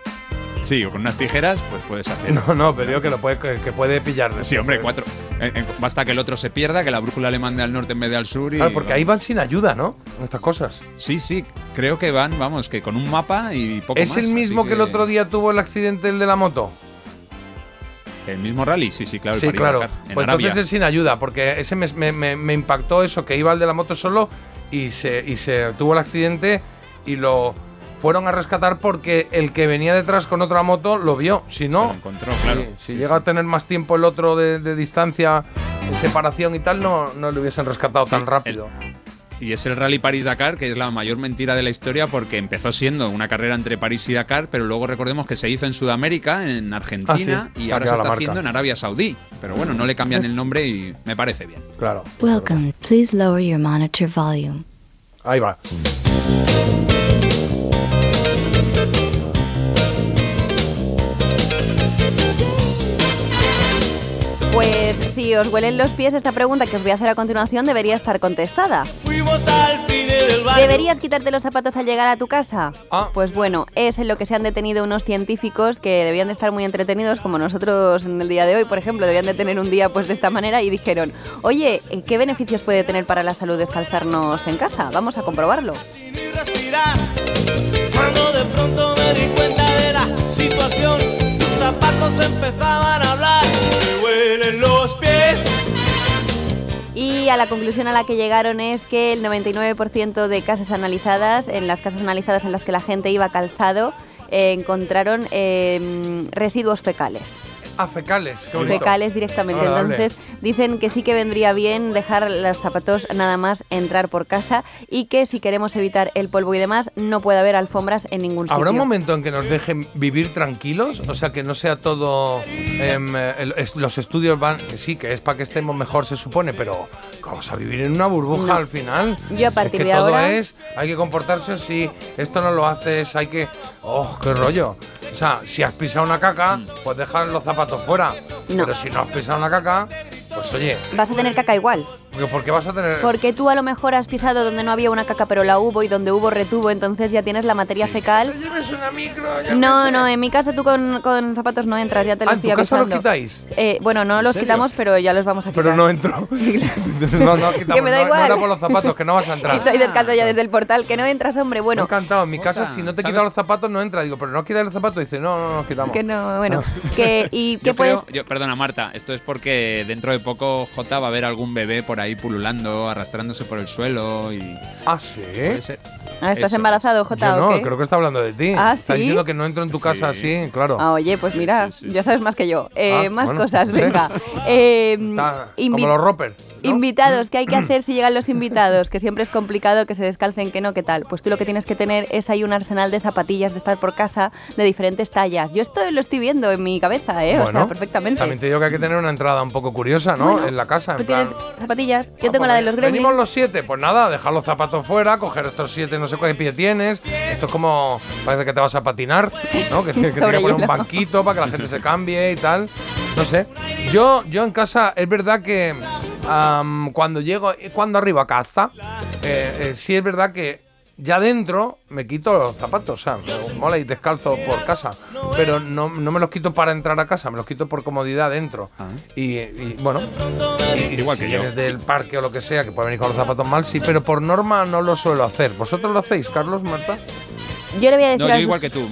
Sí, o con unas tijeras, pues puedes hacer. No, no, pero digo que lo puede, que, que puede pillar. Sí, hombre, cuatro. eh, eh, basta que el otro se pierda, que la brújula le mande al norte en vez de al sur. Y, Claro, porque ahí van sin ayuda, ¿no? Estas cosas. Sí, sí, creo que van, vamos, que con un mapa y poco ¿Es más. el mismo que el otro día tuvo el accidente, el de la moto? El mismo rally, sí, sí, claro. el sí, París claro. Dakar, en Pues Arabia. entonces es sin ayuda, porque ese me, me- me- me impactó eso, que iba el de la moto solo y se, y se tuvo el accidente y lo fueron a rescatar porque el que venía detrás con otra moto lo vio. Si no, lo encontró, claro. si, si llega a tener más tiempo el otro de, de distancia, de separación y tal, no, no le hubiesen rescatado tan rápido. Y es el Rally París-Dakar, que es la mayor mentira de la historia porque empezó siendo una carrera entre París y Dakar, pero luego recordemos que se hizo en Sudamérica, en Argentina, Ah, sí, y ahora se está marca. haciendo en Arabia Saudí. Pero bueno, no le cambian el nombre y me parece bien. Claro. Welcome. Please lower your monitor volume. Ahí va. Pues si os huelen los pies, esta pregunta que os voy a hacer a continuación debería estar contestada. Fuimos al cine del barrio. ¿Deberías quitarte los zapatos al llegar a tu casa? Ah. Pues bueno, es en lo que se han detenido unos científicos que debían de estar muy entretenidos, como nosotros en el día de hoy, por ejemplo, debían de tener un día pues de esta manera y dijeron, oye, eh, ¿qué beneficios puede tener para la salud descalzarnos en casa? Vamos a comprobarlo. Cuando de pronto me di cuenta de la situación, zapatos empezaban a hablar. Me huelen los pies. Y a la conclusión a la que llegaron es que el 99% de casas analizadas, en las casas analizadas en las que la gente iba calzado, eh, encontraron eh, residuos fecales. Ah, fecales. qué fecales directamente. Entonces dicen que sí que vendría bien dejar los zapatos nada más entrar por casa y que si queremos evitar el polvo y demás no puede haber alfombras en ningún sitio. ¿Habrá un momento en que nos dejen vivir tranquilos? O sea, que no sea todo... em, eh, los estudios van... Sí, que es para que estemos mejor, se supone, pero vamos a vivir en una burbuja No. al final. Yo a partir es que de todo ahora- es... Hay que comportarse así, esto no lo haces, hay que... ¡Oh, qué rollo! O sea, si has pisado una caca, pues dejar los zapatos fuera. No. Pero si no has pisado una caca, pues oye, Vas a tener caca igual. Porque ¿por qué vas a tener...? Porque tú a lo mejor has pisado donde no había una caca pero la hubo y donde hubo retuvo, entonces ya tienes la materia fecal. lleves una micro, ya No, no, en mi casa tú con, con zapatos no entras, ya te lo Ah, ¿en estoy tu casa los quitáis? Eh, bueno, no los serio? quitamos, pero ya los vamos a quitar. Pero no entro. [LAUGHS] [LAUGHS] no, no, [LAUGHS] quitamos, Que me da no, no igual. era por los zapatos, que no vas a entrar. Estoy descalzo ya desde el portal, que no entras, hombre, bueno. encantado. En mi casa, si no te quitas los zapatos, no entra. Digo, pero no quitas los zapatos. Dice, no, no, no, quitamos. Que no, bueno. Que, ¿Y qué Yo puedes...? creo, yo- perdona Marta, esto es porque dentro de poco J va a ver algún bebé por ahí pululando, arrastrándose por el suelo y. Ah, sí. Puede ser. Ah, ¿Estás Eso. embarazado, Jota, Yo o no, qué? creo que está hablando de ti. Ah, Está ¿sí? diciendo que no entro en tu casa así, claro. Ah, oye, pues mira, ya sabes más que yo. Eh, Ah, más bueno, cosas, venga. [LAUGHS] Eh, Está como los roppers. Invitados, ¿qué hay que [CLEARS THROAT] hacer si llegan los invitados? Que siempre es complicado que se descalcen, que no, ¿qué tal? Pues tú lo que tienes que tener es ahí un arsenal de zapatillas de estar por casa de diferentes tallas. Yo esto lo estoy viendo en mi cabeza, ¿eh? o sea, perfectamente. También te digo que hay que tener una entrada un poco curiosa, ¿no? Bueno, en la casa. Tú En plan, tienes zapatillas, yo tengo la de los gremlins. Venimos los siete, pues nada, dejar los zapatos fuera, coger estos siete, no sé qué pie tienes. Esto es como, parece que te vas a patinar, ¿no? Que, [LAUGHS] tienes que que poner un banquito para que la gente se cambie y tal. No sé. Yo, yo en casa, es verdad que am, cuando llego, cuando arribo a casa, eh, eh, sí es verdad que ya dentro me quito los zapatos, o sea, me mola ir descalzo por casa, pero no, no me los quito para entrar a casa, me los quito por comodidad dentro. Y, y, bueno, y- Igual si que yo. vienes del parque o lo que sea, que puede venir con los zapatos mal, sí, pero por norma no lo suelo hacer. ¿Vosotros lo hacéis, Carlos, Marta? Yo le voy a decir No, a yo igual que tú.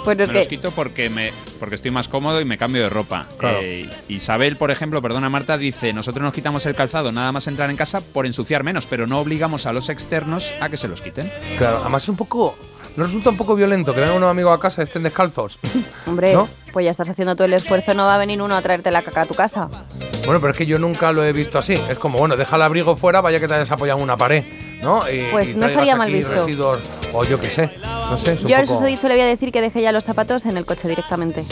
Me, Pues me los quito porque me porque estoy más cómodo y me cambio de ropa. Claro. Eh, Isabel, por ejemplo, perdona Marta, dice, nosotros nos quitamos el calzado nada más entrar en casa por ensuciar menos, pero no obligamos a los externos a que se los quiten. Claro, además es un poco. ¿No resulta un poco violento que vengan unos amigos a casa y estén descalzos? [LAUGHS] Hombre, ¿No? pues ya estás haciendo todo el esfuerzo, no va a venir uno a traerte la caca a tu casa. Bueno, pero es que yo nunca lo he visto así. Es como, bueno, deja el abrigo fuera, vaya que te hayas apoyado en una pared, ¿no? Y, Pues y no estaría mal visto. residuos, o yo qué sé, no sé. Es un Yo a poco eso dicho le voy a decir que deje ya los zapatos en el coche directamente.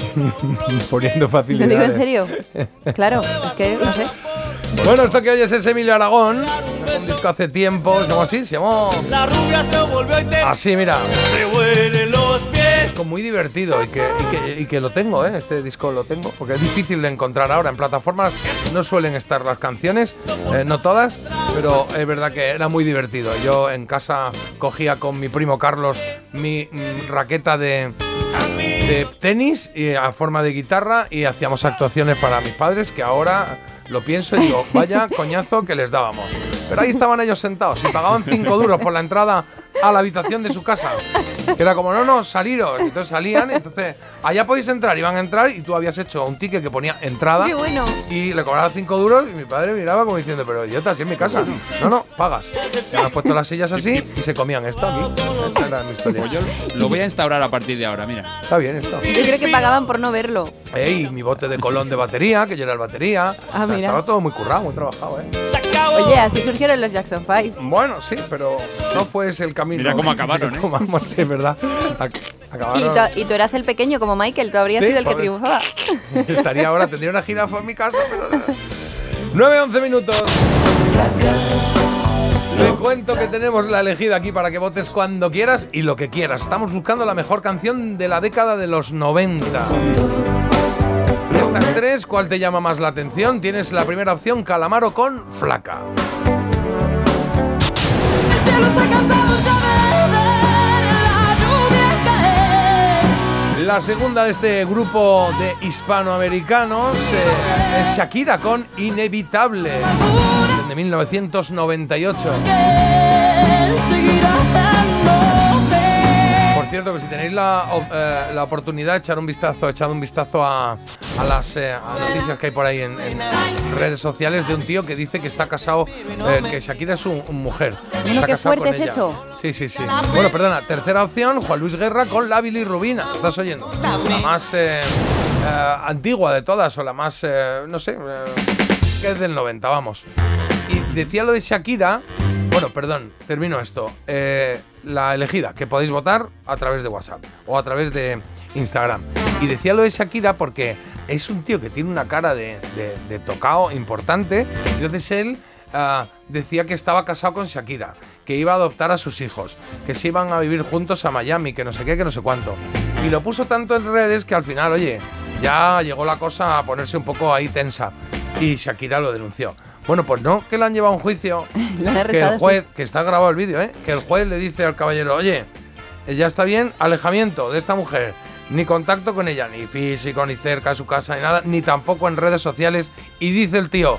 [LAUGHS] poniendo ¿Lo facilidades. digo en serio? Claro, es que no sé. Bueno, esto que oyes es Emilio Aragón. Un disco hace tiempo, se llamó así, se llamó. La rubia se volvió y te Así, mira. Los muy divertido y que, y que, y que lo tengo, ¿eh? Este disco lo tengo, porque es difícil de encontrar ahora en plataformas. No suelen estar las canciones, eh, no todas, pero es verdad que era muy divertido. Yo en casa cogía con mi primo Carlos mi mm, raqueta de, de tenis a forma de guitarra y hacíamos actuaciones para mis padres que ahora lo pienso y digo, vaya coñazo que les dábamos. Pero ahí estaban ellos sentados y pagaban 5 duros por la entrada a la habitación de su casa. Que era como, no, no, saliros. Y entonces salían, y entonces, allá podéis entrar, iban a entrar y tú habías hecho un ticket que ponía entrada. Qué bueno. Y le cobraba 5 duros y mi padre miraba como diciendo, pero idiota, si es mi casa. No, no, pagas. Y han puesto las sillas así y se comían esto aquí. Esa era mi historia. Pues yo lo voy a instaurar a partir de ahora, mira. Está bien esto. Yo creo que pagaban por no verlo. Ey, mi bote de colón de batería, que yo era el batería. Ah, O sea, mira. Estaba todo muy currado, muy trabajado, ¿eh? Oye, así surgieron los Jackson 5. Bueno, sí, pero no fue ese el camino. Mira cómo acabaron, [LAUGHS] ¿eh? sí, ¿verdad? Acabaron. tú- y tú eras el pequeño como Michael, tú habrías Sí, sido el que triunfaba. [LAUGHS] Estaría ahora, tendría una jirafa en mi casa, pero. 9, 11 minutos. Te cuento que tenemos la elegida aquí para que votes cuando quieras y lo que quieras. Estamos buscando la mejor canción de la década de los 90. De estas tres, ¿cuál te llama más la atención? Tienes la primera opción, Calamaro con Flaca. La segunda de este grupo de hispanoamericanos eh, es Shakira con Inevitable, de 1998. Por cierto, que si tenéis la, eh, la oportunidad de echar un vistazo, echad un vistazo a, a las eh, a noticias que hay por ahí en, en redes sociales de un tío que dice que está casado, eh, que Shakira es un, un mujer. Está qué fuerte es ella. eso. Sí, sí, sí. Bueno, perdona, tercera opción, Juan Luis Guerra con la bilirrubina. ¿Estás oyendo? La más eh, eh, antigua de todas, o la más, eh, no sé, eh, que es del 90, vamos. Y decía lo de Shakira, bueno, perdón, termino esto. Eh, la elegida, que podéis votar a través de WhatsApp o a través de Instagram. Y decía lo de Shakira porque es un tío que tiene una cara de, de, tocao importante. Entonces él ah, decía que estaba casado con Shakira, que iba a adoptar a sus hijos, que se iban a vivir juntos a Miami, que no sé qué, que no sé cuánto. Y lo puso tanto en redes que al final, oye, ya llegó la cosa a ponerse un poco ahí tensa. Y Shakira lo denunció. Bueno, pues no, que le han llevado a un juicio. [LAUGHS] Que el juez, que está grabado el vídeo, ¿eh? Que el juez le dice al caballero, oye, eh, ya está bien, alejamiento de esta mujer. Ni contacto con ella, ni físico, ni cerca de su casa, ni nada, ni tampoco en redes sociales. Y dice el tío,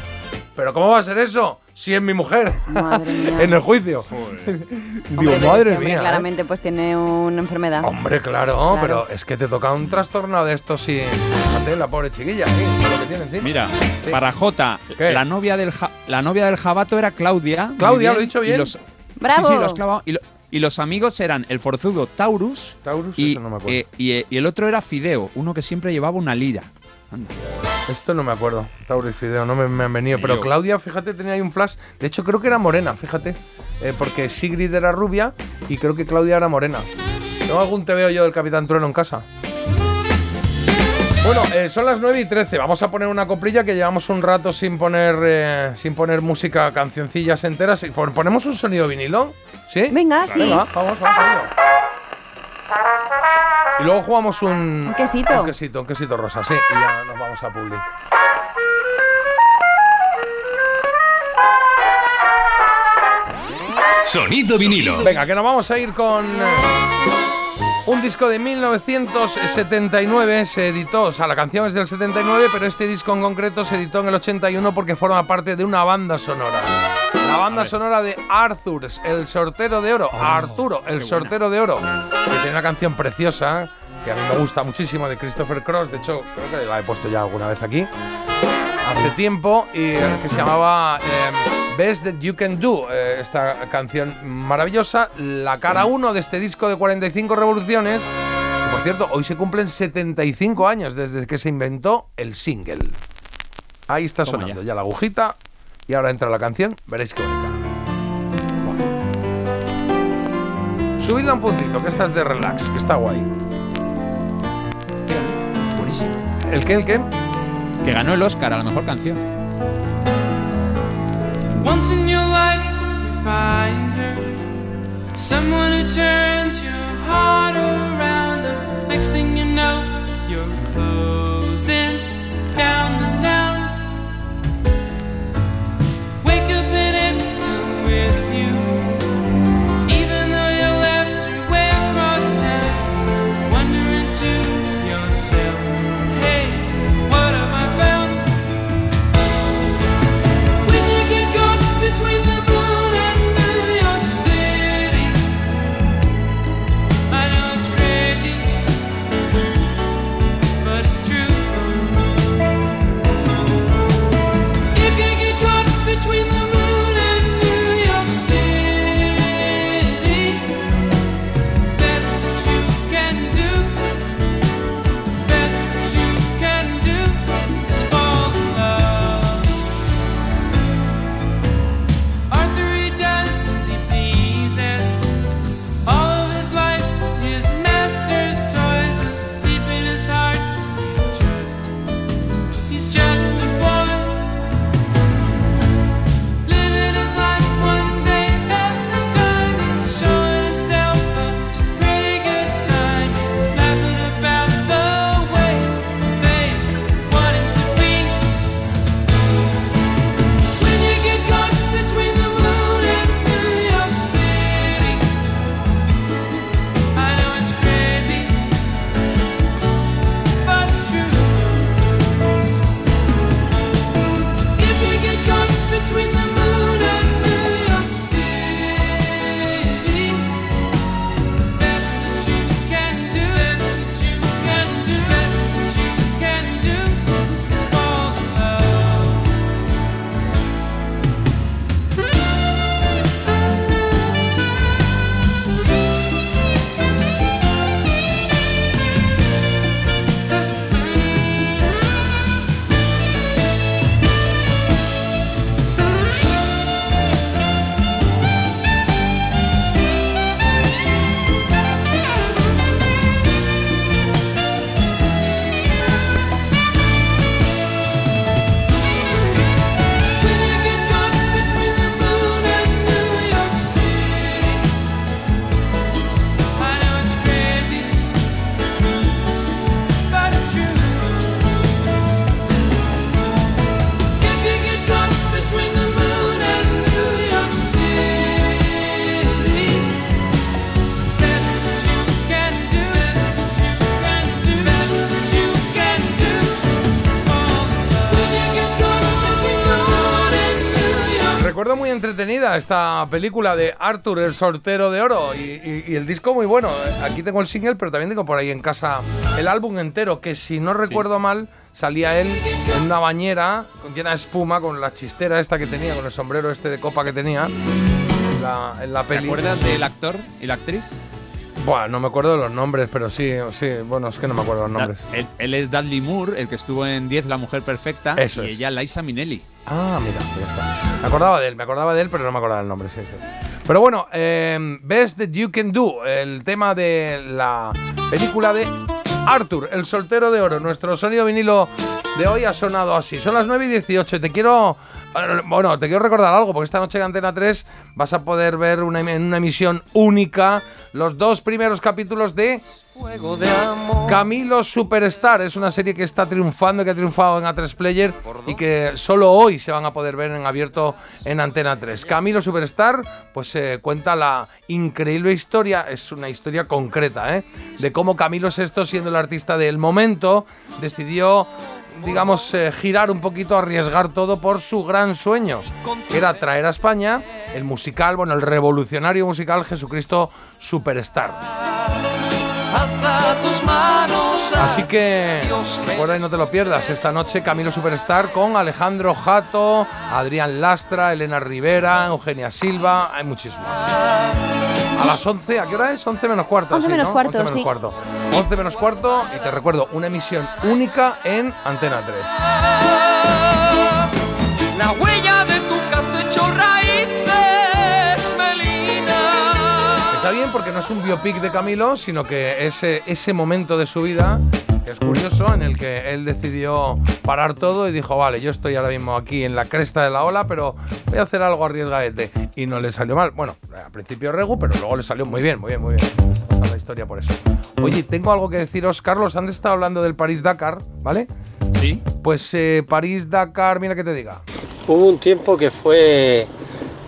¿pero cómo va a ser eso? Si es mi mujer. Madre mía. [LAUGHS] en el juicio. Digo, Hombre, madre este hombre mía. ¿eh? Claramente pues tiene una enfermedad. Hombre, claro, Claro. pero es que te toca un trastorno de estos y. Fíjate, la pobre chiquilla, lo que tiene encima. Mira, Sí. para Jota, ¿Qué? la novia, del ja- la novia del jabato era Claudia. Claudia, lo he dicho bien. y los- ¡Bravo! Sí, sí, lo has clavado. Y, lo- y los amigos eran el forzudo Taurus. Taurus, y, eso no me acuerdo. eh, y, eh, y el otro era Fideo, uno que siempre llevaba una lira. Anda. Esto no me acuerdo. Tauro y Fideo, no me, me han venido. Pero. Claudia, fíjate, tenía ahí un flash. De hecho, creo que era morena, fíjate. Eh, porque Sigrid era rubia y creo que Claudia era morena. ¿Tengo algún TVO yo del Capitán Trueno en casa? Bueno, eh, son las 9 y 13. Vamos a poner una coprilla que llevamos un rato sin poner eh, sin poner música, cancioncillas enteras. ¿Ponemos un sonido vinilo? ¿Sí? Venga, sí. Venga, vamos, vamos a ello. Y luego jugamos un... Un quesito. Un quesito, un quesito rosa, sí. Y ya nos vamos a Publi. Sonido vinilo. Venga, que nos vamos a ir con eh, un disco de 1979. Se editó, o sea, la canción es del 79, pero este disco en concreto se editó en el 81 porque forma parte de una banda sonora. La banda sonora de Arthur, el sortero de oro. Arturo, el sortero de oro. Que tiene una canción preciosa que a mí me gusta muchísimo de Christopher Cross. De hecho, creo que la he puesto ya alguna vez aquí. Hace tiempo y eh, que se llamaba eh, Best That You Can Do. eh, esta canción maravillosa. La cara 1 de este disco de 45 revoluciones. por cierto, hoy se cumplen 75 años desde que se inventó el single. Ahí está sonando ya la agujita. Y ahora entra la canción. Veréis qué bonita. Subidla un puntito, que esta es de relax, que está guay. Buenísimo. ¿El qué, el qué? Que ganó el Oscar a la mejor canción. Once in your life, you find her. Someone who turns your heart around. And next thing you know, you're closing down entretenida esta película de Arthur, el sortero de oro. Y, y- y el disco muy bueno. Aquí tengo el single, pero también tengo por ahí en casa el álbum entero, que si no recuerdo mal, salía él en una bañera llena de espuma, con la chistera esta que tenía, con el sombrero este de copa que tenía. En la, en la ¿Te acuerdas del actor y la actriz? Bueno, no me acuerdo de los nombres, pero sí, sí. Bueno, es que no me acuerdo los nombres. Él, él es Dudley Moore, el que estuvo en 10 La Mujer Perfecta. Eso y es. ella, Liza Minnelli. Ah, mira, ya está. Me acordaba de él, me acordaba de él, pero no me acordaba del nombre, sí, sí. Pero bueno, eh, Best That You Can Do, el tema de la película de Arthur, el soltero de oro. Nuestro sonido vinilo de hoy ha sonado así. Son las 9 y 18. Te quiero. eh, Bueno, te quiero recordar algo, porque esta noche en Antena 3 vas a poder ver una, en una emisión única los dos primeros capítulos de Camilo Superstar es una serie que está triunfando, que ha triunfado en A3 Player y que solo hoy se van a poder ver en abierto en Antena 3. Camilo Superstar pues eh, cuenta la increíble historia, es una historia concreta, ¿eh? de cómo Camilo Sesto, siendo el artista del momento, decidió digamos, eh, girar un poquito, arriesgar todo por su gran sueño, que era traer a España el musical, bueno, el revolucionario musical Jesucristo Superstar. Alza tus manos a Así que recuerda y no te lo pierdas. Esta noche Camilo Superstar con Alejandro Jato, Adrián Lastra, Elena Rivera, Eugenia Silva, hay muchísimos. A las 11, ¿a qué hora es? 11 menos cuarto. 11 sí, menos ¿no? cuarto, 11 menos sí. cuarto. 11 menos cuarto y te recuerdo, una emisión única en Antena 3. la huella bien porque no es un biopic de Camilo, sino que es ese momento de su vida que es curioso en el que él decidió parar todo y dijo, vale, yo estoy ahora mismo aquí en la cresta de la ola, pero voy a hacer algo arriesgadete. Y no le salió mal. Bueno, al principio regu, pero luego le salió muy bien, muy bien, muy bien. Esa es la historia por eso. Oye, tengo algo que deciros, Carlos. Antes estaba hablando del París-Dakar, ¿vale? Sí. Pues eh, París-Dakar, mira que te diga. Hubo un tiempo que fue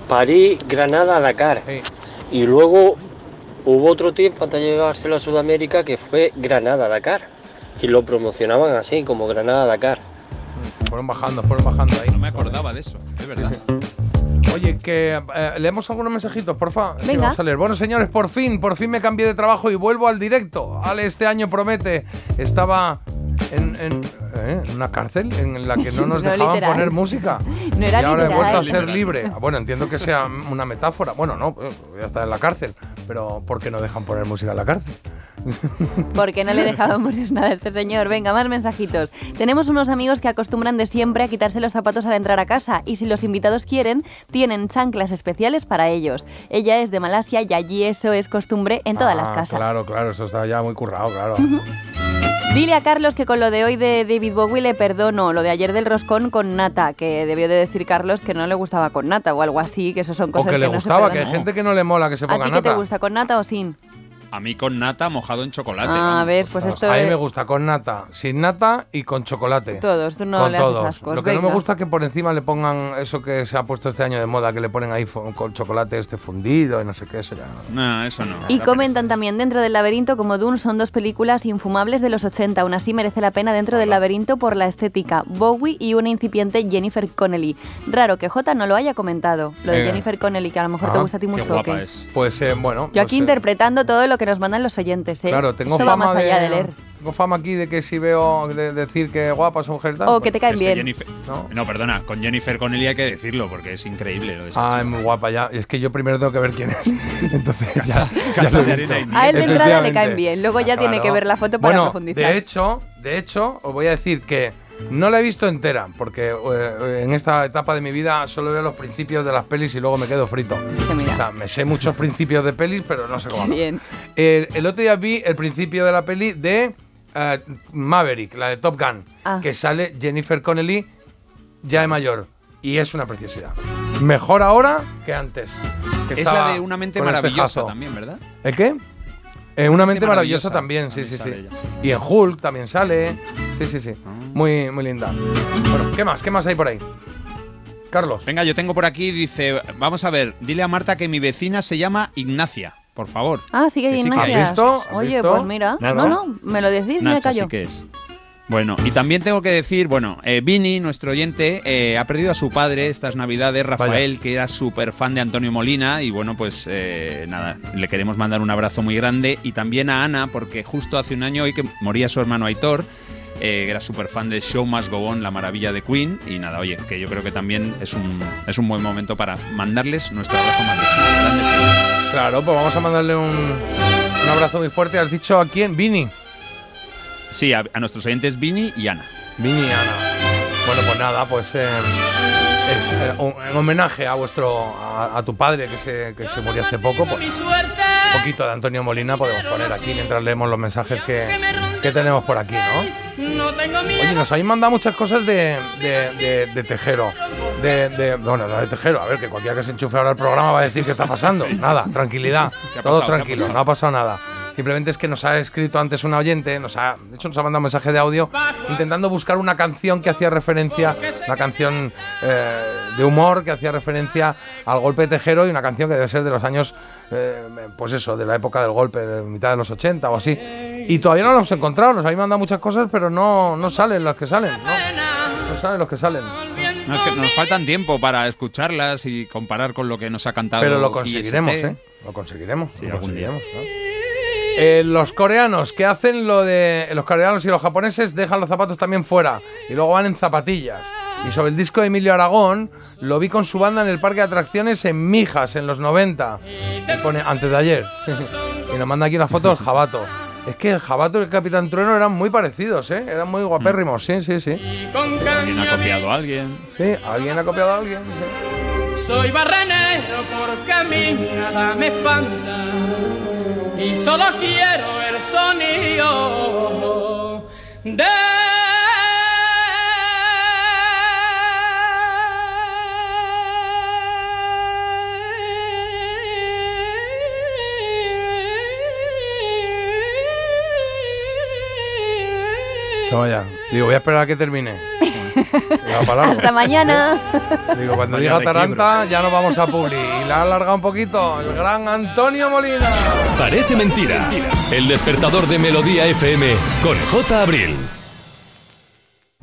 París, Granada, Dakar. Y luego hubo otro tiempo antes de llevárselo a Sudamérica que fue Granada, Dakar. Y lo promocionaban así, como Granada, Dakar. Fueron bajando, fueron bajando ahí. No me acordaba de eso, es verdad. Oye, que eh, leemos algunos mensajitos, porfa. Sí, Venga. vamos a leer. Bueno, señores, por fin, por fin me cambié de trabajo y vuelvo al directo. Ale, este año promete. Estaba en, en, ¿eh? en una cárcel en la que no nos [LAUGHS] No dejaban literal. poner música. [LAUGHS] No era y ahora he literal. vuelto a ser libre. Ah, Bueno, entiendo que sea una metáfora. Bueno, no, eh, voy a estar en la cárcel. Pero ¿por qué no dejan poner música en la cárcel? [LAUGHS] Porque no le dejaba morir nada a este señor. Venga, más mensajitos. Tenemos unos amigos que acostumbran de siempre a quitarse los zapatos al entrar a casa y si los invitados quieren, tienen chanclas especiales para ellos. Ella es de Malasia y allí eso es costumbre en todas las Ah, casas. Claro, claro, eso está ya muy currado, claro. Dile a Carlos que con lo de hoy de David Bowie le perdono, lo de ayer del roscón con nata, que debió de decir Carlos que no le gustaba con nata o algo así, que eso son O cosas que le no se gustaba, que hay gente que no le mola que se ¿A ponga ti qué te nata. gusta, con nata o sin? A mí con nata mojado en chocolate. Ah, ves, pues esto A mí me gusta con nata, sin nata y con chocolate. Todos, tú no con le haces todos. ascos, Lo que no me gusta es que por encima le pongan eso que se ha puesto este año de moda, que le ponen ahí con chocolate este fundido y no sé qué, eso ya. No, eso no. Y comentan también dentro del laberinto como Dune son dos películas infumables de los 80, aún así merece la pena dentro del laberinto por la estética, Bowie y una incipiente Jennifer Connelly. Raro que J no lo haya comentado, lo de Eh. Jennifer Connelly, que a lo mejor te gusta a ti mucho. Pues eh, bueno. Yo aquí pues, eh, interpretando todo lo que nos mandan los oyentes, ¿eh? Claro, tengo Eso va fama más allá de, leer. Tengo fama aquí de que si veo de decir que guapa son mujer y tal. O pues- que te caen Es que bien. Jennifer- no. perdona, con Jennifer Connelly hay que decirlo porque es increíble lo de Ah, es muy guapa ya. Es que yo primero tengo que ver quién es. [LAUGHS] Entonces, ya, Casa- ya casa lo he visto. A él de entrada le caen bien, luego ya tiene que ver la foto para bueno, profundizar. De hecho, de hecho, os voy a decir que no la he visto entera, porque eh, en esta etapa de mi vida solo veo los principios de las pelis y luego me quedo frito. O sea, me sé muchos principios de pelis, pero no sé cómo. Bien. El, el otro día vi el principio de la peli de eh, Maverick, la de Top Gun, Ah. que sale Jennifer Connelly ya de mayor. Y es una preciosidad. Mejor ahora que antes. que Es la de una mente maravillosa también, ¿verdad? ¿El qué? Eh, una mente maravillosa, maravillosa también, sí, sí, sí. ella, Y en Hulk también sale. Sí, sí, sí. Ah. Muy, muy linda. Bueno, ¿qué más? ¿Qué más hay por ahí? Carlos. Venga, yo tengo por aquí, dice, vamos a ver, dile a Marta que mi vecina se llama Ignacia, por favor. Ah, Que sí que Ignacia. hay. ¿Has visto? ¿Has Oye, visto? pues mira. Nacha. No, no, me lo decís, me Nacha callo. sí que es. Bueno, y también tengo que decir, bueno, eh, Vini, nuestro oyente, eh, ha perdido a su padre estas navidades, Rafael, que era súper fan de Antonio Molina, y bueno, pues eh, nada, le queremos mandar un abrazo muy grande, y también a Ana, porque justo hace un año hoy que moría su hermano Aitor, eh, era súper fan de Show Must Go On, la maravilla de Queen, y nada, oye, que yo creo que también es un, es un buen momento para mandarles nuestro abrazo más grande. Claro, pues vamos a mandarle un, un abrazo muy fuerte. ¿Has dicho a quién? Vini. Sí, a, a nuestros oyentes Vini y Ana. Vini y Ana. Bueno, pues nada, pues eh, es, eh, un- en homenaje a vuestro a, a tu padre que se, que se murió hace poco, pues un poquito de Antonio Molina podemos poner aquí mientras leemos los mensajes que, que tenemos por aquí, ¿no? No tengo Oye, nos habéis mandado muchas cosas de, de, de- de Tejero. De, de- bueno, no de Tejero. A ver, que cualquiera que se enchufe ahora al programa va a decir qué está pasando. [LAUGHS] Nada, tranquilidad. ¿Qué ha Todo tranquilo, no ha pasado nada. Simplemente es que nos ha escrito antes un oyente, nos ha, de hecho nos ha mandado un mensaje de audio intentando buscar una canción que hacía referencia, una canción eh, de humor que hacía referencia al golpe de Tejero y una canción que debe ser de los años, eh, pues eso, de la época del golpe, de mitad de los 80 o así. Y todavía no lo hemos encontrado, nos habéis mandado muchas cosas, pero no, no salen las que salen. No, no salen los que salen. No, es que nos faltan tiempo para escucharlas y comparar con lo que nos ha cantado. Pero lo IST. conseguiremos, ¿eh? Lo conseguiremos. Sí, lo conseguiremos, ¿no? Eh, los coreanos que hacen lo de. Los coreanos y los japoneses dejan los zapatos también fuera y luego van en zapatillas. Y sobre el disco de Emilio Aragón, lo vi con su banda en el parque de atracciones en Mijas en los 90. Y pone antes de ayer. [LAUGHS] Y nos manda aquí una foto del jabato. Es que el jabato y el Capitán Trueno eran muy parecidos, ¿eh? Eran muy guapérrimos, sí, sí, sí. ¿Alguien ha copiado a alguien? Sí, alguien ha copiado a alguien. sí. Soy barrenero porque a mí nada me espanta y solo quiero el sonido de. Digo, voy a esperar a que termine. Hasta mañana. Digo, cuando diga Taranta ya nos vamos a Publi. Y la ha alargado un poquito el gran Antonio Molina. Parece mentira. El despertador de Melodía FM con J. Abril.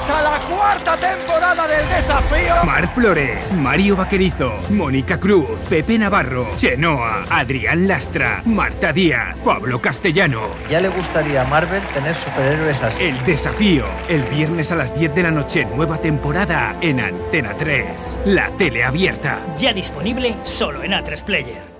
Bienvenidos a la cuarta temporada del desafío. Mar Flores, Mario Vaquerizo, Mónica Cruz, Pepe Navarro, Chenoa, Adrián Lastra, Marta Díaz, Pablo Castellano. Ya le gustaría a Marvel tener superhéroes así. El desafío, el viernes a las 10 de la noche, nueva temporada en Antena 3. La tele abierta. Ya disponible solo en A3 Player.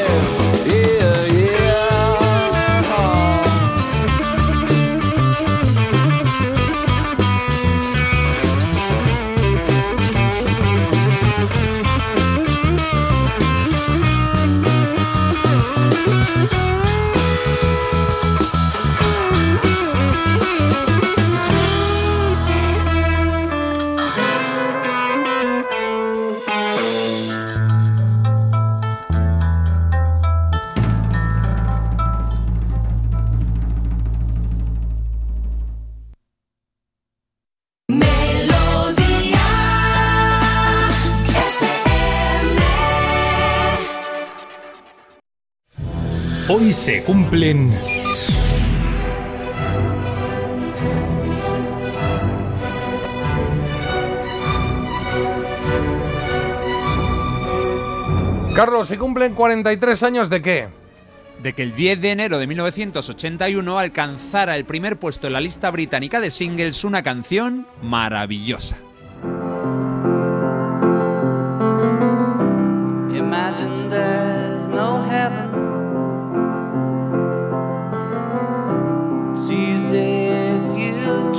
Hoy se cumplen... Carlos, ¿se cumplen 43 años de qué? de que el 10 de enero de 1981 alcanzara el primer puesto en la lista británica de singles una canción maravillosa.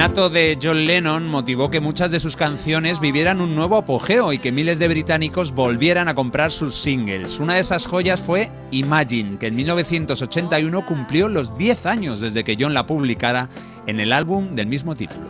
Asesinato de John Lennon motivó que muchas de sus canciones vivieran un nuevo apogeo y que miles de británicos volvieran a comprar sus singles. Una de esas joyas fue Imagine, que en 1981 cumplió los 10 años desde que John la publicara en el álbum del mismo título.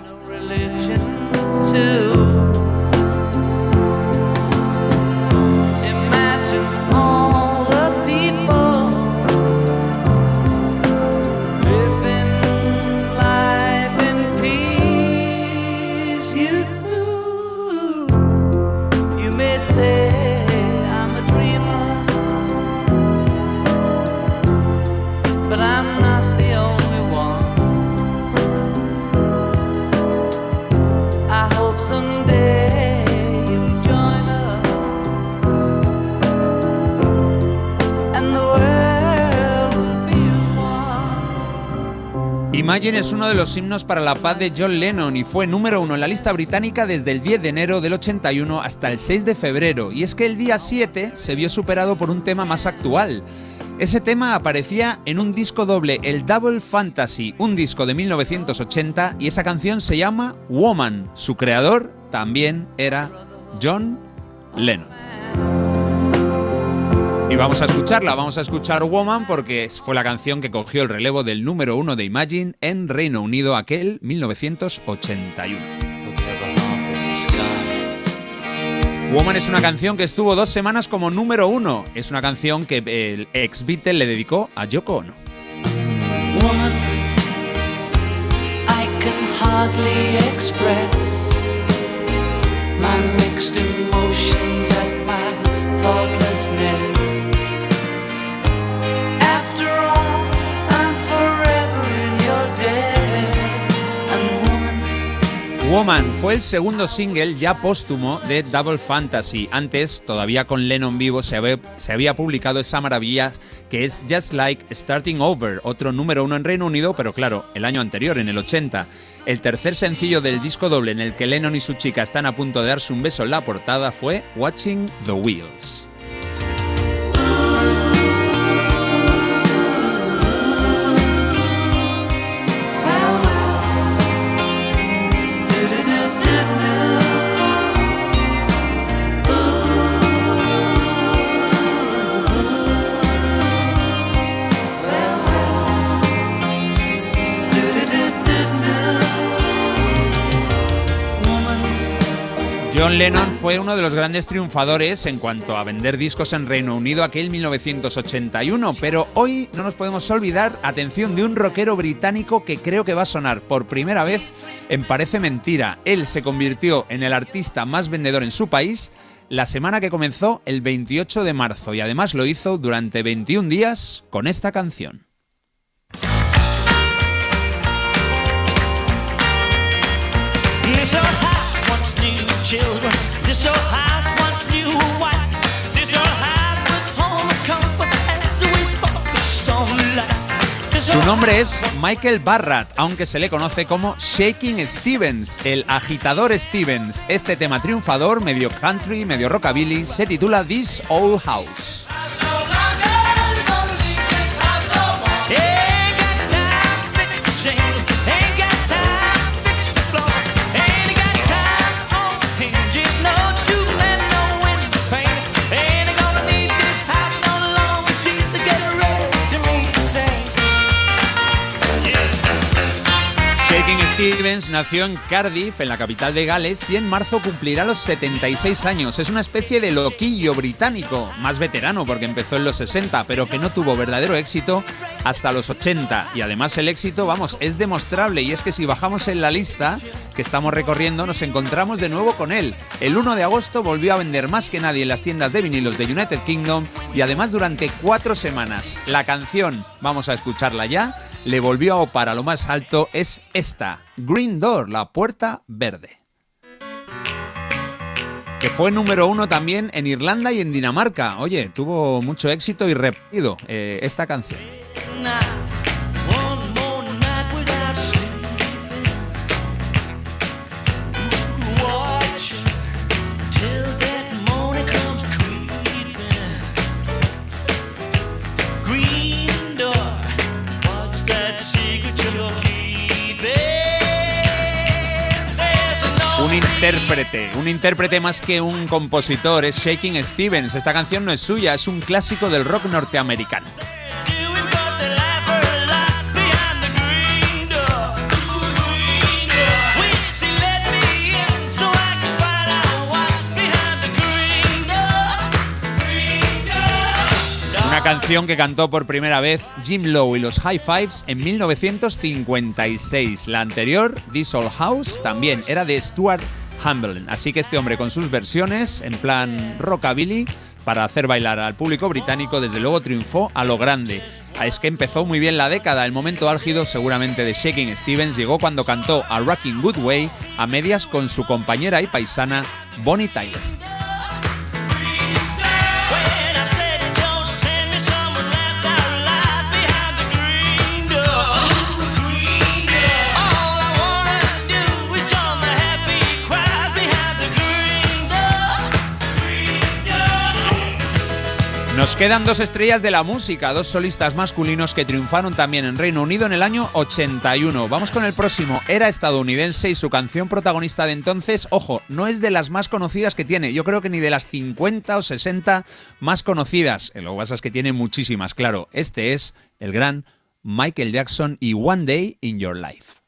Imagine es uno de los himnos para la paz de John Lennon y fue número uno en la lista británica desde el 10 de enero del 81 hasta el 6 de febrero. Y es que el día 7 se vio superado por un tema más actual. Ese tema aparecía en un disco doble, el Double Fantasy, un disco de 1980, y esa canción se llama Woman. Su creador también era John Lennon. Y vamos a escucharla, vamos a escuchar Woman porque fue la canción que cogió el relevo del número uno de Imagine en Reino Unido aquel 1981. Woman es una canción que estuvo dos semanas como número uno. Es una canción que el ex Beatle le dedicó a Yoko Ono. Woman, I can hardly express my mixed emotions at my thoughtlessness. Woman, fue el segundo single ya póstumo de Double Fantasy. Antes, todavía con Lennon vivo, se había publicado esa maravilla que es Just Like Starting Over, otro número uno en Reino Unido, pero claro, el año anterior, en el 80. El tercer sencillo del disco doble en el que Lennon y su chica están a punto de darse un beso en la portada fue Watching the Wheels. John Lennon fue uno de los grandes triunfadores en cuanto a vender discos en Reino Unido aquel 1981, pero hoy no nos podemos olvidar, atención, de un rockero británico que creo que va a sonar por primera vez en Parece Mentira. Él se convirtió en el artista más vendedor en su país la semana que comenzó el 28 de marzo y además lo hizo durante 21 días con esta canción. Su nombre es Michael Barratt, aunque se le conoce como Shaking Stevens, el agitador Stevens. Este tema triunfador, medio country, medio rockabilly, se titula This Old House. Stevens nació en Cardiff, en la capital de Gales, y en marzo cumplirá los 76 años. Es una especie de loquillo británico, más veterano porque empezó en los 60, pero que no tuvo verdadero éxito hasta los 80. Y además el éxito, vamos, es demostrable, y es que si bajamos en la lista que estamos recorriendo, nos encontramos de nuevo con él. El 1 de agosto volvió a vender más que nadie en las tiendas de vinilos de United Kingdom, y además durante cuatro semanas. La canción, vamos a escucharla ya, le volvió a opar a lo más alto es esta, Green Door, la puerta verde. Que fue número uno también en Irlanda y en Dinamarca. Oye, tuvo mucho éxito y repetido eh, esta canción. Intérprete, un intérprete más que un compositor, es Shaking Stevens. Esta canción no es suya, es un clásico del rock norteamericano. Una canción que cantó por primera vez Jim Lowe y los High Fives en 1956. La anterior, This Old House, también era de Stuart Hamblen. Así que este hombre con sus versiones, en plan rockabilly, para hacer bailar al público británico, desde luego triunfó a lo grande. Es que empezó muy bien la década. El momento álgido, seguramente de Shaking Stevens, llegó cuando cantó a Rocking Good Way a medias con su compañera y paisana Bonnie Tyler. Nos quedan dos estrellas de la música, dos solistas masculinos que triunfaron también en Reino Unido en el año 81. Vamos con el próximo. Era estadounidense y su canción protagonista de entonces, ojo, no es de las más conocidas que tiene. Yo creo que ni de las 50 o 60 más conocidas. Eh, Lo que pasa es que tiene muchísimas, claro. Este es el gran Michael Jackson y One Day in Your Life.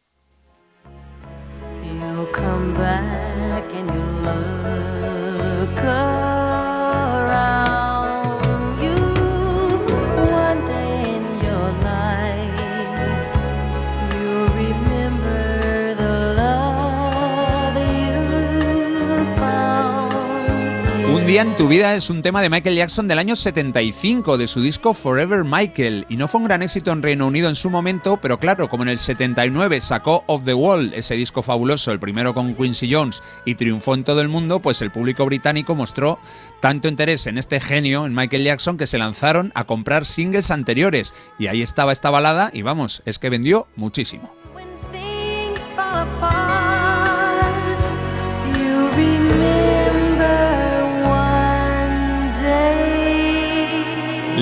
En tu vida es un tema de Michael Jackson del año 75 de su disco Forever Michael y no fue un gran éxito en Reino Unido en su momento, pero claro, como en el 79 sacó Off the Wall, ese disco fabuloso, el primero con Quincy Jones y triunfó en todo el mundo, pues el público británico mostró tanto interés en este genio, en Michael Jackson, que se lanzaron a comprar singles anteriores y ahí estaba esta balada y vamos, es que vendió muchísimo.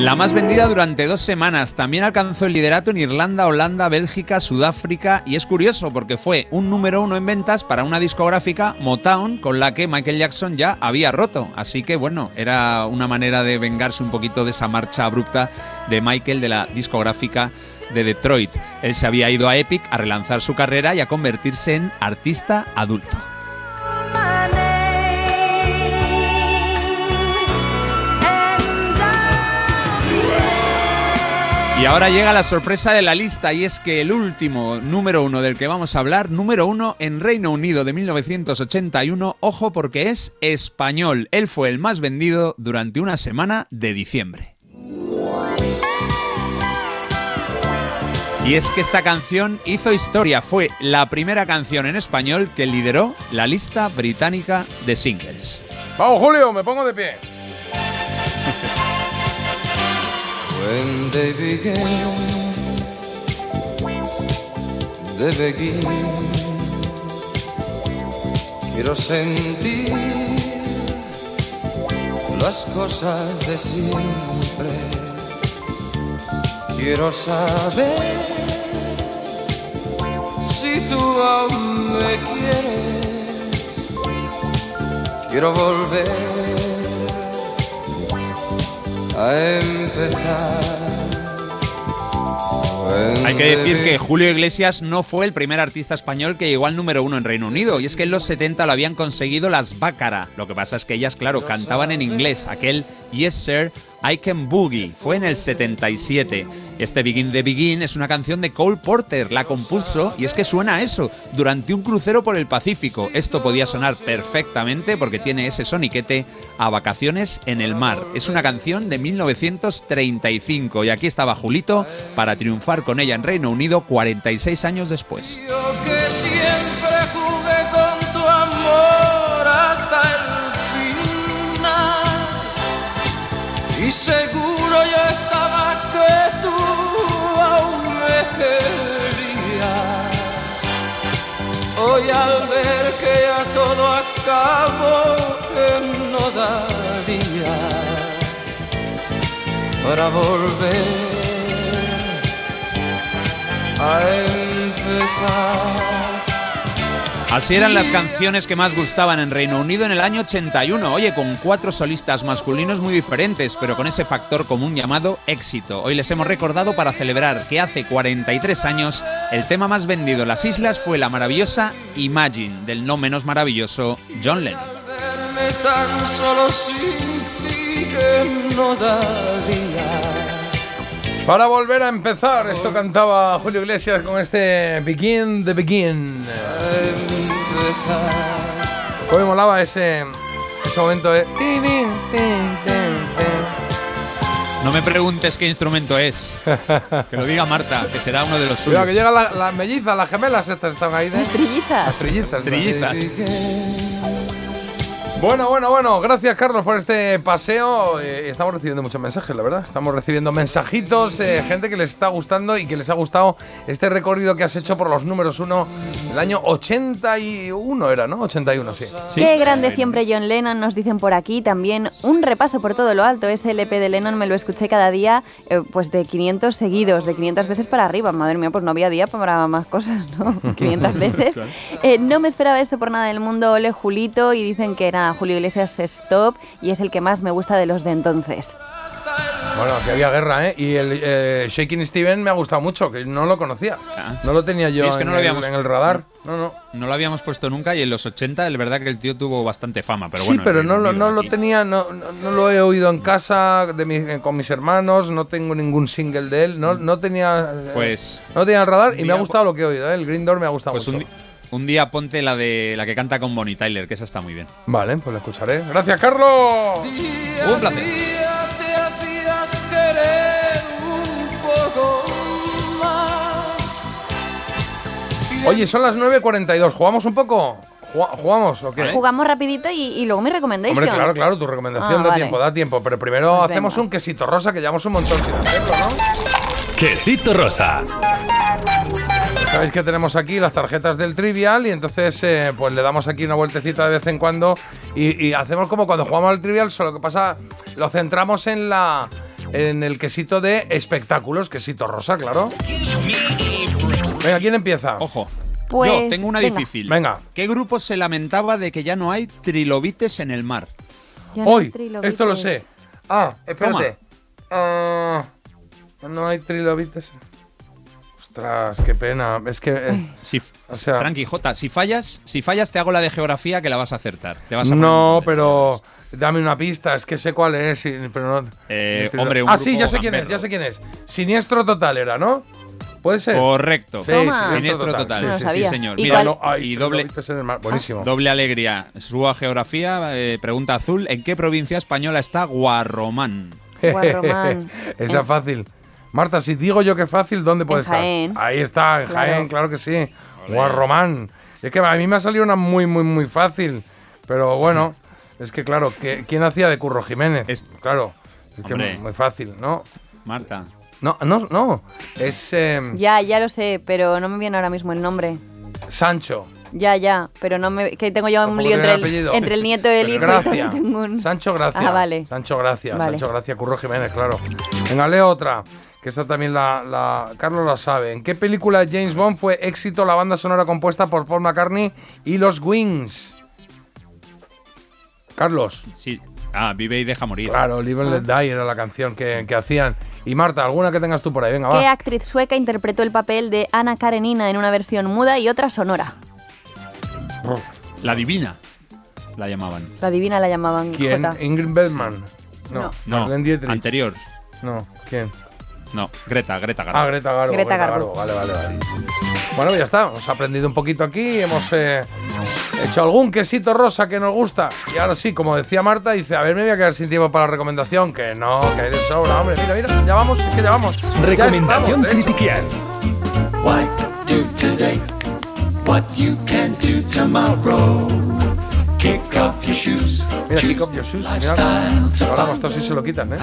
La más vendida durante dos semanas. También alcanzó el liderato en Irlanda, Holanda, Bélgica, Sudáfrica. Y es curioso porque fue un número uno en ventas para una discográfica Motown con la que Michael Jackson ya había roto. Así que bueno, era una manera de vengarse un poquito de esa marcha abrupta de Michael de la discográfica de Detroit. Él se había ido a Epic a relanzar su carrera y a convertirse en artista adulto. Y ahora llega la sorpresa de la lista y es que el último número uno del que vamos a hablar, número uno en Reino Unido de 1981, ojo porque es español. Él fue el más vendido durante una semana de diciembre. Y es que esta canción hizo historia, fue la primera canción en español que lideró la lista británica de singles. Vamos, Julio, me pongo de pie. [LAUGHS] When they begin. Quiero sentir las cosas de siempre. Quiero saber si tú aún me quieres. Quiero volver a empezar. Hay que decir que Julio Iglesias no fue el primer artista español que llegó al número uno en Reino Unido, y es que en los 70 lo habían conseguido las Bácara. Lo que pasa es que ellas, claro, cantaban en inglés, aquel Yes Sir, I Can Boogie, fue en el 77. Este Begin the Begin es una canción de Cole Porter, la compuso, y es que suena a eso, durante un crucero por el Pacífico. Esto podía sonar perfectamente porque tiene ese soniquete a vacaciones en el mar. Es una canción de 1935 y aquí estaba Julito para triunfar con ella en Reino Unido 46 años después. Y seguro yo estaba que Hoy al ver que ya todo acabó, que no daría para volver a empezar. Así eran las canciones que más gustaban en Reino Unido en el año 81, oye, con cuatro solistas masculinos muy diferentes, pero con ese factor común llamado éxito. Hoy les hemos recordado para celebrar que hace 43 años el tema más vendido en las islas fue la maravillosa Imagine, del no menos maravilloso John Lennon. verme tan solo sin ti que no daría. Para volver a empezar, esto cantaba Julio Iglesias con este Begin the Begin. Cómo me molaba ese, ese momento de. No me preguntes qué instrumento es, que lo diga Marta, que será uno de los suyos. que llegan las la mellizas, las gemelas estas están ahí. De, Las trillizas. las trillizas. Trillizas. Bueno, bueno, bueno, gracias Carlos por este paseo. Eh, estamos recibiendo muchos mensajes, la verdad. Estamos recibiendo mensajitos de gente que les está gustando y que les ha gustado este recorrido que has hecho por los números uno del año 81, era, ¿no? 81, sí. Qué grande siempre John Lennon, nos dicen por aquí. También un repaso por todo lo alto. Ese LP de Lennon me lo escuché cada día, eh, pues de 500 seguidos, de 500 veces para arriba. Madre mía, pues no había día para más cosas, ¿no? [LAUGHS] 500 veces. Eh, no me esperaba esto por nada del mundo, ole Julito. Y dicen que nada, Julio Iglesias es top y es el que más me gusta de los de entonces. Bueno, que había guerra, ¿eh? Y el eh, Shaking Steven me ha gustado mucho, que no lo conocía. No lo tenía yo Sí, es que en, no lo el, habíamos- en el radar. No, no. No lo habíamos puesto nunca y en los 80 es verdad que el tío tuvo bastante fama, pero sí, bueno. pero en no, lo- Unido no lo tenía, no, no, no lo he oído en casa de mi- eh, con mis hermanos, no tengo ningún single de él, no, no tenía eh, Pues no tenía el radar y me ha gustado lo que he oído, ¿eh? el Green Door me ha gustado Pues mucho. Un día ponte la de la que canta con Bonnie Tyler, que esa está muy bien. Vale, pues la escucharé. Gracias, Carlos. Un placer. Día te hacías querer un poco más. Oye, son las 9.42, ¿jugamos un poco? ¿Jua- ¿Jugamos o qué? Jugamos rapidito y, y luego mi recommendation. Hombre, claro, claro, tu recomendación Ah, da vale. tiempo, da tiempo, pero primero Pues hacemos venga. un quesito rosa que llevamos un montón sin hacerlo, ¿no? Quesito rosa. Sabéis que tenemos aquí las tarjetas del Trivial y entonces eh, pues le damos aquí una vueltecita de vez en cuando y, y hacemos como cuando jugamos al Trivial, solo que pasa, lo centramos en la en el quesito de espectáculos, quesito rosa, claro. Venga, ¿quién empieza? Ojo. Pues, Yo tengo una venga. difícil. Venga. ¿Qué grupo se lamentaba de que ya no hay trilobites en el mar? Hoy, esto lo sé. Ah, espérate. Ah, no hay trilobites. Ostras, qué pena. Es que. eh, Si, O sea- tranqui, Jota, si fallas, si fallas te hago la de geografía que la vas a acertar. Te vas a poner no, pero Dame una pista, es que sé cuál es, sí, pero no. Eh, no- hombre, un ah, sí, ya sé quién es, ya sé quién es. Siniestro total era, ¿no? ¿Puede ser? Correcto. Sí, Toma. Siniestro total. No Sí, sabía. señor. ¿Y Mira, lo- Ay, y doble. Buenísimo. doble alegría. Suba geografía, eh, pregunta azul. ¿En qué provincia española está Guarromán? Guarromán. [LAUGHS] Esa En- fácil. Marta, si digo yo que fácil, ¿dónde puede estar? Jaén. Ahí está, en Claro. Jaén, claro que sí. Guarromán. Es que a mí me ha salido una muy, muy, muy fácil. Pero bueno, [LAUGHS] es que claro, ¿qué- ¿quién hacía de Curro Jiménez? claro, es que muy, muy fácil, ¿no? Marta. No, no, no. Es eh, Ya, ya lo sé, pero no me viene ahora mismo el nombre. Sancho. Ya, ya, pero no me. Que tengo yo un lío entre el, apellido. entre el nieto y el hijo. y Gracia. [LAUGHS] tengo un- Sancho Gracia. Ah, vale. Sancho Gracia, Vale. Sancho Gracia, Curro Jiménez, claro. Venga, leo otra, que esta también la, la- Carlos la sabe. ¿En qué película de James Bond fue éxito la banda sonora compuesta por Paul McCartney y los Wings? Carlos. Sí. Ah, vive y deja morir. Claro, Live and Let Die era la canción que, que hacían. Y Marta, ¿alguna que tengas tú por ahí? Venga, ¿Qué va. actriz sueca interpretó el papel de Ana Karenina en una versión muda y otra sonora? La divina. La llamaban. La divina la llamaban. ¿Quién? Ingrid Bergman. No. No, Dietrich. anterior. No, ¿quién? No, Greta, Greta Garbo. Ah, Greta Garbo. Greta Garbo. Vale, vale, vale. Bueno, ya está. Hemos aprendido un poquito aquí. Hemos eh, hecho algún quesito rosa que nos gusta. Y ahora sí, como decía Marta, dice, a ver, me voy a quedar sin tiempo para la recomendación. Que no, que hay de sobra, hombre. Mira, mira, ya vamos, es que ya vamos. Recomendación critiquial. What do today? What you can do tomorrow? Kick off your shoes. Mira, kick off your shoes. Mira, ahora esto sí se lo quitan, ¿eh?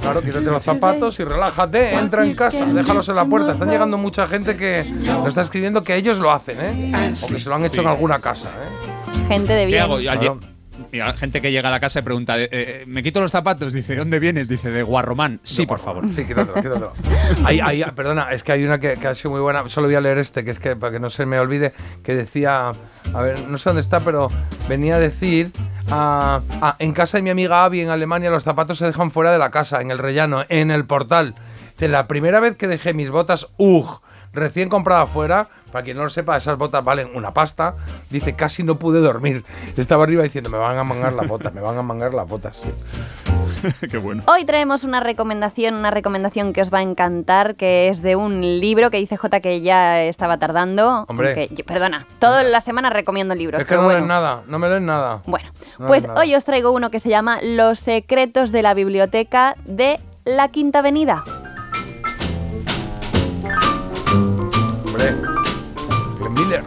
Claro, quítate los zapatos y relájate, entra en casa, déjalos en la puerta. Están llegando mucha gente que nos está escribiendo que ellos lo hacen, ¿eh? O que se lo han hecho en alguna casa, ¿eh? Gente de ¿Qué bien. hago? Yo. Y hay gente que llega a la casa y pregunta, eh, eh, ¿me quito los zapatos? Dice, ¿de dónde vienes? Dice, de Guarromán. Sí, por favor. Sí, quítatelo, quítatelo. [LAUGHS] Hay, hay- perdona, es que hay una que, que ha sido muy buena. Solo voy a leer este, que es que para que no se me olvide, que decía, a ver, no sé dónde está, pero venía a decir, ah, ah, en casa de mi amiga Abby en Alemania los zapatos se dejan fuera de la casa, en el rellano, en el portal. De la primera vez que dejé mis botas, ugh, recién comprada fuera, para quien no lo sepa, esas botas valen una pasta, dice, casi no pude dormir. Estaba arriba diciendo, me van a mangar las botas, me van a mangar las botas. [LAUGHS] Qué bueno. Hoy traemos una recomendación, una recomendación que os va a encantar, que es de un libro que dice J que ya estaba tardando. Hombre. yo- perdona, toda la semana recomiendo libros. Es que pero no bueno. lees nada, no me lees nada. Bueno, No pues nada. hoy os traigo uno que se llama Los secretos de la biblioteca de la Quinta Avenida. Glenn Miller.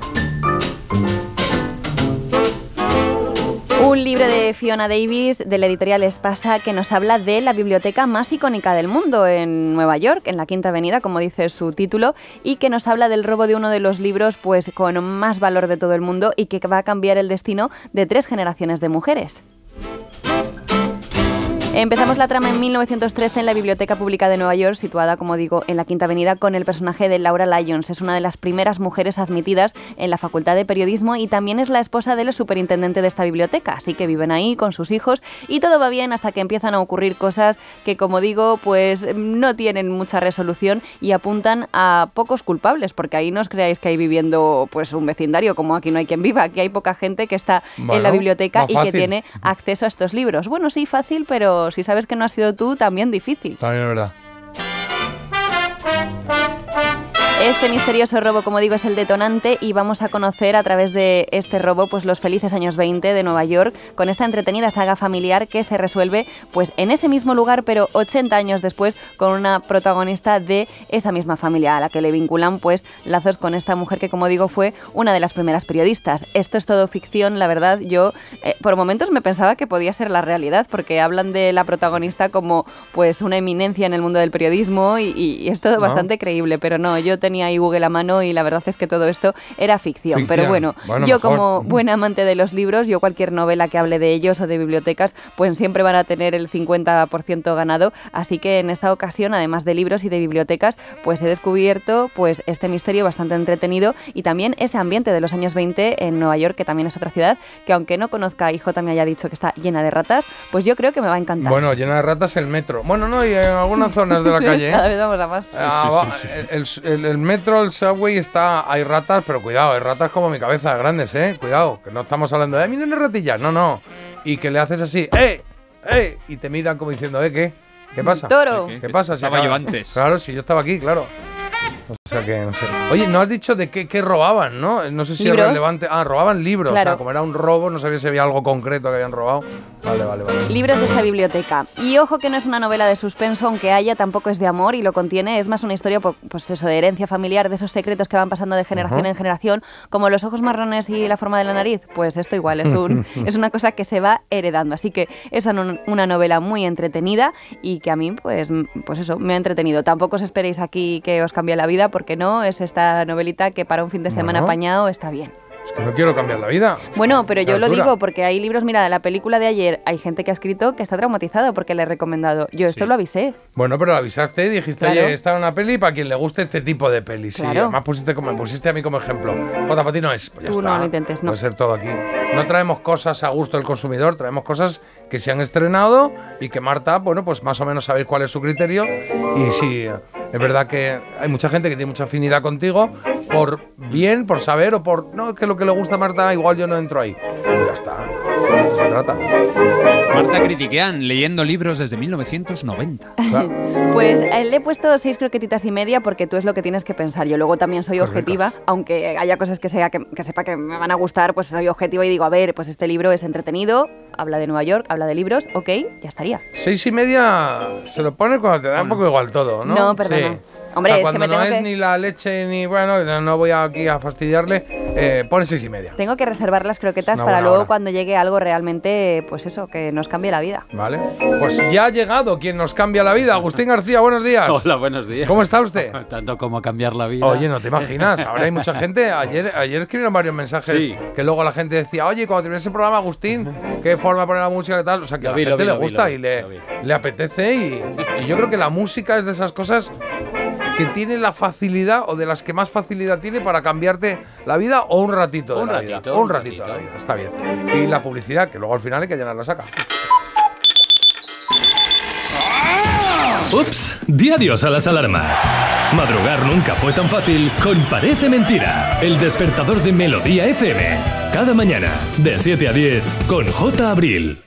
Un libro de Fiona Davis de la editorial Espasa que nos habla de la biblioteca más icónica del mundo en Nueva York, en la Quinta Avenida, como dice su título, y que nos habla del robo de uno de los libros pues con más valor de todo el mundo y que va a cambiar el destino de tres generaciones de mujeres. Empezamos la trama en [CLEARS THROAT] 1913 en la Biblioteca Pública de Nueva York, situada, como digo, en la Quinta Avenida, con el personaje de Laura Lyons. Es una de las primeras mujeres admitidas en la Facultad de Periodismo y también es la esposa del superintendente de esta biblioteca. Así que viven ahí con sus hijos y todo va bien hasta que empiezan a ocurrir cosas que, como digo, pues no tienen mucha resolución y apuntan a pocos culpables, porque ahí no os creáis que hay viviendo pues un vecindario, como aquí no hay quien viva. Aquí hay poca gente que está en la biblioteca y que tiene acceso a estos libros. Bueno, sí, fácil, pero si sabes que no has sido tú, también difícil. También es verdad. Este misterioso robo, como digo, es el detonante y vamos a conocer a través de este robo pues los felices años 20 de Nueva York con esta entretenida saga familiar que se resuelve pues en ese mismo lugar pero 80 años después con una protagonista de esa misma familia a la que le vinculan pues lazos con esta mujer que como digo fue una de las primeras periodistas. Esto es todo ficción, la verdad, yo eh, por momentos me pensaba que podía ser la realidad porque hablan de la protagonista como pues una eminencia en el mundo del periodismo y, y es todo No. bastante creíble, pero no, yo tenía ahí Google a mano y la verdad es que todo esto era ficción. Ficción. Pero bueno, Bueno, yo mejor. como buena amante de los libros, yo cualquier novela que hable de ellos o de bibliotecas, pues siempre van a tener el 50% ganado. Así que en esta ocasión, además de libros y de bibliotecas, pues he descubierto pues este misterio bastante entretenido y también ese ambiente de los años 20 en Nueva York, que también es otra ciudad, que aunque no conozca y J me haya dicho que está llena de ratas, pues yo creo que me va a encantar. Bueno, llena de ratas el metro. Bueno, no, y en algunas zonas de la [LAUGHS] calle. ¿eh? Cada vez vamos a más. Ah, va, El, el- el el metro, el subway está. Hay ratas, pero cuidado, hay ratas como mi cabeza, grandes, ¿eh? Cuidado, que no estamos hablando de. ¡Eh, miren las ratillas! No, no. Y que le haces así, ¡eh! ¡eh! Y te miran como diciendo, ¿eh, qué? ¿Qué pasa? Toro. ¿Qué pasa? Si Estaba acaba- yo antes. Claro, si yo estaba aquí, claro. O sea que no sé. Oye, no has dicho de qué, qué robaban, ¿no? No sé si Libros. es relevante. Ah, robaban libros. O Claro. sea, como era un robo, no sabía si había algo concreto que habían robado. Vale, vale, vale. Libros de esta biblioteca. Y ojo que no es una novela de suspenso, aunque haya, tampoco es de amor y lo contiene. Es más una historia, pues eso, de herencia familiar, de esos secretos que van pasando de generación en generación, como los ojos marrones y la forma de la nariz. Pues esto igual, es, un, [LAUGHS] es una cosa que se va heredando. Así que es una, novela muy entretenida y que a mí, pues, pues eso, me ha entretenido. Tampoco os esperéis aquí que os cambie la vida, porque no, es esta novelita que para un fin de semana apañado está bien. Es que no quiero cambiar la vida. Bueno, pero yo Qué lo digo porque hay libros, mira, de la película de ayer, hay gente que ha escrito que está traumatizado porque le he recomendado. Yo esto lo avisé. Bueno, pero lo avisaste y dijiste, Claro. oye, esta es una peli para quien le guste este tipo de pelis. Sí, Claro. además pusiste, como, me pusiste a mí como ejemplo. Jota, para ti no es. Pues ya Tú está. no lo intentes, no. Puede ser todo aquí. No traemos cosas a gusto del consumidor, traemos cosas que se han estrenado y que Marta, bueno, pues más o menos sabéis cuál es su criterio. Y sí, es verdad que hay mucha gente que tiene mucha afinidad contigo por bien, por saber o por. No, es que lo que le gusta a Marta, igual yo no entro ahí. Y ya está. De eso se trata. Marta Critiquean, leyendo libros desde 1990. [LAUGHS] Pues eh, le he puesto seis croquetitas y media porque tú es lo que tienes que pensar. Yo luego también soy objetiva, aunque haya cosas que, sea, que, que sepa que me van a gustar, pues soy objetiva y digo, a ver, pues este libro es entretenido, habla de Nueva York, habla de libros, ok, ya estaría. Seis y media se lo pone cuando te da un poco igual todo, ¿no? No, perdona. Sí. Hombre, O sea, es que cuando me no tengo es que- ni la leche ni bueno, no, no voy aquí a fastidiarle, eh, pone seis y media. Tengo que reservar las croquetas para luego hora. cuando llegue algo realmente, pues eso, que nos cambie la vida. ¿Vale? Pues ya ha llegado quien nos cambia la vida. Agustín García, buenos días. Hola, buenos días. ¿Cómo está usted? [LAUGHS] Tanto como cambiar la vida. Oye, no te imaginas, ahora hay mucha gente. [LAUGHS] Ayer, ayer escribieron varios mensajes Sí. que luego la gente decía, oye, cuando termine ese programa, Agustín, qué forma de poner la música y tal. O sea, que Lo a la vi, gente vi, le gusta vi, y le, le apetece. Y, y yo creo que la música es de esas cosas que tiene la facilidad o de las que más facilidad tiene para cambiarte la vida o un ratito de Un la ratito, vida. Un ratito de la vida, está bien. Y la publicidad, que luego al final hay que llenar la saca. Ups, di adiós a las alarmas. Madrugar nunca fue tan fácil con Parece Mentira, el despertador de Melodía FM. Cada mañana, de 7 a 10, con J. Abril.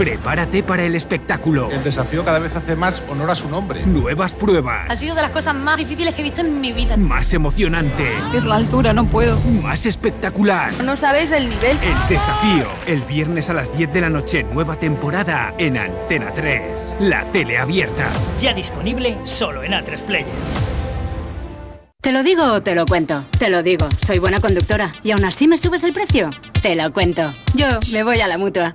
Prepárate para el espectáculo. El desafío cada vez hace más honor a su nombre. Nuevas pruebas. Ha sido de las cosas más difíciles que he visto en mi vida. Más emocionante. Es la altura, no puedo. Más espectacular. No sabéis el nivel. El desafío. El viernes a las 10 de la noche, nueva temporada en Antena 3. La tele abierta. Ya disponible solo en A3 Player. ¿Te lo digo o te lo cuento? Te lo digo, soy buena conductora. ¿Y aún así me subes el precio? Te lo cuento. Yo me voy a la mutua.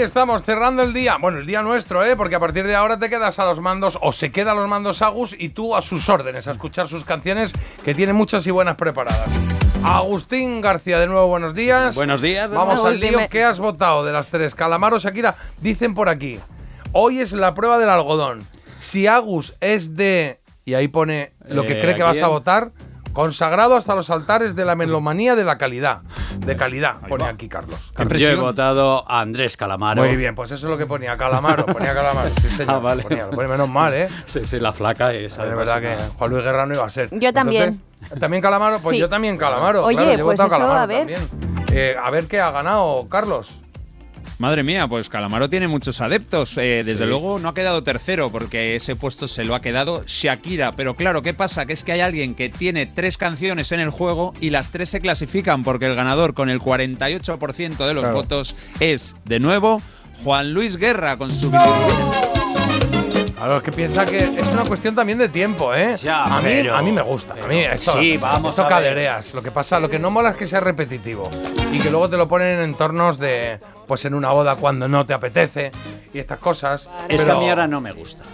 estamos cerrando el día. Bueno, el día nuestro, ¿eh? Porque a partir de ahora te quedas a los mandos, o se queda a los mandos Agus y tú a sus órdenes, a escuchar sus canciones, que tiene muchas y buenas preparadas. Agustín García, de nuevo, buenos días. Buenos días. Vamos al lío. ¿Qué has votado de las tres? Calamaro, Shakira. Dicen por aquí. Hoy es la prueba del algodón. Si Agus es de. Y ahí pone lo que Eh, cree que ¿a vas a votar. Consagrado hasta los altares de la melomanía de la calidad. De calidad, pone aquí Carlos. Yo he votado a Andrés Calamaro. Muy bien, pues eso es lo que ponía Calamaro. Ponía Calamaro. Sí, [LAUGHS] señor. Ah, vale. Ponía, lo pone menos mal, ¿eh? Sí, sí, la flaca es. Es verdad que Juan Luis Guerra no iba a ser. Yo también. Entonces, ¿También Calamaro? Pues Sí. yo también Calamaro. Oye, claro, yo he pues votado eso, Calamaro a ver. también. Eh, a ver qué ha ganado Carlos. Madre mía, pues Calamaro tiene muchos adeptos. Eh, desde Sí. luego no ha quedado tercero porque ese puesto se lo ha quedado Shakira. Pero claro, ¿qué pasa? Que es que hay alguien que tiene tres canciones en el juego y las tres se clasifican porque el ganador con el 48% de los Claro. votos es, de nuevo, Juan Luis Guerra con su A los que piensa que es una cuestión también de tiempo, ¿eh? Ya, a, mí, pero- a mí me gusta. A mí esto, Sí, vamos esto a cadereas. Lo que pasa, lo que no mola es que sea repetitivo. Y que luego te lo ponen en entornos de, pues en una boda cuando no te apetece y estas cosas. Es que Pero a mí ahora no me gusta.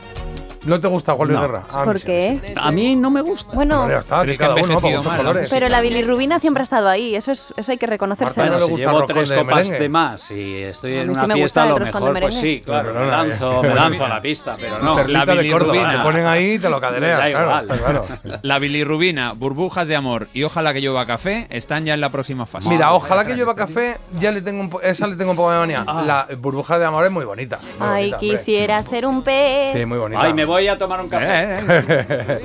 ¿No te gusta Juan Luis No. Guerra? A mí ¿Por qué? A mí no me gusta. Bueno, ya está, Pero es que ha uno, envejecido para gustos mal, ¿no? colores. pero la bilirrubina siempre ha estado ahí. Eso es, eso hay que reconocérselo. Marta, no le si gusta llevo roscón tres de copas merengue. de más y estoy en mí sí una me fiesta, gusta a el lo roscón de mejor, pues merengue. sí, claro, Pero me no, no, lanzo, me lanzo a la pista, pero no. Perlita La de Córdoba, bilirrubina. te ponen ahí y te lo caderean, [LAUGHS] Da claro, igual. está claro. [LAUGHS] La bilirrubina, burbujas de amor y ojalá que llueva café están ya en la próxima fase. Mira, ojalá que llueva café, ya le tengo un po- esa le tengo un poco de manía. La burbuja de amor es muy bonita. muy Ay, bonita, hombre. quisiera ser un pez. Sí, muy bonita. Ay, me voy a tomar un café. Eh,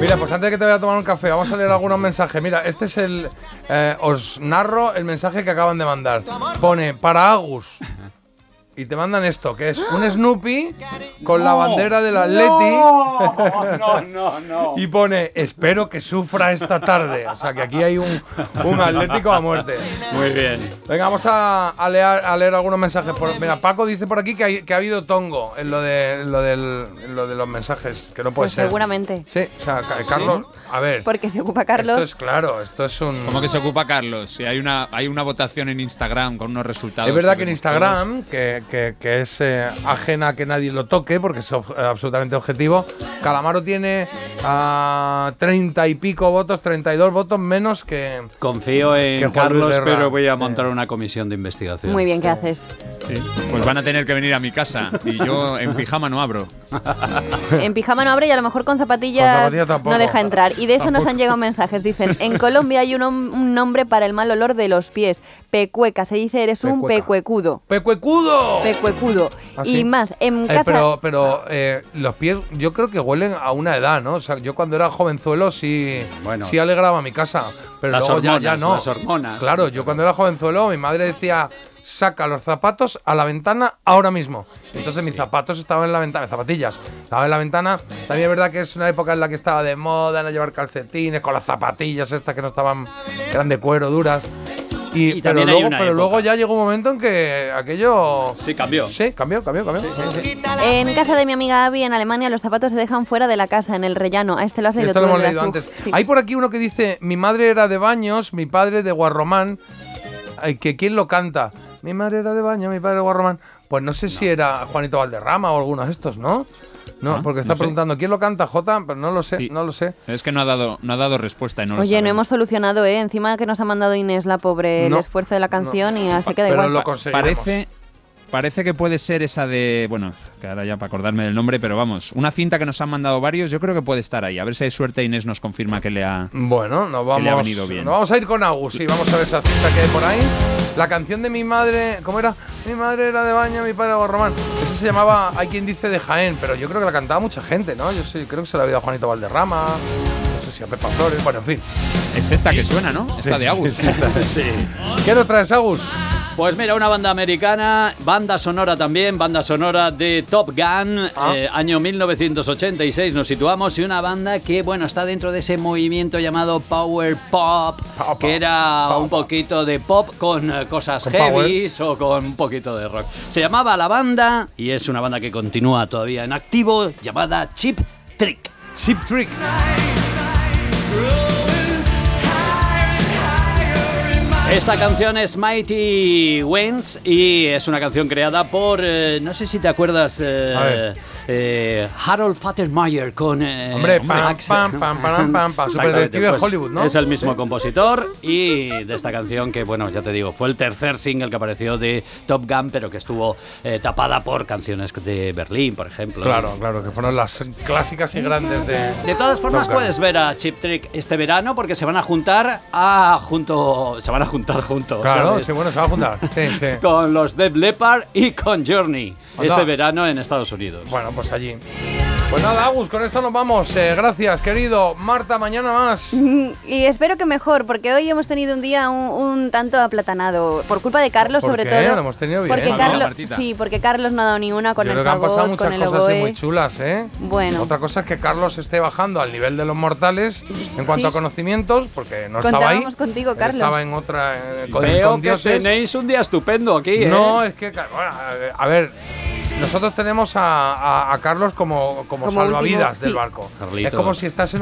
Mira, pues antes de que te vaya a tomar un café, vamos a leer algunos mensajes. Mira, este es el. eh, os narro el mensaje que acaban de mandar. Pone para Agus. Y te mandan esto, que es un [GASPS] Snoopy con la bandera del Atleti. No, no, no. [LAUGHS] Y pone, espero que sufra esta tarde. O sea, que aquí hay un, un Atlético a muerte. Muy bien. Venga, vamos a, a leer, a leer algunos mensajes. Por, mira, Paco dice por aquí que, hay- que ha habido tongo en lo de, en lo del- en lo de los mensajes, que no puede Pues ser. seguramente. Sí, o sea, Ca- Carlos, a ver. Porque se ocupa Carlos. Esto es claro, esto es un. ¿Cómo que se ocupa Carlos? Si hay una, hay una votación en Instagram con unos resultados. Es verdad que en Instagram, que, que- que es eh, ajena a que nadie lo toque, porque es ob- eh, absolutamente objetivo, Calamaro tiene a 30 y pico votos, 32 votos menos que. Confío en Que Carlos, Guerra, pero voy a sí. montar una comisión de investigación. Muy bien, ¿qué haces? Sí. Pues van a tener que venir a mi casa y yo en pijama no abro. En pijama no abre y a lo mejor con zapatillas, Con zapatillas tampoco. no deja entrar. Y de eso nos han llegado mensajes. Dicen, en Colombia hay un, nom- un nombre para el mal olor de los pies. Pecueca. Se dice eres un pecuecudo. ¡Pecuecudo! Pecuecudo. ¿Ah, y más, en Eh, casa... pero pero eh, los pies yo creo que huelen a una edad, ¿no? O sea, yo cuando era jovenzuelo sí, Bueno. sí alegraba mi casa, pero Las luego ya, ya hormonas, no. las hormonas. Claro, yo cuando era jovenzuelo mi madre decía, saca los zapatos a la ventana ahora mismo. Entonces mis zapatos estaban en la ventana, mis zapatillas estaban en la ventana. También es verdad que es una época en la que estaba de moda no llevar calcetines, con las zapatillas estas que no estaban, que eran de cuero, duras. Y, Y pero luego, pero luego ya llegó un momento en que aquello... Sí, cambió. Sí, cambió, cambió, cambió. En casa de mi amiga Abby en Alemania los zapatos se dejan fuera de la casa, en el rellano. A este lo has leído Esto tú, lo hemos leído las antes. Hay por aquí uno que dice, mi madre era de Baños, mi padre de Guarromán. Ay, que ¿Quién lo canta? Mi madre era de Baños, mi padre de Guarromán. Pues no sé si era Juanito Valderrama o alguno de estos, ¿no? No, Ah, porque está no sé. preguntando, ¿quién lo canta, Jota? Pero no lo sé, Sí. no lo sé. Es que no ha dado, no ha dado respuesta y no lo Oye, no hemos solucionado, ¿eh? Encima que nos ha mandado Inés, la pobre, No, el esfuerzo de la canción y así queda Pero igual. lo Pa-. Parece, parece que puede ser esa de. Bueno, que ahora ya para acordarme del nombre, pero vamos. Una cinta que nos han mandado varios, yo creo que puede estar ahí. A ver si hay suerte Inés nos confirma que le ha. Bueno, nos Que le ha vamos, venido bien. nos vamos a ir con Agus, sí, vamos a ver esa cita que hay por ahí. La canción de mi madre, ¿cómo era? Mi madre era de Baña, mi padre de Guarromán. Esa se llamaba, hay quien dice de Jaén, pero yo creo que la cantaba mucha gente, ¿no? Yo sí, creo que se la había a Juanito Valderrama, sé si a Pepa Flores, bueno, en fin. Es esta que suena, ¿no? Esta de Agus. sí, esta. Sí. ¿Qué nos traes, Agus? Pues mira, una banda americana, banda sonora también, banda sonora de Top Gun, Ah. eh, año 1986 nos situamos, y una banda que, bueno, está dentro de ese movimiento llamado Power Pop, Pop, que era pop, un poquito de pop con eh, cosas Con heavies o con un poquito de rock. Se llamaba La Banda y es una banda que continúa todavía en activo, llamada Chip Trick. Chip Trick. Esta canción es Mighty Winds y es una canción creada por, eh, no sé si te acuerdas, eh. Eh, Harold Fattermeyer con... eh, Hombre, pam, Max. pam, pam, pam, pam, pam, [LAUGHS] de pues, Hollywood, ¿no? Es el mismo Sí. compositor y de esta canción que, bueno, ya te digo, fue el tercer single que apareció de Top Gun, pero que estuvo eh, tapada por canciones de Berlín, por ejemplo. Claro, claro, que fueron las clásicas y grandes de. De todas formas, Top Gun. puedes ver a Chip Trick este verano porque se van a juntar a junto. Se van a juntar juntos. Claro, sí, bueno, se va a juntar. Sí, sí. [LAUGHS] Con los Def Leppard y con Journey Anda. este verano en Estados Unidos. Bueno, pues allí. Pues nada, Agus, con esto nos vamos. Eh, gracias, querido. Marta, mañana más. [LAUGHS] Y espero que mejor, porque hoy hemos tenido un día un, un tanto aplatanado. Por culpa de Carlos, ¿Por sobre qué? todo. Lo hemos tenido bien. Porque ¿no? Carlos, sí, porque Carlos no ha dado ni una con Yo el creo que han pasado muchas cosas oboe. muy chulas, ¿eh? Bueno. Otra cosa es que Carlos esté bajando al nivel de los mortales en cuanto Sí. a conocimientos, porque no estaba ahí. Contigo, Él Carlos. Estaba en otra. eh, con, Veo con que dioses. tenéis un día estupendo aquí, ¿eh? No, es que, bueno, a ver, nosotros tenemos a, a- a Carlos como, como, Como salvavidas último, del sí. barco. Carlitos. Es como si estás en